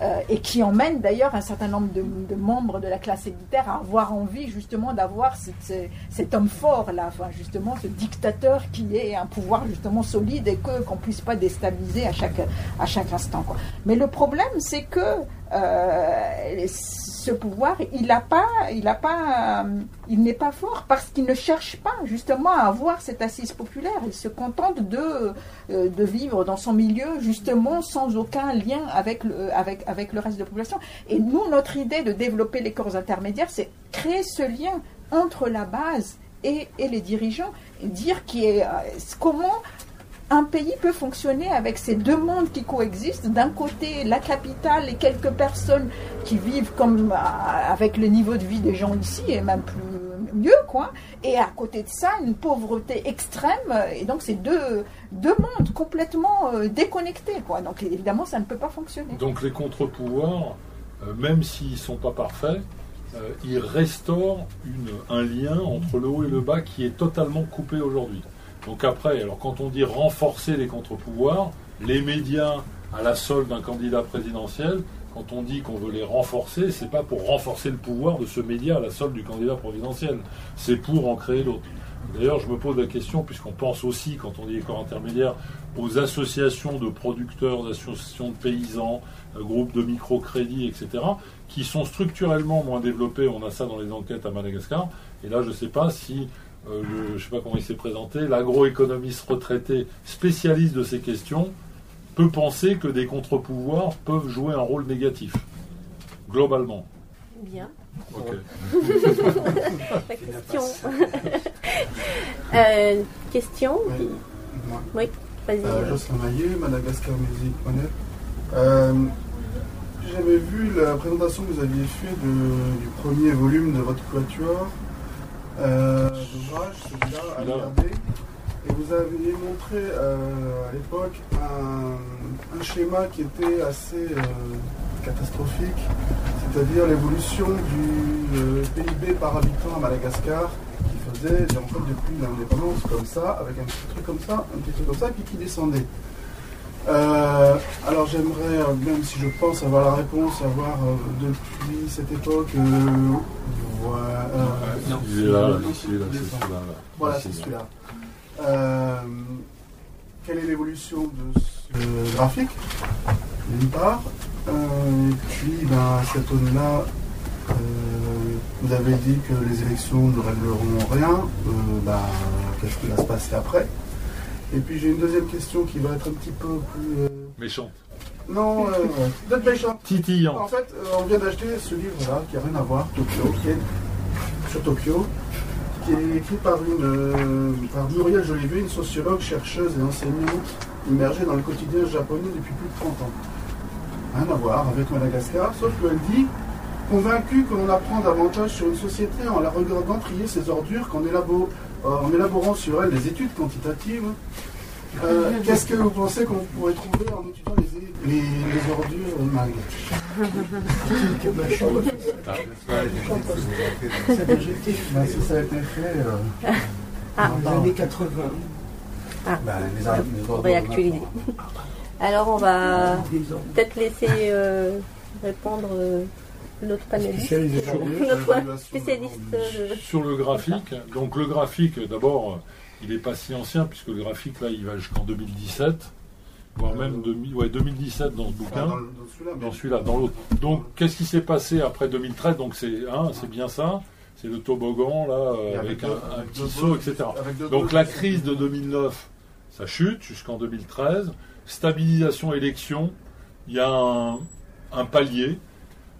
Euh, et qui emmène d'ailleurs un certain nombre de, membres de la classe élitaire à avoir envie justement d'avoir cet homme fort là, enfin, justement ce dictateur qui ait un pouvoir justement solide et que qu'on puisse pas déstabiliser à chaque à chaque instant. Mais le problème c'est que euh, ce pouvoir, il n'a pas, euh, il n'est pas fort parce qu'il ne cherche pas justement à avoir cette assise populaire. Il se contente de, de vivre dans son milieu justement sans aucun lien avec avec, avec le reste de la population. Et nous, notre idée de développer les corps intermédiaires, c'est créer ce lien entre la base et, les dirigeants, dire qui est, comment un pays peut fonctionner avec ces deux mondes qui coexistent. D'un côté, la capitale et quelques personnes qui vivent comme euh, avec le niveau de vie des gens ici et même plus mieux, quoi. Et à côté de ça, une pauvreté extrême. Et donc, c'est deux, mondes complètement euh, déconnectés, quoi. Donc, évidemment, ça ne peut pas fonctionner. Donc, les contre-pouvoirs, euh, même s'ils ne sont pas parfaits, ils restaurent un lien entre le haut et le bas qui est totalement coupé aujourd'hui. Donc après, alors quand on dit renforcer les contre-pouvoirs, les médias à la solde d'un candidat présidentiel, quand on dit qu'on veut les renforcer, c'est pas pour renforcer le pouvoir de ce média à la solde du candidat présidentiel, c'est pour en créer d'autres. D'ailleurs, je me pose la question, puisqu'on pense aussi, quand on dit corps intermédiaires, aux associations de producteurs, associations de paysans, euh, groupes de microcrédits, etc., qui sont structurellement moins développés. On a ça dans les enquêtes à Madagascar. Et là, je ne sais pas si euh, je ne sais pas comment il s'est présenté, l'agroéconomiste retraité spécialiste de ces questions peut penser que des contre-pouvoirs peuvent jouer un rôle négatif, globalement. Bien. Ok. question. euh, question? Oui, vas-y. Euh, Jocelyn Maillet, Madagascarmusique.net. Euh, J'ai jamais vu la présentation que vous aviez faite du premier volume de votre quatuor euh, d'ouvrage, celui-là, à regarder. Et vous aviez montré euh, à l'époque un, schéma qui était assez euh, catastrophique, c'est-à-dire l'évolution du euh, PIB par habitant à Madagascar, qui faisait, en fait, depuis l'indépendance comme ça, avec un petit truc comme ça, un petit truc comme ça, puis qui descendait. alors j'aimerais, même si je pense avoir la réponse, avoir depuis cette époque voilà, c'est celui-là. Euh, quelle est l'évolution de ce graphique, d'une part et puis, ben, à cette là vous avez dit que les élections ne régleront rien. Ben, qu'est-ce qui va se passer après? Et puis j'ai une deuxième question qui va être un petit peu plus... Méchante. Non, d'être méchant. Titillant. En fait, on vient d'acheter ce livre-là, qui n'a rien à voir, Tokyo, sur Tokyo, qui est écrit par, une, par Muriel Jolivet, une sociologue, chercheuse et enseignante immergée dans le quotidien japonais depuis plus de 30 ans. Rien à voir avec Madagascar, sauf qu'elle dit convaincue que l'on apprend davantage sur une société en la regardant trier ses ordures qu'en euh, élaborant sur elle des études quantitatives. Euh, qu'est-ce que vous pensez qu'on pourrait trouver en étudiant les, les, les ordures malgaches Si ça a été fait euh, Ah. dans les années 80. Ah. Ben, les ordures réactualiser. Alors on va peut-être laisser euh, répondre euh, notre panéliste, notre spécialiste. Sur le graphique, donc le graphique, d'abord, euh, il n'est pas si ancien, puisque le graphique, là, il va jusqu'en 2017, voire même 2000 ouais, 2017 dans ce bouquin, dans celui-là, dans l'autre. Donc, qu'est-ce qui s'est passé après 2013 Donc, c'est hein, c'est bien ça, c'est le toboggan, là, euh, avec avec un, deux- un avec petit saut, etc. Donc, la crise de 2009, ça chute jusqu'en 2013. Stabilisation élection, il y a un, un palier.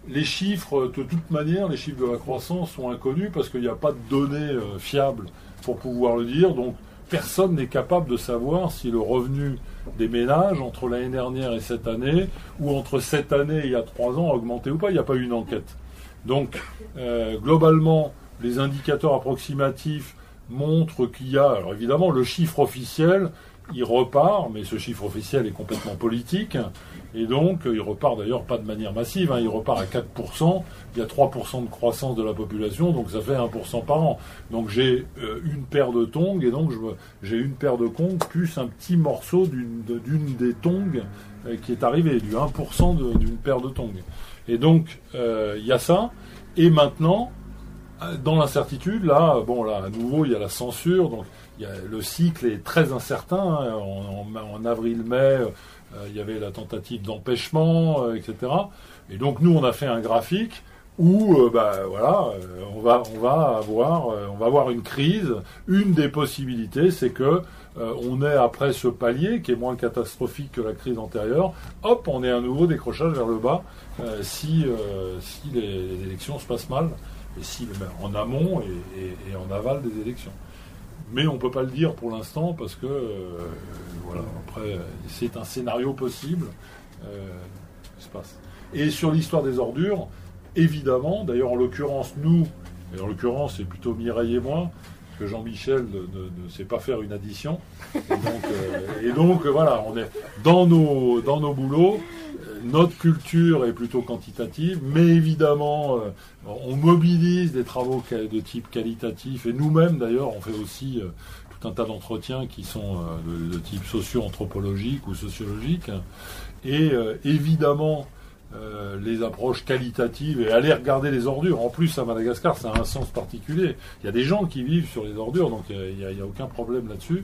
Les chiffres, de toute manière, les chiffres de la croissance sont inconnus parce qu'il n'y a pas de données euh, fiables pour pouvoir le dire. Donc, personne n'est capable de savoir si le revenu des ménages entre l'année dernière et cette année, ou entre cette année et il y a trois ans, a augmenté ou pas. Il n'y a pas eu une enquête. Donc, euh, globalement, les indicateurs approximatifs montrent qu'il y a, alors évidemment, le chiffre officiel, il repart, mais ce chiffre officiel est complètement politique, et donc il repart d'ailleurs pas de manière massive, hein, il repart à 4%, il y a 3% de croissance de la population, donc ça fait 1% par an. Donc j'ai euh, une paire de tongs, et donc j'ai une paire de tongs plus un petit morceau d'une de- d'une des tongs euh, qui est arrivé, du 1% de- d'une paire de tongs. Et donc euh, il y a ça, et maintenant, dans l'incertitude, là, bon, là, à nouveau, il y a la censure, donc le cycle est très incertain. hein. En, avril-mai, il y avait la tentative d'empêchement, euh, etc. Et donc nous, on a fait un graphique où, euh, bah, voilà, euh, on va, on va avoir, euh, on va avoir une crise. Une des possibilités, c'est que euh, on est après ce palier qui est moins catastrophique que la crise antérieure. Hop, on est à nouveau décrochage vers le bas euh, si, euh, si les, élections se passent mal et si ben, en amont et en aval des élections. Mais on ne peut pas le dire pour l'instant parce que euh, voilà, après c'est un scénario possible euh, qui se passe. Et sur l'histoire des ordures, évidemment, d'ailleurs en l'occurrence nous, et en l'occurrence c'est plutôt Mireille et moi, que Jean-Michel ne, sait pas faire une addition. Et donc, euh, et donc, voilà, on est dans nos, dans nos boulots. Notre culture est plutôt quantitative, mais évidemment, euh, on mobilise des travaux de type qualitatif, et nous-mêmes d'ailleurs, on fait aussi euh, tout un tas d'entretiens qui sont euh, de, type socio-anthropologique ou sociologique. Et évidemment, les approches qualitatives et aller regarder les ordures. En plus, à Madagascar, ça a un sens particulier. Il y a des gens qui vivent sur les ordures, donc il n'y a, a aucun problème là-dessus.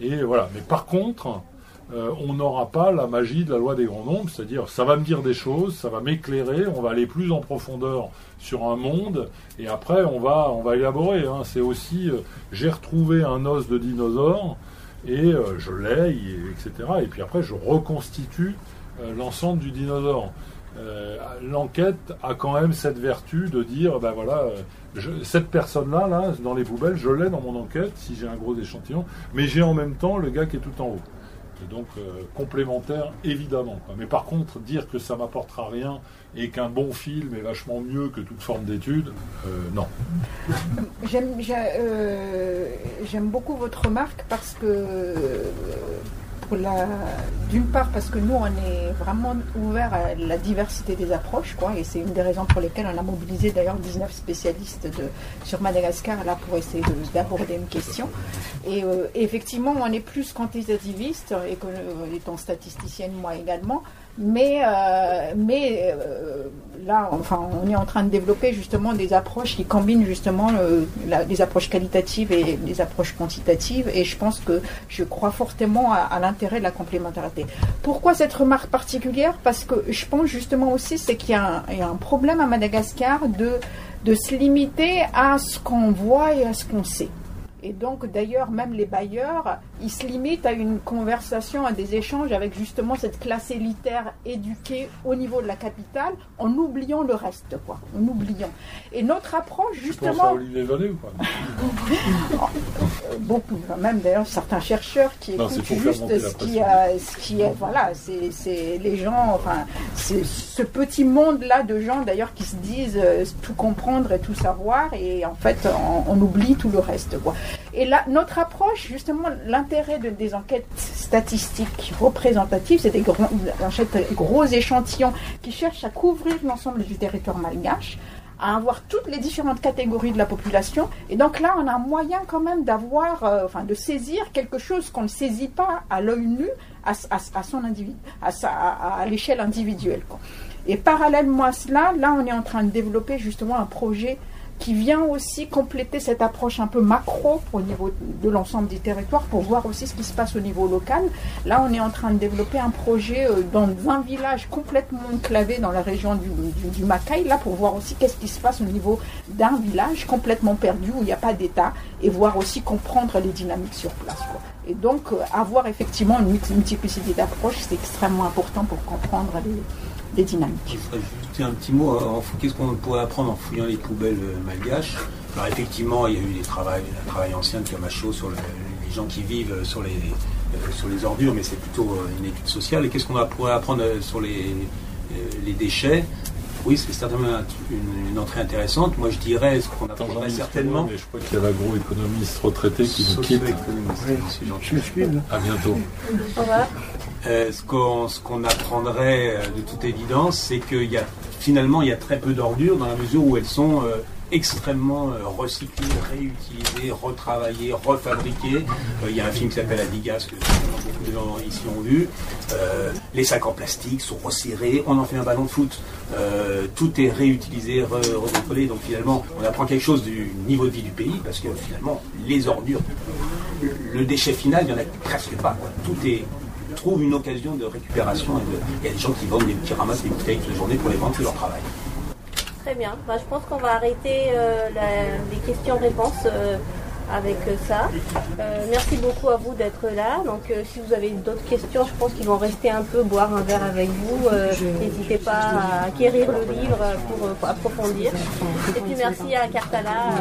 Et voilà. Mais par contre, euh, on n'aura pas la magie de la loi des grands nombres, c'est-à-dire ça va me dire des choses, ça va m'éclairer, on va aller plus en profondeur sur un monde, et après on va, on va élaborer. hein. C'est aussi, euh, j'ai retrouvé un os de dinosaure, et euh, je l'ai, et- etc. Et puis après je reconstitue l'ensemble du dinosaure. L'enquête a quand même cette vertu de dire, ben voilà, cette personne-là, là, dans les poubelles, je l'ai dans mon enquête, si j'ai un gros échantillon, mais j'ai en même temps le gars qui est tout en haut. Donc euh, complémentaire, évidemment. Mais par contre, dire que ça m'apportera rien et qu'un bon film est vachement mieux que toute forme d'étude, euh, non. Euh, j'aime beaucoup votre remarque parce que, d'une part, parce que nous, on est vraiment ouvert à la diversité des approches, quoi, et c'est une des raisons pour lesquelles on a mobilisé d'ailleurs 19 spécialistes sur Madagascar là pour essayer de- d'aborder une question. Et euh, effectivement, on est plus quantitativiste, et euh, étant statisticienne moi également, Mais, euh, mais là, enfin, on est en train de développer justement des approches qui combinent justement les approches qualitatives et les approches quantitatives. Et je pense que je crois fortement à, de la complémentarité. Pourquoi cette remarque particulière? Parce que je pense justement aussi c'est qu'il y, a un problème à Madagascar de, de se limiter à ce qu'on voit et à ce qu'on sait. Et donc, d'ailleurs, même les bailleurs, ils se limitent à une conversation, à des échanges avec justement cette classe élitaire éduquée au niveau de la capitale, en oubliant le reste, quoi. En oubliant. Et notre approche, justement. Tu penses à Olivier Vallée ou pas Beaucoup, même d'ailleurs certains chercheurs qui écoutent juste ce qui, ce qui est, voilà, c'est les gens, enfin, c'est ce petit monde-là de gens d'ailleurs qui se disent euh, tout comprendre et tout savoir, et en fait, on, on oublie tout le reste, quoi. Et là, notre approche, justement, l'intérêt de, des enquêtes statistiques représentatives, c'est des gros, gros échantillons qui cherchent à couvrir l'ensemble du territoire malgache à avoir toutes les différentes catégories de la population. Et donc là, on a un moyen quand même d'avoir, euh, enfin, de saisir quelque chose qu'on ne saisit pas à l'œil nu, à, son individu, à, l'échelle individuelle. Et parallèlement à cela, là, on est en train de développer justement un projet qui vient aussi compléter cette approche un peu macro au niveau de l'ensemble du territoire pour voir aussi ce qui se passe au niveau local. Là, on est en train de développer un projet euh, dans un village complètement enclavé dans la région du, du, Macaï, là pour voir aussi qu'est-ce qui se passe au niveau d'un village complètement perdu où il n'y a pas d'État et voir aussi comprendre les dynamiques sur place. Et donc, euh, avoir effectivement une multiplicité d'approches, c'est extrêmement important pour comprendre les, les dynamiques. Je un petit mot. Hein. Qu'est-ce qu'on pourrait apprendre en fouillant les poubelles euh, malgaches? Alors effectivement, il y a eu des travails, un travail ancien de Camacho sur les gens qui vivent euh, sur les, euh, sur les ordures, mais c'est plutôt une étude sociale. Et qu'est-ce qu'on pourrait apprendre sur les, les déchets? Oui, c'est certainement une, entrée intéressante. Moi, je dirais ce qu'on attendrait certainement. Mais je crois qu'il y a l'agroéconomiste retraité qui nous quitte. Oui, à bientôt. Au revoir. Euh, ce qu'on apprendrait euh, de toute évidence, c'est qu'il y a finalement il y a très peu d'ordures dans la mesure où elles sont euh, extrêmement recyclées, réutilisées, retravaillées, refabriquées. il y a un film qui s'appelle Adigas que beaucoup de gens ici ont vu. les sacs en plastique sont resserrés, on en fait un ballon de foot. tout est réutilisé, recontrôlé. Donc finalement, on apprend quelque chose du niveau de vie du pays parce que finalement, les ordures, le déchet final, il n'y en a presque pas. Tout est trouve une occasion de récupération. Il y a des gens qui vendent, des, qui ramassent des bouteilles toute la journée pour les vendre, c'est leur travail. Très bien. Bah, je pense qu'on va arrêter euh, les questions-réponses euh, avec ça. Euh, merci beaucoup à vous d'être là. Donc, si vous avez d'autres questions, je pense qu'ils vont rester un peu boire un verre avec vous. N'hésitez pas à acquérir le livre pour, pour approfondir. Et puis merci à Cartala.